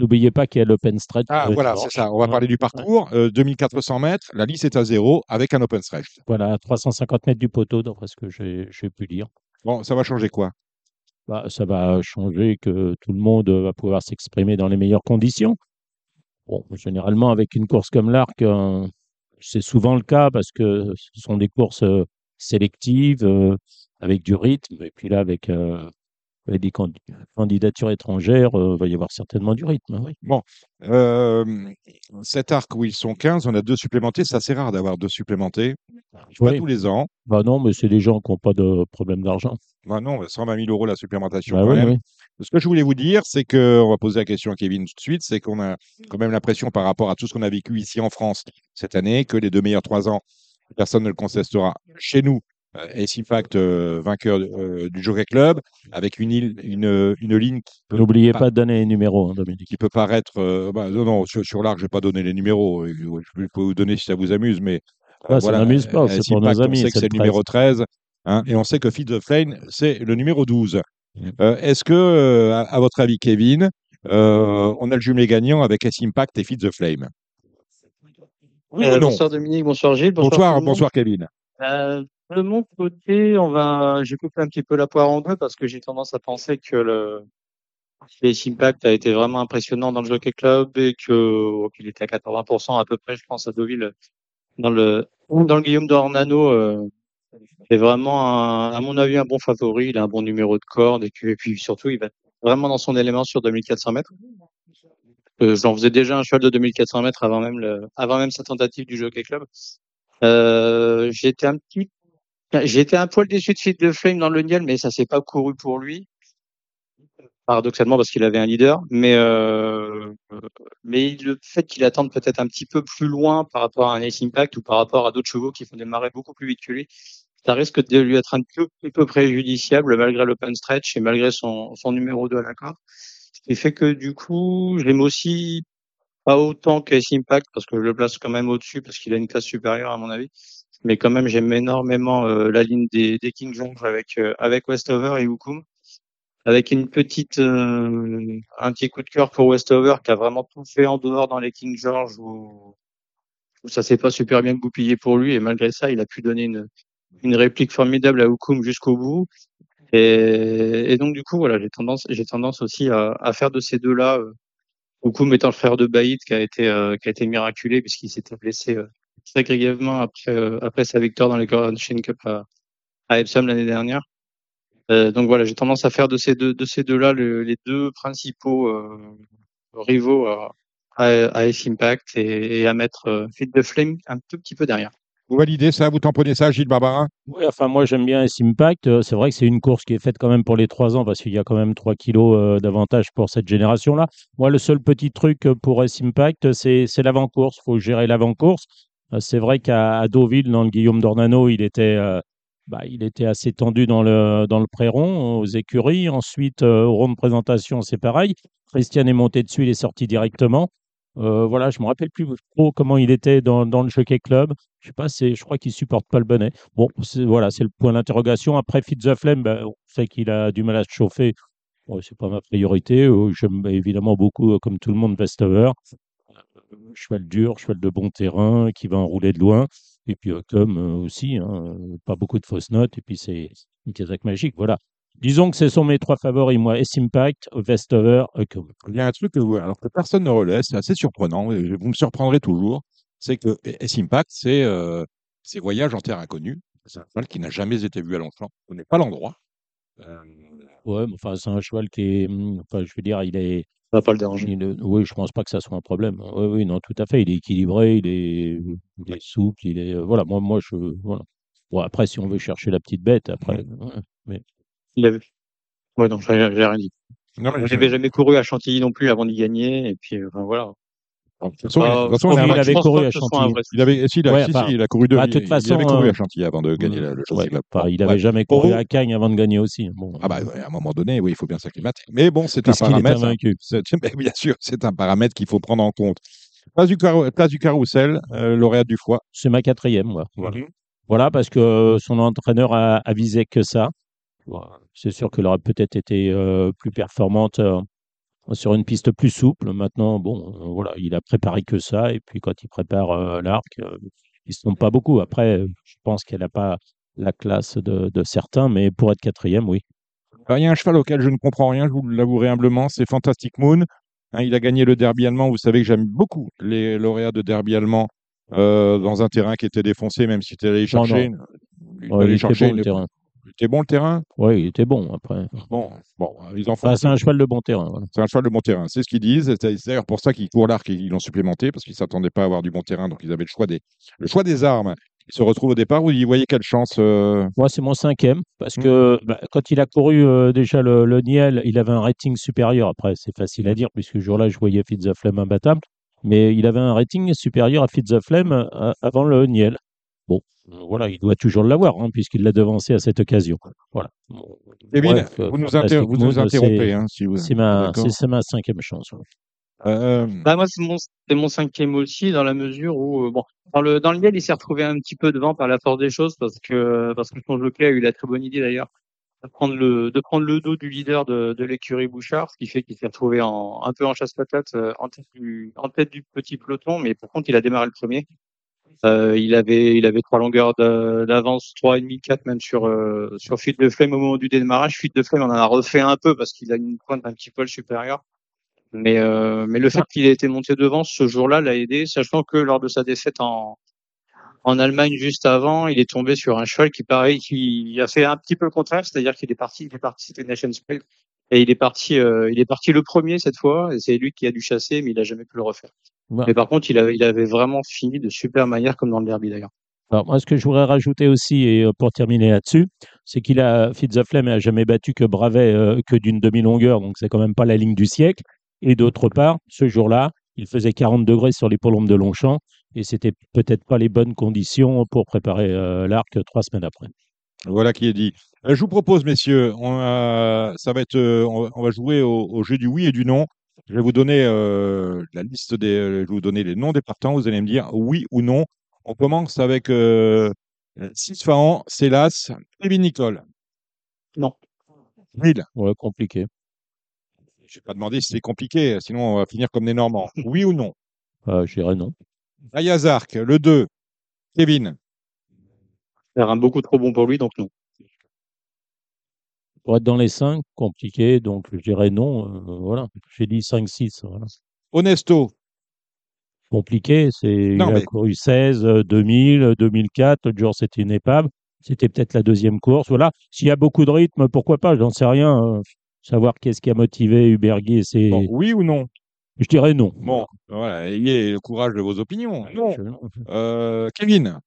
N'oubliez pas qu'il y a l'open stretch. Ah, euh, voilà, c'est ça. On va Ouais. parler du parcours. Euh, 2400 mètres. La liste est à zéro avec un open stretch. Voilà, à 350 mètres du poteau, d'après ce que j'ai pu lire. Bon, ça va changer quoi? Bah, ça va changer que tout le monde va pouvoir s'exprimer dans les meilleures conditions. Bon, généralement, avec une course comme l'Arc, euh, c'est souvent le cas parce que ce sont des courses euh, sélectives, euh, avec du rythme. Et puis là, avec, euh, avec des candi- candidatures étrangères, euh, il va y avoir certainement du rythme. oui. Bon, euh, cet arc où ils sont 15, on a deux supplémentés. C'est assez rare d'avoir deux supplémentés. Pas Oui. tous les ans. Bah non, mais c'est des gens qui n'ont pas de problème d'argent. Bah non, 120 000 euros la supplémentation Bah quand oui, même. oui. Ce que je voulais vous dire, c'est que, on va poser la question à Kevin tout de suite, c'est qu'on a quand même l'impression par rapport à tout ce qu'on a vécu ici en France cette année, que les deux meilleurs trois ans, personne ne le contestera. Chez nous, euh, Ace Impact, euh, vainqueur euh, du Jockey Club, avec une, île- une, une ligne qui peut, N'oubliez pas- de donner les numéros, hein, Dominique. qui peut paraître. euh, bah, non, non, sur, sur l'arc, je ne vais pas donner les numéros. euh, Je peux vous donner si ça vous amuse, mais. euh, Ah, ça m'amuse pas, c'est pour nos amis, On sait que c'est le numéro 13. hein, et on sait que Feed the Flame, c'est le numéro 12. Mm. Euh, Est-ce que, euh, à, à votre avis, Kevin, euh, on a le jumelé gagnant avec Ace Impact et Feed the Flame? Oui Euh, non bonsoir Dominique, bonsoir Gilles. Bonsoir, Bonsoir, bonsoir Kevin. De mon côté, on va, j'ai coupé un petit peu la poire en deux parce que j'ai tendance à penser que le Impact a été vraiment impressionnant dans le Jockey Club et que oh, qu'il était à 80% à peu près, je pense, à Deauville dans le dans le Guillaume d'Ornano. Euh, c'est vraiment, un- à mon avis, un bon favori. Il a un bon numéro de corde et puis, et puis surtout, il va vraiment dans son élément sur 2400 mètres. Euh, J'en faisais déjà un cheval de 2400 mètres avant même le, avant même sa tentative du Jockey Club. Euh, j'étais un petit, j'étais un poil déçu de Feed the Flame dans le Niel, mais ça s'est pas couru pour lui. Paradoxalement parce qu'il avait un leader, mais euh, mais le fait qu'il attende peut-être un petit peu plus loin par rapport à un Ace Impact ou par rapport à d'autres chevaux qui font démarrer beaucoup plus vite que lui, ça risque de lui être un peu, peu préjudiciable malgré l'open stretch et malgré son, son numéro 2 à la corde. Ce qui fait que du coup, j'aime aussi pas autant que Ace Impact parce que je le place quand même au-dessus parce qu'il a une classe supérieure à mon avis. Mais quand même, j'aime énormément euh, la ligne des, des King George avec euh, avec Westover et Hukum, avec une petite euh, un petit coup de cœur pour Westover qui a vraiment tout fait en dehors dans les King George où, où ça s'est pas super bien goupillé pour lui et malgré ça, il a pu donner une une réplique formidable à Hukum jusqu'au bout. Et, et donc du coup, voilà, j'ai tendance j'ai tendance aussi à, à faire de ces deux-là. Euh, Hukum étant le frère de Baïd qui a été euh, qui a été miraculé puisqu'il s'était blessé euh, très grièvement après euh, après sa victoire dans les Coronation Cup à, à Epsom l'année dernière. Euh, donc voilà, j'ai tendance à faire de ces deux de ces deux-là le- les deux principaux euh, rivaux à, à, à Ace Impact et, et à mettre euh, Feed the Flame un tout petit peu derrière. Vous validez ça Vous tamponnez ça, Gilles Barbarin Oui, enfin, moi, j'aime bien S Impact. C'est vrai que c'est une course qui est faite quand même pour les trois ans parce qu'il y a quand même 3 kilos d'avantage pour cette génération-là. Moi, le seul petit truc pour S Impact, c'est c'est l'avant-course. Il faut gérer l'avant-course. Euh, C'est vrai qu'à Deauville, dans le Guillaume d'Ornano, il était, euh, bah, il était assez tendu dans le, dans le pré-rond, aux écuries. Ensuite, euh, au rond de présentation, c'est pareil. Christian est monté dessus, il est sorti directement. Euh, voilà, je me rappelle plus trop comment il était dans, dans le Jockey Club. Je sais pas, je crois qu'il supporte pas le bonnet. Bon, voilà, c'est le point d'interrogation. Après, Fitzaflem, ben, on sait qu'il a du mal à se chauffer. Bon, c'est pas ma priorité. Euh, J'aime évidemment beaucoup, comme tout le monde, Vestover. Cheval dur, cheval de bon terrain, qui va enrouler de loin. Et puis, euh, comme euh, aussi, hein, euh, pas beaucoup de fausses notes. Et puis, c'est une Kazakh magique. Voilà. Disons que ce sont mes trois favoris, moi. S-Impact, Vestover, Huckum. Il y a un truc que, vous- alors que personne ne relaie, c'est assez surprenant, et vous me surprendrez toujours, c'est que S-Impact, c'est euh, voyage en terre inconnue. C'est un cheval qui n'a jamais été vu à Longchamp. On n'est pas l'endroit. Euh, Ouais, mais enfin, c'est un cheval qui est. hum, Enfin, je veux dire, il est. Ça va pas le déranger. il est- oui, je pense pas que ça soit un problème. Oui, oui, non, tout à fait. Il est équilibré, il est, il est souple, il est. Voilà, moi, moi, je. Voilà. Bon, après, si on veut chercher la petite bête, après. ouais, mais Il avait. Ouais, donc j'ai j'ai rien dit. non, mais je- n'avait jamais couru à Chantilly non plus avant d'y gagner. Et puis, euh, enfin, voilà. De toute façon, il- de toute façon, il il avait couru à Chantilly. il avait, si, il a, Ouais, si, enfin, si, il a couru deux, bah, de toute il, façon, avait couru euh, à Chantilly avant de gagner hum, le, ouais, Club. Bon, il n'avait ouais. jamais couru à Cagnes avant de gagner aussi. Bon, Ah bah, à un moment donné, oui, il faut bien s'acclimater. Mais bon, c'est un paramètre. hein. bien sûr, c'est un paramètre qu'il faut prendre en compte. Place du, carrou- place du carrousel, euh, lauréat du foie. C'est ma quatrième, moi. Voilà. Voilà, parce que euh, son entraîneur a, visé que ça. C'est sûr qu'elle aurait peut-être été euh, plus performante euh, sur une piste plus souple. Maintenant, bon, euh, voilà, il a préparé que ça. Et puis quand il prépare euh, l'arc, euh, il se trompe pas beaucoup. Après, euh, je pense qu'elle n'a pas la classe de, de certains, mais pour être quatrième, oui. Alors, il y a un cheval auquel je ne comprends rien, je vous l'avouerai humblement, c'est Fantastic Moon. Hein, il a gagné le derby allemand. Vous savez que j'aime beaucoup les lauréats de derby allemand dans un terrain qui était défoncé, même si tu allé chercher. non. Ouais, il chercher bon une- le terrain. Il était bon le terrain? Oui, il était bon après. Bon, bon, ils en font. C'est un cheval de bon terrain. voilà. C'est un cheval de bon terrain, c'est ce qu'ils disent. C'est d'ailleurs pour ça qu'ils courent l'arc et ils l'ont supplémenté, parce qu'ils ne s'attendaient pas à avoir du bon terrain, donc ils avaient le choix des, le choix des armes. Ils se retrouvent au départ, vous y voyez quelle chance euh, Moi, c'est mon cinquième, parce Mm. que bah, quand il a couru euh, déjà le, le Niel, il avait un rating supérieur. Après, c'est facile à dire, puisque ce jour-là, je voyais Fitzaflem imbattable. Mais il avait un rating supérieur à Fitzaflem euh, avant le Niel. Bon, euh, voilà, il doit toujours l'avoir, hein, puisqu'il l'a devancé à cette occasion. Voilà. Bon, Kevin, bref, euh, vous nous, Fantastic inter- vous nous Moon, interrompez, c'est- hein, si vous C'est ma, cinquième chance. ouais. Euh, Bah, moi, c'est mon, cinquième aussi, dans la mesure où, euh, bon, dans le, dans le il s'est retrouvé un petit peu devant par la force des choses, parce que, parce que son jockey a eu la très bonne idée d'ailleurs, de prendre le, de prendre le dos du leader de, de l'écurie Bouchard, ce qui fait qu'il s'est retrouvé en, un peu en chasse-patate, euh, en tête du, en tête du petit peloton, mais par contre, il a démarré le premier. Euh, il avait, il avait trois longueurs d'avance, trois et demi, quatre même sur, euh, sur Fuite de Flemme au moment du démarrage. Fuite de Flemme, on en a refait un peu parce qu'il a une pointe un petit poil supérieure. Mais, euh, mais le fait qu'il ait été monté devant ce jour-là l'a aidé, sachant que lors de sa défaite en, en Allemagne juste avant, il est tombé sur un cheval qui pareil, qui a fait un petit peu le contraire, c'est-à-dire qu'il est parti, il est parti, c'était Nation Spring, et il est parti, euh, il est parti le premier cette fois, et c'est lui qui a dû chasser, mais il a jamais pu le refaire. Voilà. Mais par contre, il avait, il avait vraiment fini de super manière comme dans le derby d'ailleurs. Alors, moi, ce que je voudrais rajouter aussi, et euh, pour terminer là-dessus, c'est qu'il a, Fitzaflem n'a jamais battu que Bravet euh, que d'une demi-longueur, donc c'est quand même pas la ligne du siècle. Et d'autre part, ce jour-là, il faisait 40 degrés sur les polombes de Longchamp, et c'était peut-être pas les bonnes conditions pour préparer euh, l'arc trois semaines après. Voilà qui est dit. Euh, je vous propose, messieurs, on, a- ça va être, euh, on, va- on va jouer au, au jeu du oui et du non. Je vais vous donner euh, la liste des, euh, je vais vous donner les noms des partants. Vous allez me dire oui ou non. On commence avec euh, Sisfahan, Célas, Kevin Nicole. Non. Will. Ouais, compliqué. Je vais pas demander si c'est compliqué, sinon on va finir comme des Normands. Oui ou non? Euh, je dirais non. Ayazark, le 2. Kevin. C'est un beaucoup trop bon pour lui, donc non. Pour être dans les 5, compliqué, donc je dirais non. euh, voilà, j'ai dit 5-6. Voilà. Honesto. Compliqué, c'est il Non, a mais- couru 16, euh, 2000, euh, 2004. L'autre jour, c'était une épave. C'était peut-être la deuxième course. Voilà. S'il y a beaucoup de rythme, pourquoi pas J'en sais rien. euh, savoir qu'est-ce qui a motivé Hubergui et ses. Bon, oui ou non? Je dirais non. Bon, voilà, ayez le courage de vos opinions. Non. Je- Euh, Kevin.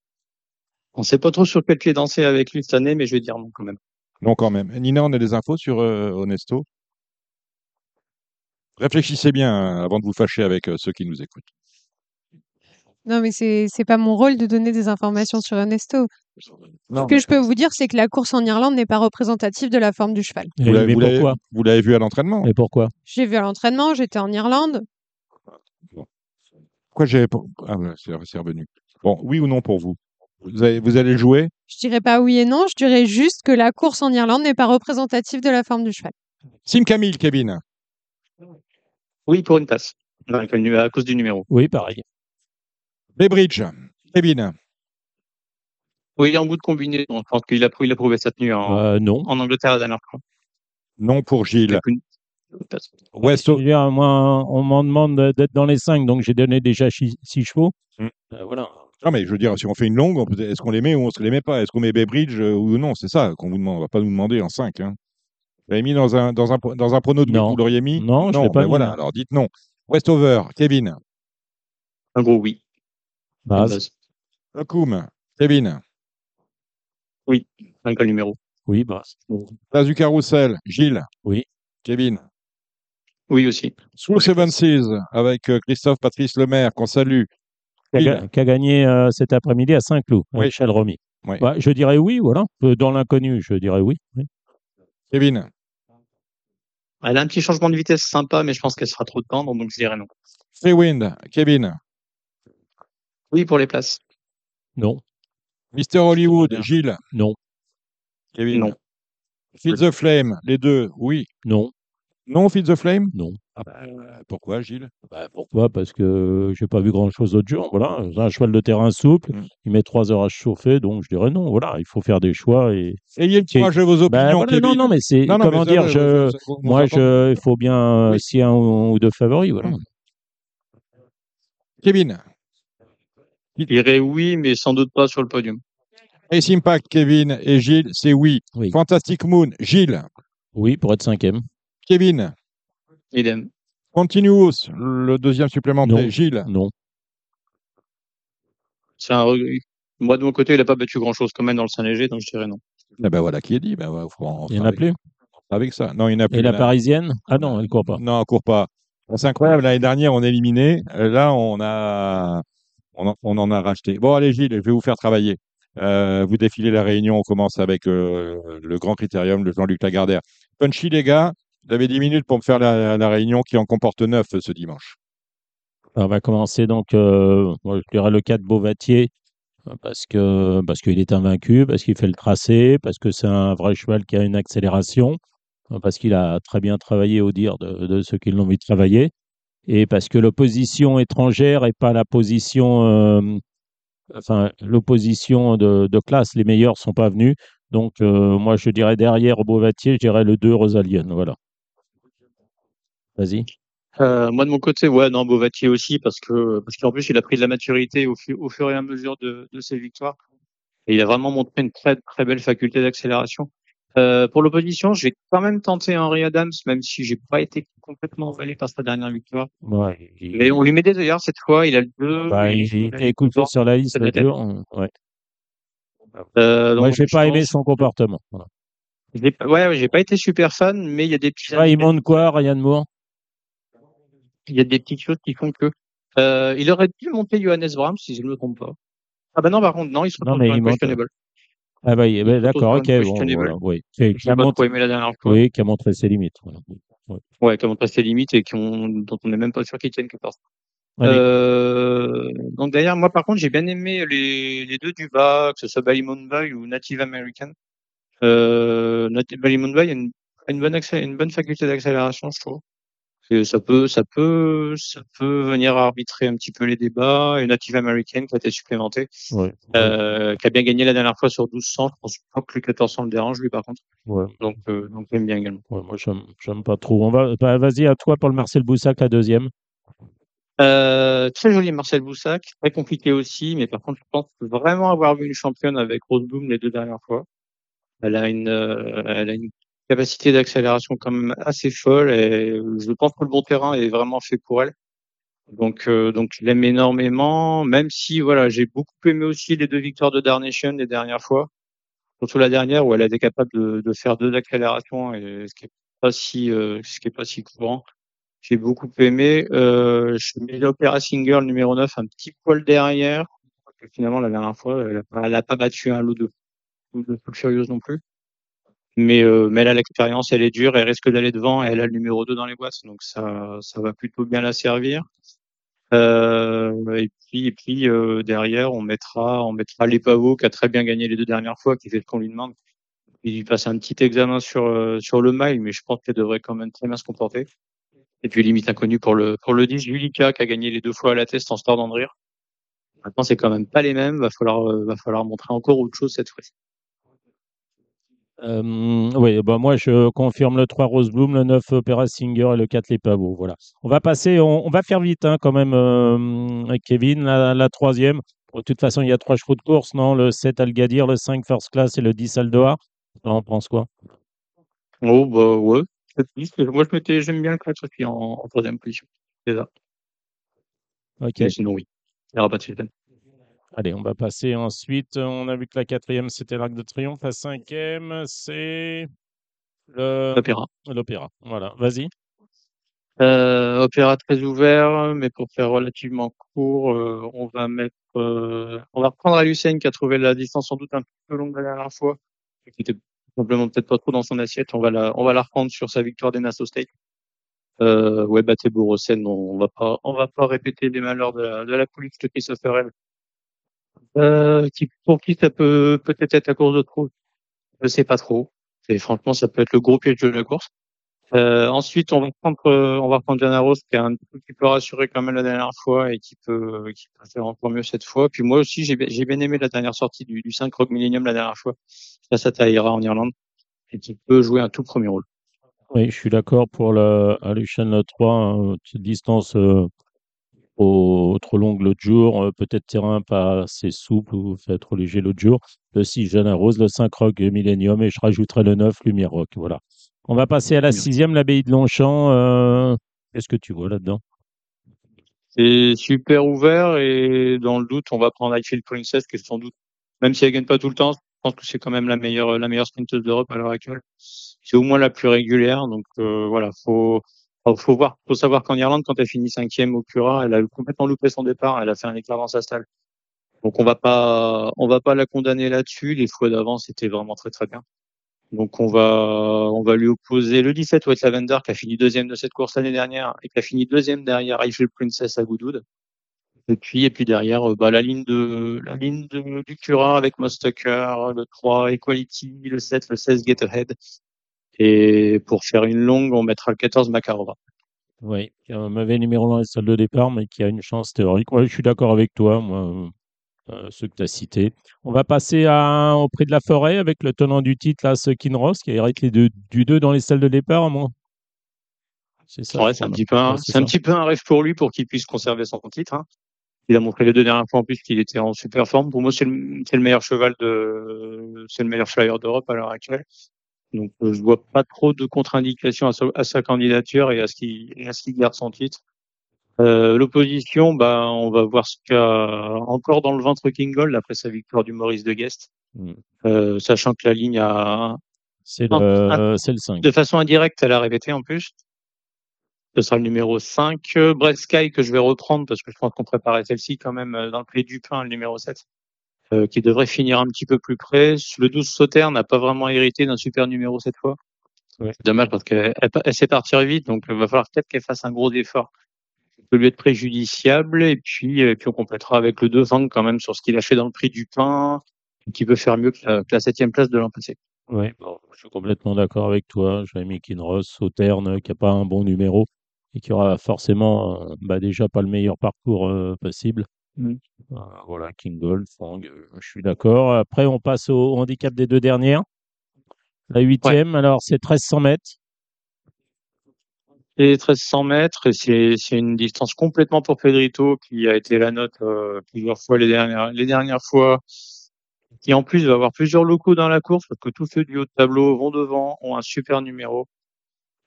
On sait pas trop sur quel pied danser avec lui cette année, mais je vais dire non quand même. Non, quand même. Nina, on a des infos sur euh, Honesto Réfléchissez bien hein, avant de vous fâcher avec euh, ceux qui nous écoutent. Non, mais c'est c'est pas mon rôle de donner des informations sur Ernesto. Ce que je peux vous dire, c'est que la course en Irlande n'est pas représentative de la forme du cheval. Vous Et- l'avez mais vous l'avez- pourquoi? vous l'avez vu à l'entraînement? Et pourquoi? J'ai vu à l'entraînement, j'étais en Irlande. Pourquoi j'ai Ah, voilà, c'est c'est revenu. Bon, oui ou non pour vous? Vous, vous allez le jouer? Je dirais pas oui et non, je dirais juste que la course en Irlande n'est pas représentative de la forme du cheval. Sim Camille, Kevin. Oui, pour une place. Non, à cause du numéro. Oui, pareil. Baybridge, Kevin. Oui, en bout de combinaison. Je pense qu'il a, prou- il a prouvé sa tenue en, Euh, non. en Angleterre la dernière fois. Non pour Gilles. West moi, on m'en demande d'être dans les 5, donc j'ai donné déjà 6 chevaux. Mm. Euh, voilà. Non, mais je veux dire, si on fait une longue, peut- est-ce qu'on les met ou on ne les met pas? Est-ce qu'on met Baybridge euh, ou non? C'est ça qu'on vous demande. On va pas nous demander en 5. Hein. Vous l'avez mis dans un, dans un, dans un prono de Non. vous l'auriez mis? Non, je l'ai pas ben mis, voilà, non. alors dites non. Westover, Kevin. Un gros oui. Base. Okum, Kevin. Un le numéro. Oui, base. Place du Carrousel, Gilles. Oui. Kevin. Oui aussi. Sous Seven Seas avec euh, Christophe Patrice Lemaire, qu'on salue. Qui a, qui gagné euh, cet après-midi à Saint-Cloud, Oui. Michel Romy. Oui. Bah, je dirais oui, voilà. Euh, Dans l'inconnu, je dirais oui. oui. Kevin. Elle a un petit changement de vitesse sympa, mais je pense qu'elle sera trop tendre, donc je dirais non. Freewind, Kevin. Oui pour les places. Non. Mister Hollywood, Gilles. Non. Kevin. Non. Feed the Flame, les deux, oui. Non. Non, Feed the Flame? Non. Ah bah, Pourquoi, Gilles? Bah, pourquoi? Parce que j'ai pas vu grand-chose l'autre jour. Voilà, un cheval de terrain souple. Mm. Il met trois heures à se chauffer, donc je dirais non. Voilà, il faut faire des choix et. Ayez le courage de vos opinions, Bah, voilà, Kevin. non, non, mais c'est comment mais dire. je, moi, il faut bien Oui. s'il y a un ou deux favoris. Voilà. Mm. Kevin. Je dirais oui, mais sans doute pas sur le podium. Ace Impact, Kevin et Gilles, c'est oui. Oui. Fantastic Moon, Gilles. Oui, pour être cinquième. Kevin. Idem. Continuous, le deuxième supplémentaire, Non. Gilles. Non. C'est un regret. Moi, de mon côté, il n'a pas battu grand-chose quand même dans le Saint-Léger, donc je dirais non. Eh ben voilà qui est dit. Ben, ouais, faut en- Il n'y en on a fera plus? avec- Avec ça. Non, il n'y en a plus. Et y la parisienne? Ah non, elle court pas. Non, elle court pas. C'est incroyable. L'année dernière, on a éliminé. Là, on a, on en, on en a racheté. Bon, allez, Gilles, je vais vous faire travailler. Euh, vous défilez la réunion. On commence avec euh, le grand critérium de Jean-Luc Lagardère. Punchy, les gars. Avez 10 minutes pour me faire la, réunion qui en comporte 9 ce dimanche. On va commencer donc, euh, moi, je dirais le 4 Beauvatier, euh, parce que parce qu'il est invaincu, parce qu'il fait le tracé, parce que c'est un vrai cheval qui a une accélération, euh, parce qu'il a très bien travaillé au dire de, de ceux qui l'ont vu travailler, et parce que l'opposition étrangère est pas la position, euh, enfin l'opposition de, de classe, les meilleurs sont pas venus. Donc euh, moi je dirais derrière Beauvatier, je dirais le 2 Rosalien, voilà. Vas-y. Euh, moi, de mon côté, ouais, non, Beauvatier aussi, parce que parce qu'en plus, il a pris de la maturité au, fu- au fur et à mesure de, de ses victoires. Et il a vraiment montré une très très belle faculté d'accélération. Euh, pour l'opposition, j'ai quand même tenté Henry Adams, même si j'ai pas été complètement emballé par sa dernière victoire. Ouais, il- Mais on lui met des œillères cette fois, il a le 2. Bah, il, il sur la liste être. jour, on- ouais. Euh, Moi, j'ai pas aimé son comportement. Voilà. ouais, j'ai pas été super fan, mais il y a des petits. Ouais, il monte quoi, Ryan Moore Il y a des petites choses qui font que. Euh, il aurait dû monter Johannes Brahms, si je ne me trompe pas. Ah bah non, par contre, non, il se Non, retrouve il monte- questionable. Ah bah, bah, Il d'accord, ok, bon, voilà, oui. Qui, a montré, la dernière fois. oui, qui a montré ses limites. Voilà. Ouais, qui a montré ses limites et qui ont, dont on n'est même pas sûr qu'ils tiennent quelque part. Allez. Euh, donc derrière, moi par contre, j'ai bien aimé les, les deux du bas, que ce soit Ballymonde Bay ou Native American. Euh, Ballymonde Bay a une, bonne accé- une bonne faculté d'accélération, je trouve. Et ça peut, ça peut, ça peut venir arbitrer un petit peu les débats. Et Native American qui a été supplémenté, Ouais, euh, qui a bien gagné la dernière fois sur 1200. Je pense pas que le 1400 le dérange lui par contre. ouais, Donc, euh, donc j'aime bien également. ouais, moi, j'aime j'aime pas trop. On va, bah, vas-y, à toi, Paul Marcel Boussac, la deuxième. Euh, très joli Marcel Boussac, très compliqué aussi, mais par contre, je pense vraiment avoir vu une championne avec Rose Bloom les deux dernières fois. Elle a une, euh, elle a une capacité d'accélération quand même assez folle et je pense que le bon terrain est vraiment fait pour elle. Donc, euh, donc je l'aime énormément, même si voilà, j'ai beaucoup aimé aussi les deux victoires de Darnation les dernières fois, surtout la dernière où elle été capable de, de faire deux accélérations et ce qui est pas si, euh, ce qui est pas si courant. j'ai beaucoup aimé. Euh, je mets l'Opéra Singer numéro 9 un petit poil derrière. Finalement, la dernière fois, elle a pas, pas battu un lot de, de Full Furious non plus. Mais, euh, mais elle a l'expérience, elle est dure, elle risque d'aller devant, et elle a le numéro 2 dans les boîtes, donc ça, ça va plutôt bien la servir. Euh, et puis, et puis euh, derrière, on mettra, on mettra les pavots qui a très bien gagné les deux dernières fois, qui fait ce qu'on lui demande. Il passe un petit examen sur euh, sur le mile, mais je pense qu'elle devrait quand même très bien se comporter. Et puis limite inconnu pour le pour le 10, Julika qui a gagné les deux fois à la test en Star d'Andrir. Maintenant, c'est quand même pas les mêmes. Va falloir euh, va falloir montrer encore autre chose cette fois-ci. Euh, oui, bah moi je confirme le 3 Rose Bloom, le 9 Opera Singer et le 4 Les Pavots. Voilà. On va passer, on, on va faire vite hein, quand même, euh, Kevin, la, la troisième. De toute façon, il y a trois chevaux de course, non? Le 7 Algadir, le 5 First Class et le 10 Aldoa. On pense quoi? Oh bah ouais. Moi, je m'étais, j'aime bien le 4 aussi en, en troisième position. C'est ça. Ok. Mais sinon, oui. Il n'y aura pas de suspense. Allez, on va passer ensuite. On a vu que la quatrième, c'était l'Arc de Triomphe. La cinquième, c'est le... L'Opéra. L'Opéra. Voilà, vas-y. Euh, opéra très ouvert, mais pour faire relativement court, euh, on va mettre, euh, on va reprendre à Lucien qui a trouvé la distance sans doute un peu longue la dernière fois, qui était simplement peut-être pas trop dans son assiette. On va la, on va la reprendre sur sa victoire des Nassau State. Euh, ouais, battez Borosen, on, on va pas, on va pas répéter les malheurs de la, de la police de Christopher. Euh, qui, pour qui ça peut peut-être être la course de trop. Je sais pas trop. Et franchement, ça peut être le gros piège de la course. Euh, ensuite, on va prendre, euh, on va prendre Diana Rose, qui, a un, qui peut rassurer quand même la dernière fois et qui peut, qui peut faire encore mieux cette fois. Puis moi aussi, j'ai, j'ai bien aimé la dernière sortie du, du 5 Rock Millennium la dernière fois. Ça, à Tahira en Irlande. Et qui peut jouer un tout premier rôle. Oui, je suis d'accord pour le Aluchen 3, hein, petite distance euh, au, trop longue l'autre jour, euh, peut-être terrain pas assez souple ou fait trop léger l'autre jour. Le 6 Jeanne Rose, le 5 Rock Millennium et je rajouterai le 9 Lumière Rock. Voilà. On va passer à la sixième, l'abbaye de Longchamp. Euh, Qu'est-ce que tu vois là-dedans? C'est super ouvert et dans le doute, on va prendre Highfield Princess, qui est sans doute, même si elle gagne pas tout le temps, je pense que c'est quand même la meilleure, la meilleure sprinteuse d'Europe à l'heure actuelle. C'est au moins la plus régulière, donc euh, voilà, faut, faut faut voir, faut savoir qu'en Irlande, quand elle finit cinquième au Cura, elle a complètement loupé son départ, elle a fait un écart dans sa salle. Donc on va pas, on va pas la condamner là-dessus. Les fois d'avant, c'était vraiment très très bien. Donc on va, on va lui opposer le 17 White Lavender qui a fini deuxième de cette course l'année dernière et qui a fini deuxième derrière Eiffel Princess à Goodwood. Et puis, et puis derrière, euh, bah, la ligne de, la ligne de, du Cura avec Mostucker, le 3 Equality, le 7, le 16 Get Ahead. Et pour faire une longue, on mettra le 14 Makarova. Oui, un mauvais numéro dans les salles de départ, mais qui a une chance théorique. Ouais, je suis d'accord avec toi, moi, euh, ceux que tu as cités. On va passer à, au prix de la forêt avec le tenant du titre, là, ce Kinross, qui hérite les deux, du 2 dans les salles de départ, moi. C'est ça. Ouais, c'est un crois, petit peu non un, Ouais, c'est un ça. petit peu un rêve pour lui pour qu'il puisse conserver son titre. hein. Il a montré les deux dernières fois en plus qu'il était en super forme. Pour moi, c'est le, c'est le meilleur cheval de, c'est le meilleur flyer d'Europe à l'heure actuelle. Donc, euh, je vois pas trop de contre-indications à, sa- à sa candidature et à ce qu'il, garde son titre. Euh, l'opposition, bah, on va voir ce qu'a encore dans le ventre King Gold après sa victoire du Maurice de Guest. Mm. Euh, sachant que la ligne a, C'est un- le, c'est le 5. de façon indirecte, elle a répété en plus. Ce sera le numéro 5. Euh, Brett Sky, que je vais reprendre parce que je pense qu'on préparait celle-ci quand même euh, dans le clé du pain, le numéro 7, euh, qui devrait finir un petit peu plus près. Le 12 Sauter n'a pas vraiment hérité d'un super numéro cette fois. Ouais. C'est dommage parce qu'elle elle, elle sait partir vite, donc il va falloir peut-être qu'elle fasse un gros effort. Ça peut lui être préjudiciable. Et puis, et puis on complétera avec le 2 Fang quand même sur ce qu'il a fait dans le prix du pain, qui peut faire mieux que la, que la septième place de l'an passé. Oui, bon, je suis complètement d'accord avec toi. J'avais mis Kinross, Sauterne, qui n'a pas un bon numéro et qui aura forcément euh, bah, déjà pas le meilleur parcours euh, possible. Mm. Euh, voilà, King Gold, Fang, euh, je suis d'accord. Après, on passe au handicap des deux dernières. La huitième, alors c'est 1300 mètres. C'est 1300 mètres et c'est c'est une distance complètement pour Pedrito qui a été la note euh, plusieurs fois les dernières les dernières fois qui en plus va avoir plusieurs locaux dans la course parce que tous ceux du haut de tableau vont devant ont un super numéro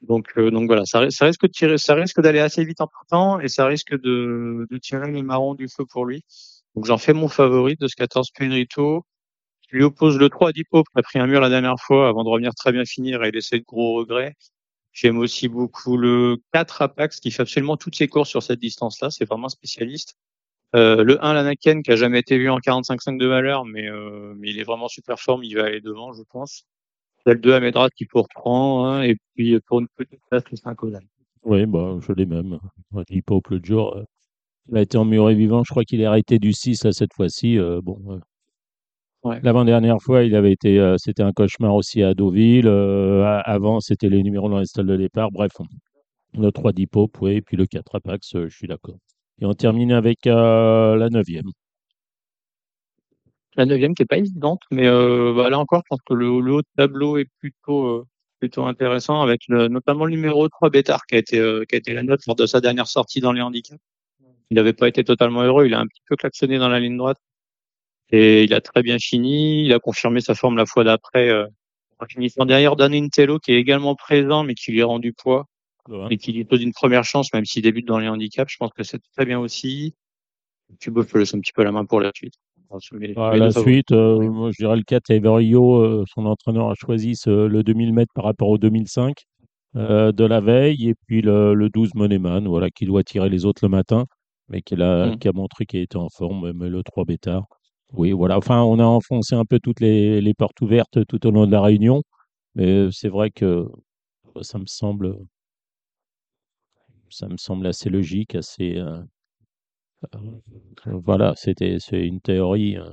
donc euh, donc voilà ça, ri- ça risque de tirer ça risque d'aller assez vite en partant et ça risque de de tirer les marrons du feu pour lui donc j'en fais mon favori de ce 14 Pedrito je lui oppose le 3 Dipo qui a pris un mur la dernière fois avant de revenir très bien finir et laisser de gros regrets J'aime aussi beaucoup le 4 Apax qui fait absolument toutes ses courses sur cette distance-là. C'est vraiment un spécialiste. Euh, le 1 Lanaken qui a jamais été vu en 45.5 de valeur, mais, euh, mais il est vraiment super forme. Il va aller devant, je pense. Il y a le 2 Amedra qui peut reprendre, hein, et puis pour une petite place, le 5 Ozan. Oui, bah, je l'ai même. Il Pope l'autre jour. euh, il a été emmuré vivant. Je crois qu'il est arrêté du 6 là, cette fois-ci. euh, bon, euh, Ouais. L'avant-dernière fois, il avait été, euh, c'était un cauchemar aussi à Deauville. euh, avant, c'était les numéros dans les stalles de départ. Bref, le 3 Pope, oui, et puis le 4 Apax, euh, je suis d'accord. Et on termine avec euh, la 9e. La neuvième qui est pas évidente, mais euh, bah, là encore, je pense que le, le haut de tableau est plutôt euh, plutôt intéressant avec le, notamment le numéro 3 Bétard qui a été euh, qui a été la note lors de sa dernière sortie dans les handicaps. Il n'avait pas été totalement heureux, il a un petit peu klaxonné dans la ligne droite et il a très bien fini. Il a confirmé sa forme la fois d'après euh, en finissant derrière Dan Intello qui est également présent mais qui lui a rendu poids Ouais. et qui lui pose une première chance même s'il débute dans les handicaps. Je pense que c'est très bien aussi. Bon, je te laisse un petit peu la main pour la suite. Ah, la suite, euh, moi, je dirais le 4 Everio, euh, son entraîneur a choisi ce- le 2000 mètres par rapport au 2005 euh, de la veille, et puis le, le 12 Moneman, voilà, qui doit tirer les autres le matin, mais qui, a, Mm. qui a montré qu'il était en forme, mais le 3 Bétard. Oui, voilà, enfin, on a enfoncé un peu toutes les, les portes ouvertes tout au long de la réunion, mais c'est vrai que ça me semble, ça me semble assez logique, assez. Euh, voilà, c'était c'est une théorie. euh,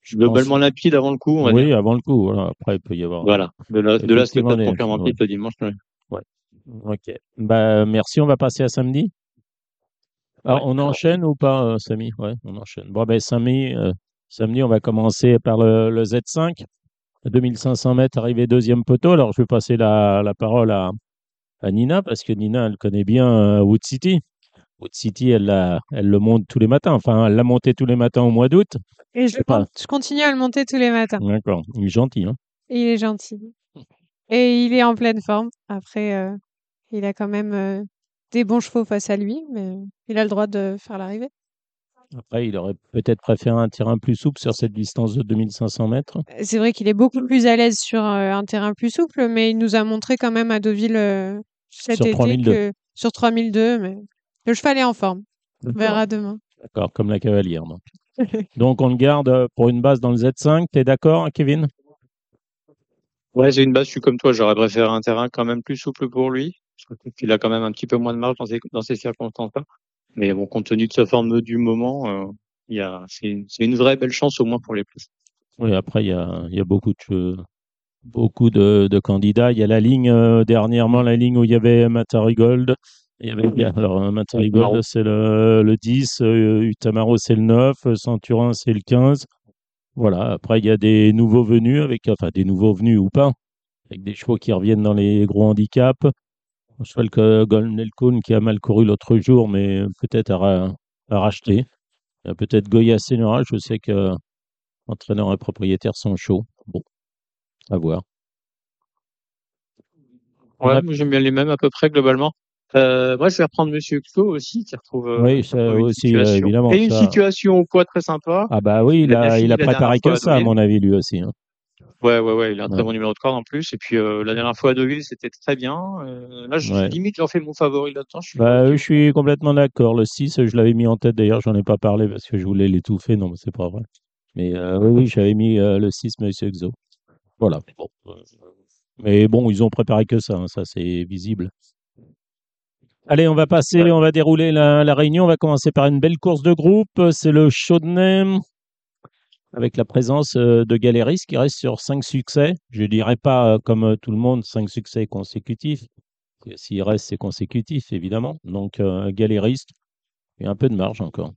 je pense- Globalement limpide avant le coup, on va oui, dire. avant le coup. Voilà. Après, il peut y avoir. Voilà. De là, de là, c'est Effectivement, peut-être les- confirmé ouais. le dimanche. mais- Ok. Bah, merci. On va passer à samedi. Alors, Ouais. on enchaîne ou pas, euh, Samy? Ouais, on enchaîne. Bon, ben, samedi, euh, samedi, on va commencer par le, le Z5. 2500 mètres, arrivé deuxième poteau. Alors, je vais passer la, la parole à, à Nina, parce que Nina, elle connaît bien euh, Wood City. City, elle, l'a- elle le monte tous les matins. Enfin, elle l'a monté tous les matins au mois d'août. Et je, pas. je continue à le monter tous les matins. D'accord. Il est gentil, hein il est gentil. Et il est en pleine forme. Après, euh, il a quand même euh, des bons chevaux face à lui, mais il a le droit de faire l'arrivée. Après, il aurait peut-être préféré un terrain plus souple sur cette distance de 2500 mètres. C'est vrai qu'il est beaucoup plus à l'aise sur euh, un terrain plus souple, mais il nous a montré quand même à Deauville cet Sur été 3002. que sur 3002, mais le cheval est en forme. On verra demain. D'accord, comme la cavalière. Donc. donc, on le garde euh, pour une base dans le Z5. Tu es d'accord, Kevin? Ouais, j'ai une base, je suis comme toi, j'aurais préféré un terrain quand même plus souple pour lui. Parce que il a quand même un petit peu moins de marge dans ces, dans ces circonstances-là. Mais bon, compte tenu de sa forme du moment, euh, il c'est une, c'est une vraie belle chance au moins pour les places. Oui, après, il y a, il y a beaucoup de, beaucoup de, de candidats. Il y a la ligne, euh, dernièrement, la ligne où il y avait Matari Gold. Il y avait, alors, euh, c'est le, le 10, euh, Utamaro, c'est le 9, euh, Centurin, c'est le 15. Voilà, après, il y a des nouveaux venus, avec, enfin, des nouveaux venus ou pas, avec des chevaux qui reviennent dans les gros handicaps. Un cheval que Golden qui a mal couru l'autre jour, mais peut-être à, à racheter. Peut-être Goya Senora, je sais que entraîneur et propriétaire sont chauds. Bon, à voir. Ouais, a- j'aime bien les mêmes à peu près globalement. Euh, moi, je vais reprendre Monsieur Clos aussi, qui retrouve, euh, Oui, ça retrouve aussi, euh, situation. évidemment, Et une ça- situation au poids très sympa. Ah bah oui, il Il a il a préparé que ça, à mon avis, lui aussi. hein. Ouais, ouais, ouais, il a un Ouais. très bon numéro de corde en plus. Et puis euh, la dernière fois à Deauville, c'était très bien. Euh, là, je, Ouais. limite, j'en fais mon favori là-dedans. Je suis Bah, je suis complètement d'accord. Le 6, je l'avais mis en tête, d'ailleurs, j'en ai pas parlé parce que je voulais l'étouffer. Non, mais c'est pas vrai. Mais euh, oui, oui, j'avais mis le 6, Monsieur Exo. Voilà. Mais bon, ils ont préparé que ça, hein, ça c'est visible. Allez, on va passer, on va dérouler la, la réunion. On va commencer par une belle course de groupe. C'est le Chaudenay avec la présence euh, de Galéris qui reste sur 5 succès. Je dirais pas, euh, comme euh, tout le monde, 5 succès consécutifs. S'il reste, c'est consécutif, évidemment. Donc, euh, Galéris, il y a un peu de marge encore.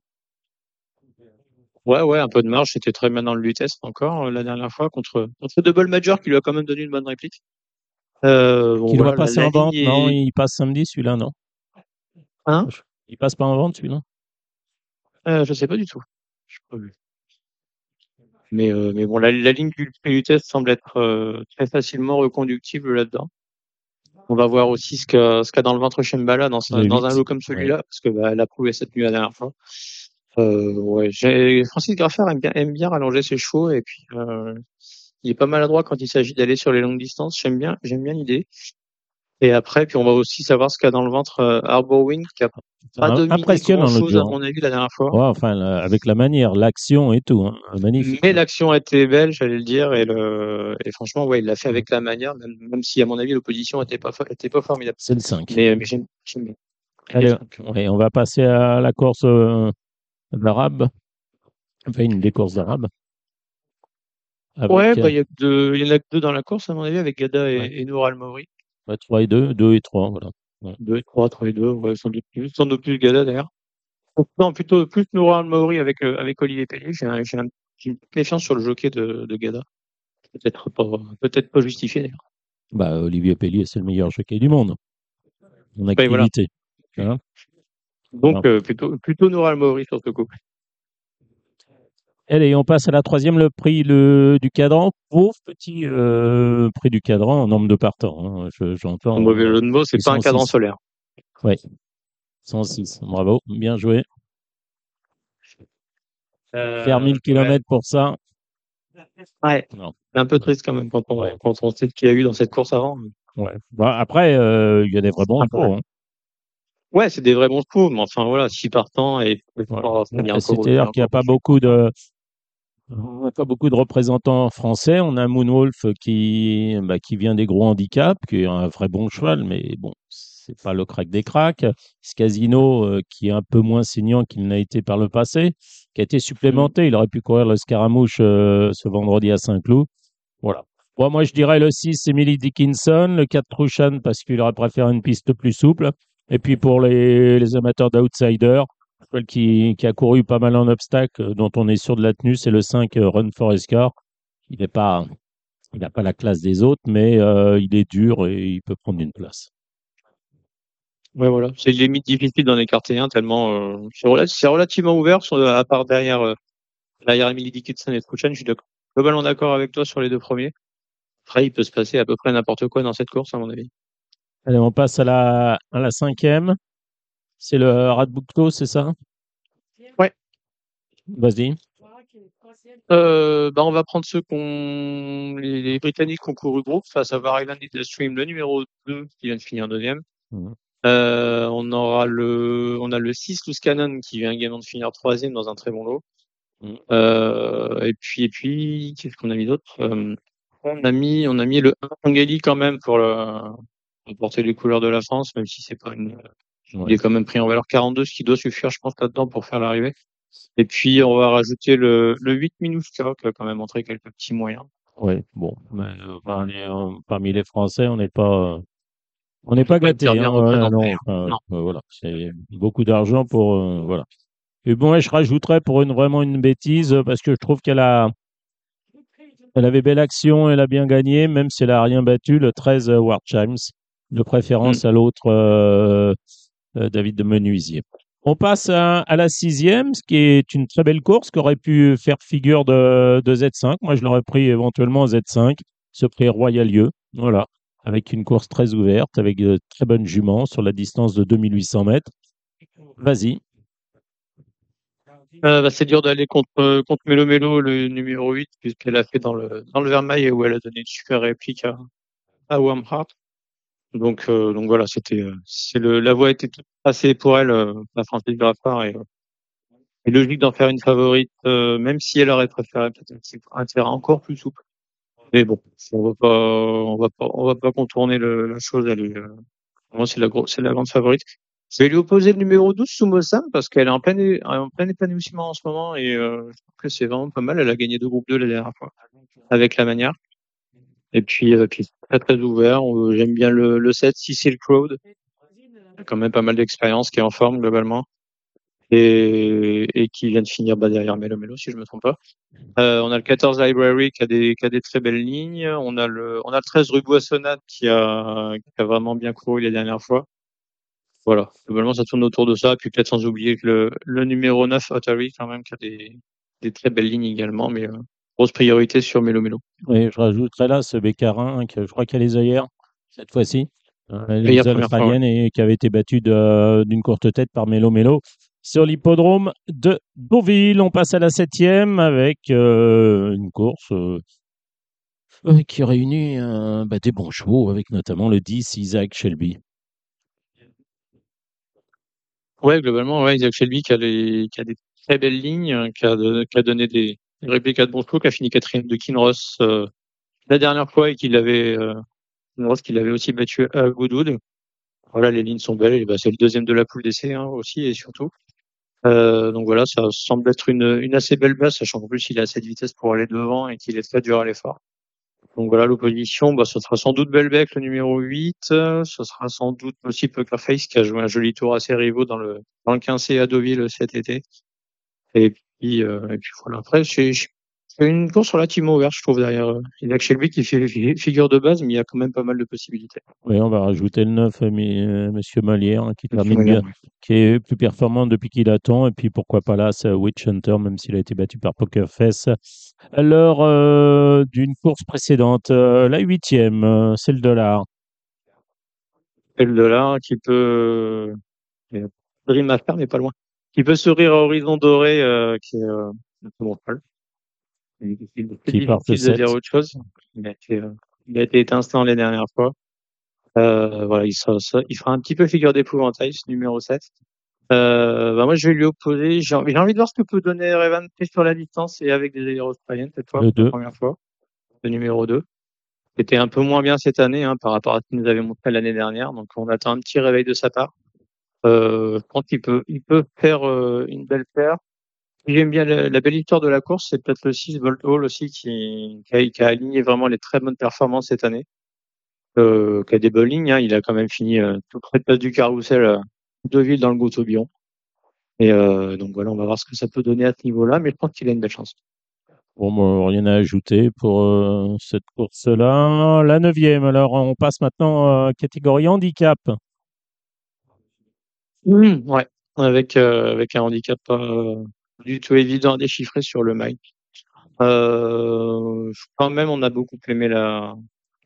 Ouais, ouais, un peu de marge. C'était très bien dans le Lutest encore la dernière fois contre, contre Double Major qui lui a quand même donné une bonne réplique. Euh, bon, Qui doit voilà, passer en vente, non? Il passe samedi, celui-là, non? Hein Il passe pas en vente, celui-là? Euh, je sais pas du tout. Je. Mais, euh, mais bon, la, la ligne du prix du test semble être euh, très facilement reconductible là-dedans. On va voir aussi ce qu'a ce qu'a dans le ventre Shembala dans, sa- dans un lot comme celui-là, parce que bah, elle a prouvé cette nuit la dernière fois. Euh, ouais, j'ai- Francis Graffard aime bien, aime bien rallonger ses chevaux et puis euh, il est pas maladroit quand il s'agit d'aller sur les longues distances. J'aime bien, j'aime bien l'idée. Et après, puis on va aussi savoir ce qu'a dans le ventre euh, Arbor Wind, qui a pas dominé impressionnant, chose à mon avis la dernière fois. Ouais, enfin, avec la manière, l'action et tout, hein, magnifique. Mais l'action était belle, j'allais le dire, et le, et franchement, ouais, il l'a fait avec la manière, même, même si à mon avis l'opposition était pas, était pas formidable. C'est le 5. Mais, mais j'aime, j'aime bien. Allez, ouais, on va passer à la course euh, d'arabe. Enfin, une des courses d'arabe. Ouais, euh, bah, il y a il y en a que deux dans la course, à mon avis, avec Gada et, et Nour Al-Mauri. Ouais, 3 et 2, 2 et 3, voilà. Ouais. 2 et 3, 3 et 2, ouais, sans doute plus, sans doute plus Gada d'ailleurs. Non, plutôt plus Nour Al-Mauri avec, euh, avec Olivier Pellier. J'ai un, j'ai un- j'ai une méfiance sur le jockey de, de Gada. Peut-être pas, peut-être pas justifié d'ailleurs. Bah, Olivier Pellier, c'est le meilleur jockey du monde. En Ouais, voilà. activité. Hein Donc, euh, plutôt, plutôt Nour Al-Mauri sur ce coup. Allez, on passe à la troisième, le prix le, du cadran. Pauvre petit euh, prix du cadran en nombre de partants. hein. Je- J'entends. En mauvais jeu de mots, c'est pas un cadran solaire. Ouais. 106. Bravo. Bien joué. Faire 1000 km pour ça. Ouais. C'est un peu triste quand même quand on, quand on sait ce qu'il y a eu dans cette course avant. Ouais. Bah, après, euh, il y a des vrais bons chevaux, hein. Ouais, c'est des vrais bons coups, mais enfin voilà, six partants et oh, encore- C'est-à-dire qu'il n'y a pas beaucoup de on n'a pas beaucoup de représentants français. On a Moonwolf qui, bah, qui vient des gros handicaps, qui est un vrai bon cheval, mais bon, c'est pas le crack des cracks. Scasino, euh, qui est un peu moins saignant qu'il n'a été par le passé, qui a été supplémenté. Il aurait pu courir le Scaramouche euh, ce vendredi à Saint-Cloud. Voilà. Moi, je dirais le 6, Emily Dickinson, le 4, Trushan, parce qu'il aurait préféré une piste plus souple. Et puis pour les, les amateurs d'outsiders, cheval qui, qui a couru pas mal en obstacle, euh, dont on est sûr de la tenue, c'est le 5 euh, Run Forest Car. Il n'est pas, il n'a pas la classe des autres, mais euh, il est dur et il peut prendre une place. Ouais, voilà. C'est limite difficile d'en écarter un tellement euh, c'est rela- c'est relativement ouvert, à part derrière, euh, derrière Emily Dickinson et Truchan. Je suis globalement d'accord avec toi sur les deux premiers. Après, il peut se passer à peu près n'importe quoi dans cette course, à mon avis. Allez, on passe à la, à la cinquième. C'est le Radbukto, c'est ça? Ouais. Vas-y. Euh, bah, on va prendre ceux qu'on, les, les Britanniques qui ont couru groupe, à savoir Island in the Stream, le numéro 2, qui vient de finir deuxième. Mhm. Euh, on aura le, on a le 6 Loose Cannon qui vient également de finir troisième dans un très bon lot. Mhm. Euh, et puis, et puis, qu'est-ce qu'on a mis d'autre? Euh, on a mis, on a mis le 1 Angeli quand même pour le, pour porter les couleurs de la France, même si c'est pas une, il est quand même pris en valeur 42, ce qui doit suffire, je pense, là-dedans pour faire l'arrivée. Et puis, on va rajouter le, le 8 Minuska, qui a quand même montré quelques petits moyens. Oui, bon. Mais, euh, parmi, euh, parmi les Français, on n'est pas, euh, on n'est pas bien hein, voilà, hein. euh, voilà, c'est beaucoup d'argent pour, euh, voilà. Et bon, je rajouterais pour une vraiment une bêtise parce que je trouve qu'elle a, elle avait belle action, elle a bien gagné, même si elle a rien battu. Le 13 euh, Ward Chimes, de préférence à l'autre David de Menuisier. On passe à, la sixième, ce qui est une très belle course qui aurait pu faire figure de, de Z5. Moi, je l'aurais pris éventuellement en Z5, ce prix Royalieu. Voilà, avec une course très ouverte, avec de très bonnes juments sur la distance de 2800 mètres. Vas-y. Euh, bah, c'est dur d'aller contre, euh, contre Melo Melo, le numéro 8, puisqu'elle a fait dans le, dans le Vermeil où elle a donné une super réplique à, à Warm Heart. Donc, euh, donc voilà, c'était, euh, c'est le, la voie était toute tracée pour elle, euh, la Francis Graffard, et, euh, et logique d'en faire une favorite, euh, même si elle aurait préféré peut-être un terrain encore plus souple. Mais bon, on va pas, on va pas, on va pas contourner le, la chose, elle est, euh, moi, c'est la grosse, c'est la grande favorite. Je vais lui opposer le numéro 12, Sumo-Sam, parce qu'elle est en plein, en plein épanouissement en ce moment et euh, je trouve que c'est vraiment pas mal. Elle a gagné deux groupes 2 la dernière fois avec la manière. Et puis, euh, puis très très ouvert. Euh, J'aime bien le, le 7, si Silk Road. Il a quand même pas mal d'expérience, qui est en forme globalement. Et, et qui vient de finir bas derrière Melo Melo, si je me trompe pas. Euh, on a le 14 Library qui a des, qui a des très belles lignes. On a le, on a le 13 rue Boissonnade qui a, qui a vraiment bien couru les dernières fois. Voilà. Globalement, ça tourne autour de ça. Puis peut-être sans oublier que le, le numéro 9, Otari, quand même, qui a des, des très belles lignes également, mais euh, grosse priorité sur Melo Melo. Et je rajouterais là ce Bécarin, que je crois qu'elle les œillères cette fois-ci. Euh, Les australiennes et qui avait été battue d'une courte tête par Mélo Mélo. Sur l'hippodrome de Deauville, on passe à la septième avec euh, une course euh, qui réunit euh, bah, des bons chevaux, avec notamment le 10 Isaac Shelby. Ouais, globalement, ouais, Isaac Shelby qui a, les, qui a des très belles lignes, hein, qui a, de- qui a donné des, à de chevaux, qui a fini quatrième de Kinross euh, la dernière fois et qu'il avait, euh, Kinross qu'il avait aussi battu à Goodwood. Voilà, les lignes sont belles. Et bah, c'est le deuxième de la poule d'essai hein, aussi et surtout. Euh, donc voilà, ça semble être une, une assez belle base, sachant qu'en plus il a assez de vitesse pour aller devant et qu'il est très dur à l'effort. Donc voilà, l'opposition, bah, ce sera sans doute Belbec, le numéro 8. euh, Ce sera sans doute aussi Pokerface, qui a joué un joli tour assez rivaux dans le, dans le 15C à Deauville cet été. Et puis, euh, et puis voilà. Après, c'est c'est une course relativement ouverte, je trouve, derrière. euh, Il y a que Shelby qui fait fi- figure de base, mais il y a quand même pas mal de possibilités. Oui, on va rajouter le 9, euh, Monsieur Molière, hein, qui Molière, bien, qui est plus performant depuis qu'il attend. Et puis pourquoi pas là, c'est Witch Hunter, même s'il a été battu par Pokerface. À l'heure euh, d'une course précédente, euh, la huitième, euh, c'est le dollar. Et le dollar qui peut, Dream Affair, mais pas loin. Qui peut sourire à Horizon Doré, euh, qui est, euh, qui- C'est difficile de dire autre chose. Il a été, euh, il a été étincelant les dernières fois. Euh, voilà, il sera, ça- il fera un petit peu figure d'épouvantail, ce numéro 7. Euh, bah moi, je vais lui opposer. J'ai envie, de voir ce que peut donner Revan sur la distance et avec des aéros australiennes cette fois, la première fois. Le numéro 2. C'était un peu moins bien cette année, hein, par rapport à ce qu'il nous avait montré l'année dernière. Donc, on attend un petit réveil de sa part. Euh, peut, il peut faire euh, une belle paire. J'aime bien la, belle histoire de la course, c'est peut-être le 6 Volt Hall aussi qui, a, aligné vraiment les très bonnes performances cette année. Euh, qui a des bonnes lignes, hein. il a quand même fini euh, tout près de place du carrousel à Deauville dans le Gautobion. Et euh, donc voilà, on va voir ce que ça peut donner à ce niveau-là, mais je pense qu'il a une belle chance. Bon, rien à ajouter pour euh, cette course-là. La neuvième, alors on passe maintenant à catégorie handicap. Mmh, ouais, avec euh, avec un handicap pas euh, du tout évident à déchiffrer sur le mic. Euh, je- quand même, on a beaucoup aimé la,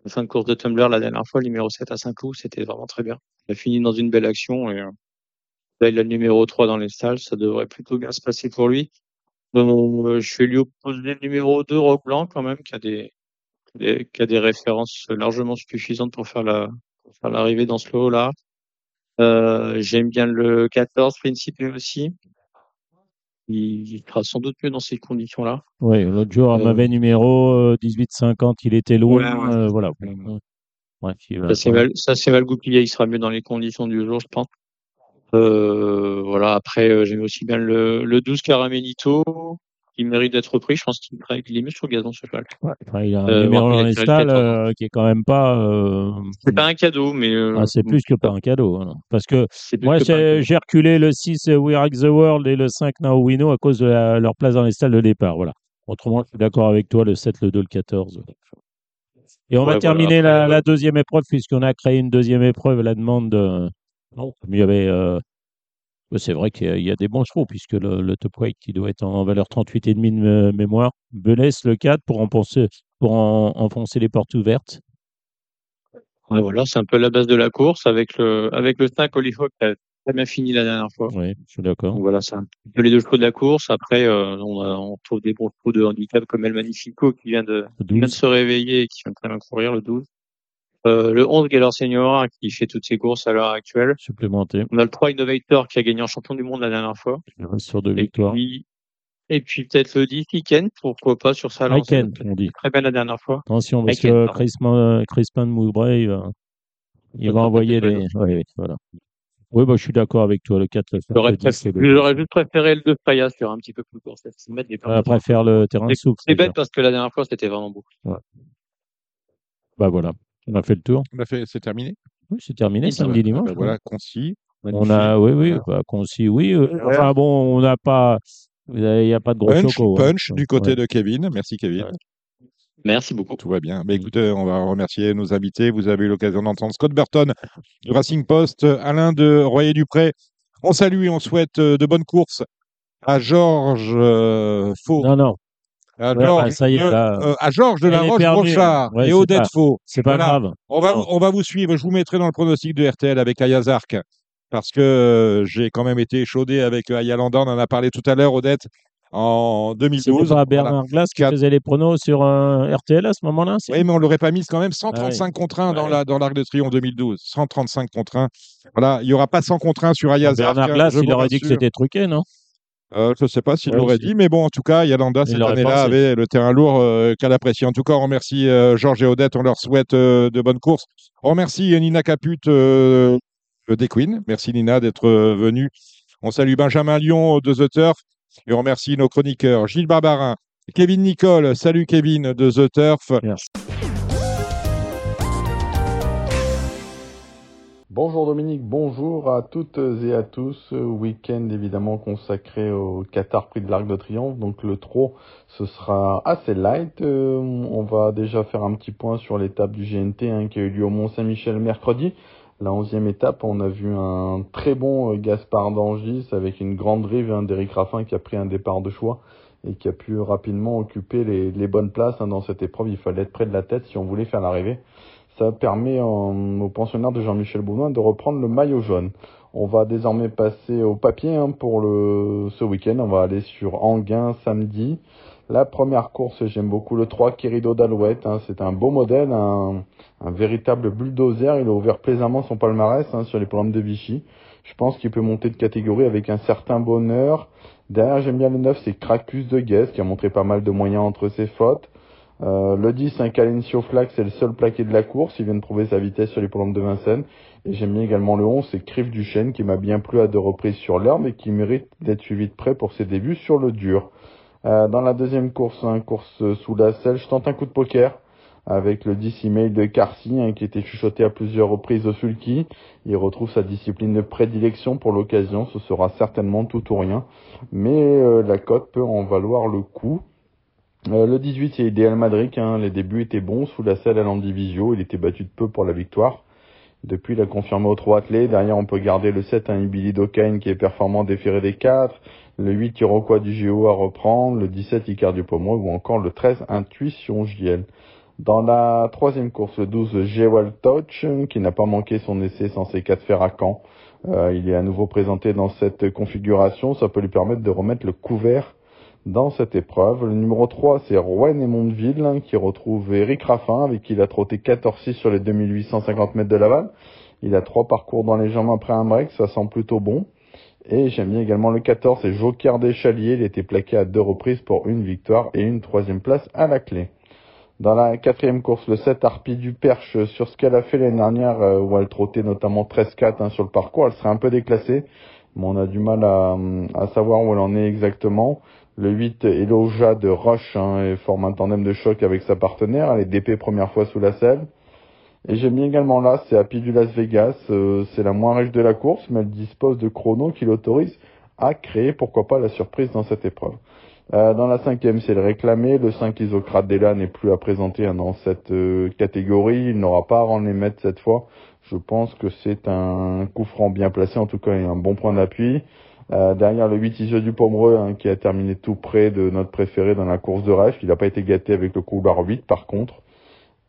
la fin de course de Tumblr la dernière fois, le numéro 7 à Saint-Cloud, c'était vraiment très bien. Il a fini dans une belle action et euh, là, il a le numéro 3 dans les stalles, ça devrait plutôt bien se passer pour lui. Euh, je vais lui opposer le numéro 2, Rock Blanc, quand même, qui a des, des- qui a des références largement suffisantes pour faire la, faire l'arrivée dans ce lot-là. Euh, j'aime bien le 14, Principe aussi. Il, il sera sans doute mieux dans ces conditions-là. Oui, l'autre jour, un Euh, mauvais numéro, euh, 18-50, il était loin. Ouais, ouais. euh, voilà. Va- Ça s'est mal, ça goupillé. Il sera mieux dans les conditions du jour, je pense. Euh, voilà. Après, euh, j'aime aussi bien le, le 12 Caramelito, qui mérite d'être repris. Je pense qu'il est il est mieux sur le gazon, ce cheval. Enfin, il a un Euh, numéro dans les stalles 14. euh, qui est quand même pas. euh, C'est pas un cadeau, mais euh, ah, c'est plus que pas un cadeau. Parce que moi, j'ai reculé le 6 euh, We Are the World et le 5 Now We Know à cause de la- leur place dans les stalles de départ. Voilà. Autrement, je suis d'accord avec toi, le 7, le 2, le 14. Et on Ouais, va terminer la, la deuxième épreuve, puisqu'on a créé une deuxième épreuve à la demande de. Non, il y avait. C'est vrai qu'il y a- il y a des bons chevaux, puisque le, le top weight qui doit être en valeur 38,5 de mé- mémoire. Belès, le 4, pour, enfoncer, pour en- enfoncer les portes ouvertes. Ouais, voilà, c'est un peu la base de la course avec le, avec le 5 Hollyhock qui a très bien fini la dernière fois. Oui, je suis d'accord. Donc voilà, c'est un petit peu les deux chevaux de la course. Après, euh, on, a- on trouve des bons chevaux de handicap comme El Magnifico qui vient de, Le qui vient de 12. se réveiller et qui vient de très bien courir, le 12. Euh, le 11 Gaylor Senior qui fait toutes ses courses à l'heure actuelle. Supplémenté. On a le 3 Innovator qui a gagné en champion du monde la dernière fois. Il sur deux victoires. puis, et puis peut-être le 10 Iken, pourquoi pas sur sa lancée. Iken, on dit. Très bien la dernière fois. Attention, parce Iken, que pardon. Crispin, Crispin Moubray, il va, il va envoyer les. Oui, oui, voilà. Oui, bah, je suis d'accord avec toi. Le 4, le 7, J'aurais le 10, préféré, et le j'aurais juste préféré le 2 Faya sur un petit peu plus court. On va préférer le terrain souple. c'est bête parce que la dernière fois, c'était vraiment beau. Bah voilà, on a fait le tour. On a fait, c'est terminé? Oui, c'est terminé, Ah samedi, bah, dimanche. bah voilà, concis. On a, oui, oui, bah, concis, oui. euh, enfin bon, on n'a pas, il n'y a pas de gros Punch, hein. punch du côté Ouais. de Kevin. Merci Kevin. Merci beaucoup. Tout va bien. Mais écoutez, on va remercier nos invités. Vous avez eu l'occasion d'entendre Scott Burton du Racing Post, Alain de Royer-Dupré. On salue et on souhaite euh, de bonnes courses à Georges euh, Faux. Non, non, À Ouais, Georges bah, ça y est, de- là. euh, à Georges de la. Roche-Brochard Ouais, et Odette pas- Faux. c'est pas Voilà. grave. On va, on va vous suivre. Je vous mettrai dans le pronostic de RTL avec Ayazark parce que euh, j'ai quand même été échaudé avec euh, Aya Landa. On en a parlé tout à l'heure, Odette. en C'était 2012. pas Voilà. Bernard Glass qui faisait les pronos sur RTL à ce moment-là c'est- Oui, mais on l'aurait pas mise quand même Ah oui. 135 contre 1 dans la dans l'Arc de Triomphe 2012. 135 contre 1. Voilà, il y aura pas 100 contre 1 sur Ayaz. Bernard Arc, Glass, il aurait dit que c'était truqué, non? Euh, je ne sais pas s'il Ouais, l'aurait dit, mais bon, en tout cas, Yalanda, cette année-là, avait le terrain lourd euh, qu'elle apprécie. En tout cas, on remercie euh, Georges et Odette, on leur souhaite de bonnes courses. On remercie Nina Caput des Queens. Merci Nina d'être venue. On salue Benjamin Lyon de The Turf et on remercie nos chroniqueurs Gilles Barbarin, Kevin Nicole. Salut Kevin de The Turf. Merci. Bonjour Dominique, bonjour à toutes et à tous. Week-end évidemment consacré au Qatar Prix de l'Arc de Triomphe. Donc le trot, ce sera assez light. Euh, on va déjà faire un petit point sur l'étape du GNT hein, qui a eu lieu au Mont-Saint-Michel mercredi. La onzième étape, on a vu un très bon euh, Gaspard d'Angis avec une grande drive hein, d'Éric Raffin qui a pris un départ de choix et qui a pu rapidement occuper les, les bonnes places hein, dans cette épreuve. Il fallait être près de la tête si on voulait faire l'arrivée. Ça permet euh, aux pensionnaires de Jean-Michel Bounois de reprendre le maillot jaune. On va désormais passer au papier hein, pour ce week-end. On va aller sur Anguin samedi. La première course, j'aime beaucoup le 3 Querido d'Alouette. hein. C'est un beau modèle, un, un véritable bulldozer. Il a ouvert plaisamment son palmarès hein, sur les programmes de Vichy. Je pense qu'il peut monter de catégorie avec un certain bonheur. Derrière, j'aime bien le 9, c'est Cracus de Guest qui a montré pas mal de moyens entre ses fautes. Euh, le 10, un Calencio Flax, c'est le seul plaqué de la course. Il vient de prouver sa vitesse sur les programmes de Vincennes. Et j'aime bien également le 11, c'est Criff du Chêne, qui m'a bien plu à deux reprises sur l'herbe et qui mérite d'être suivi de près pour ses débuts sur le dur. Euh, dans la deuxième course, hein, course sous la selle, je tente un coup de poker avec le 10 email de Carcy, hein, qui était chuchoté à plusieurs reprises au sulky. Il retrouve sa discipline de prédilection pour l'occasion. Ce sera certainement tout ou rien. Mais euh, la cote peut en valoir le coup. Euh, le 18, c'est Idéal Madrid. Hein. Les débuts étaient bons sous la selle à l'Andivisio. Il était battu de peu pour la victoire. Depuis, il a confirmé aux trois athlètes. Derrière, on peut garder le 7, un Billy Dokain qui est performant déféré des 4. Le 8, Iroquois du Géo à reprendre. Le 17, Icar du Pomeroy. Ou encore le 13, Intuition JL. Dans la troisième course, le 12, Jewel Touch, qui n'a pas manqué son essai sans ses quatre fers à Caen. Euh, il est à nouveau présenté dans cette configuration. Ça peut lui permettre de remettre le couvert dans cette épreuve. Le numéro 3, c'est Rouen et Mondeville, hein, qui retrouve Eric Raffin, avec qui il a trotté 14-6 sur les 2850 mètres de Laval. Il a trois parcours dans les jambes après un break, ça sent plutôt bon. Et j'aime bien également le 14, c'est Joker des Chaliers. Il était plaqué à deux reprises pour une victoire et une troisième place à la clé. Dans la quatrième course, le 7 Harpie du Perche, sur ce qu'elle a fait l'année dernière, euh, où elle trottait notamment 13-4 hein, sur le parcours, elle serait un peu déclassée, mais on a du mal à, à savoir où elle en est exactement. Le 8, Eloja de Roche, hein, et forme un tandem de choc avec sa partenaire, elle est DP première fois sous la selle. Et j'aime bien également là, c'est Happy du Las Vegas, euh, c'est la moins riche de la course, mais elle dispose de chronos qui l'autorisent à créer, pourquoi pas, la surprise dans cette épreuve. Euh, dans la cinquième, c'est le réclamé. Le 5 Isocrate Della n'est plus à présenter hein, dans cette euh, catégorie. Il n'aura pas à rendre les mètres cette fois. Je pense que c'est un coup franc bien placé. En tout cas, a un bon point d'appui. Euh, derrière le 8 Iseux du Pomereux, hein, qui a terminé tout près de notre préféré dans la course de rêve. Il n'a pas été gâté avec le couloir 8, par contre.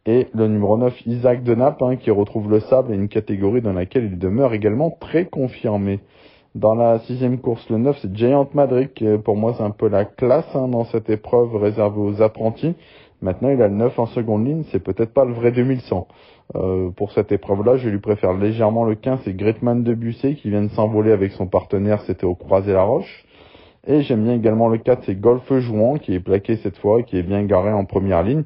Et le numéro 9, Isaac de Naples, hein, qui retrouve le sable et une catégorie dans laquelle il demeure également très confirmé. Dans la sixième course, le 9, c'est Giant Madrid, qui pour moi c'est un peu la classe hein, dans cette épreuve réservée aux apprentis. Maintenant, il a le 9 en seconde ligne, c'est peut-être pas le vrai 2100. Euh, pour cette épreuve-là, je lui préfère légèrement le 15, c'est Gretman de Bussé, qui vient de s'envoler avec son partenaire, c'était au Croisé-la-Roche. Et j'aime bien également le 4, c'est Golf Jouan, qui est plaqué cette fois, qui est bien garé en première ligne.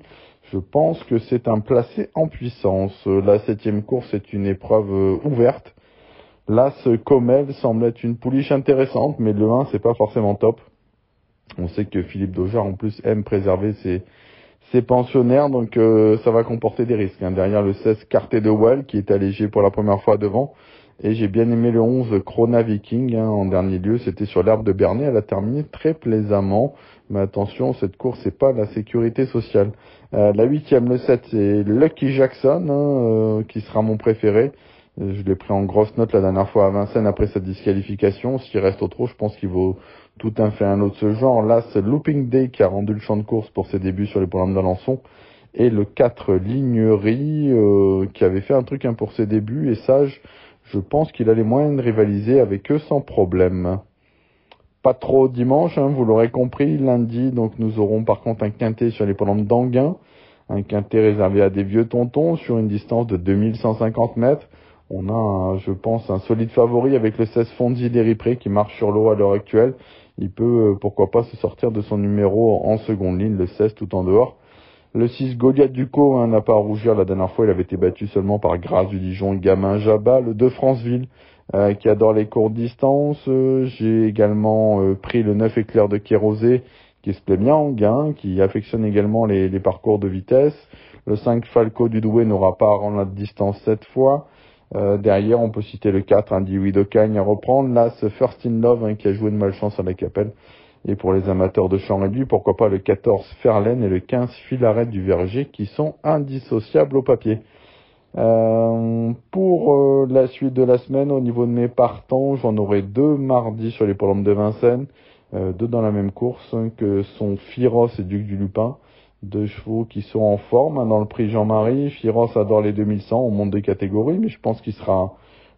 Je pense que c'est un placé en puissance. La septième course est une épreuve euh, ouverte. Là, ce Comel semble être une pouliche intéressante, mais le 1, c'est pas forcément top. On sait que Philippe Daujar, en plus, aime préserver ses, ses pensionnaires, donc euh, ça va comporter des risques. hein. Derrière le 16, Carté de Well, qui est allégé pour la première fois devant. Et j'ai bien aimé le 11, Krona Viking, hein, en dernier lieu. C'était sur l'herbe de Bernay. Elle a terminé très plaisamment. Mais attention, cette course, c'est pas la sécurité sociale. Euh, la huitième, le 7, c'est Lucky Jackson, hein, euh, qui sera mon préféré. Euh, Je l'ai pris en grosse note la dernière fois à Vincennes après sa disqualification. S'il reste au trop, je pense qu'il vaut tout un fait un autre de ce genre. Là, c'est Looping Day qui a rendu le champ de course pour ses débuts sur les programmes d'Alençon. Et le 4, Lignerie, euh, qui avait fait un truc hein, pour ses débuts. Et Sage, je pense qu'il a les moyens de rivaliser avec eux sans problème. pas trop dimanche, hein, vous l'aurez compris. Lundi, donc nous aurons par contre un quintet sur les l'hippodrome d'Anguin, un quintet réservé à des vieux tontons sur une distance de 2150 mètres. On a, je pense, un solide favori avec le 16 Fonzi d'Eripré qui marche sur l'eau à l'heure actuelle. Il peut, euh, pourquoi pas, se sortir de son numéro en seconde ligne, le 16 tout en dehors. Le 6 Goliath Ducot hein, n'a pas à rougir. La dernière fois, il avait été battu seulement par Grâce du Dijon Gamin Jabba. Le 2 Franceville euh, qui adore les courtes distances. Euh, j'ai également pris le 9 Éclair de Kérosé qui se plaît bien en gain, qui affectionne également les, les parcours de vitesse. Le 5 Falco du Douai n'aura pas à rendre la distance cette fois. Euh, derrière, on peut citer le 4, un Dewey Cagne à reprendre. Là, ce First in Love hein, qui a joué de malchance à la Capelle. Et pour les amateurs de champ réduit, pourquoi pas le 14 Ferlaine et le 15 Filaret du Verger qui sont indissociables au papier. Euh, pour euh, la suite de la semaine, au niveau de mes partants, j'en aurai deux mardi sur les polombes de Vincennes, deux dans la même course, hein, que sont Firos et Duc du Lupin deux chevaux qui sont en forme dans le prix Jean-Marie. Firos adore les 2100, on monte de catégorie, mais je pense qu'il sera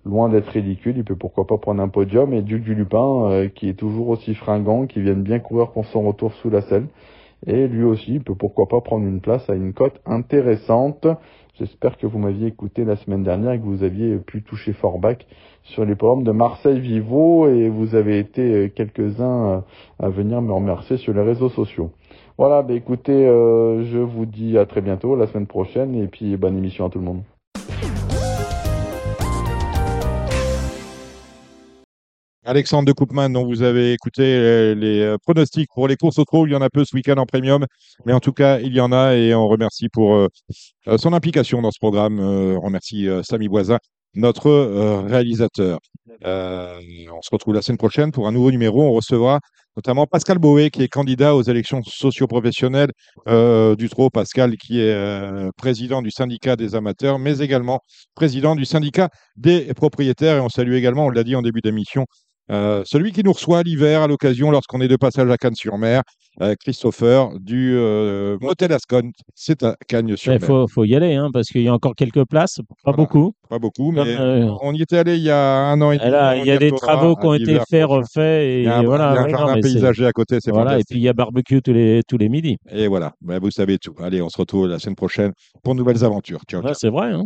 loin d'être ridicule. Il peut pourquoi pas prendre un podium. Et Duc du Lupin, euh, qui est toujours aussi fringant, qui vient bien courir pour son retour sous la selle. Et lui aussi, il peut pourquoi pas prendre une place à une cote intéressante. J'espère que vous m'aviez écouté la semaine dernière et que vous aviez pu toucher Forbach sur les programmes de Marseille Vivo et vous avez été euh, quelques-uns euh, à venir me remercier sur les réseaux sociaux. Voilà, bah écoutez, euh, je vous dis à très bientôt, la semaine prochaine, et puis bonne émission à tout le monde. Alexandre de Koopman, dont vous avez écouté euh, les, euh, pronostics pour les courses au trot. Il y en a peu ce week-end en premium, mais en tout cas, il y en a et on remercie pour son implication dans ce programme. on remercie Samy Boisin, notre réalisateur. on se retrouve la semaine prochaine pour un nouveau numéro. On recevra notamment Pascal Boé, qui est candidat aux élections socio-professionnelles euh, du TRO. Pascal, qui est euh, président du syndicat des amateurs, mais également président du syndicat des propriétaires. Et on salue également, on l'a dit en début d'émission, euh, celui qui nous reçoit l'hiver à l'occasion, lorsqu'on est de passage à Cannes-sur-Mer, euh, Christopher du euh, Motel Ascon. C'est à Cannes-sur-Mer. Il faut, faut, y aller, hein, parce qu'il y a encore quelques places, pas beaucoup. Pas beaucoup, mais on y était allé il y a un an et demi. il y a des travaux qui ont été faits, refaits. Et, il y a un, voilà, un jardin paysager à côté, c'est voilà, Et puis il y a barbecue tous les, tous les midis. Et voilà, ben, vous savez tout. Allez, on se retrouve la semaine prochaine pour de nouvelles aventures. Ciao, ciao. C'est vrai. Hein.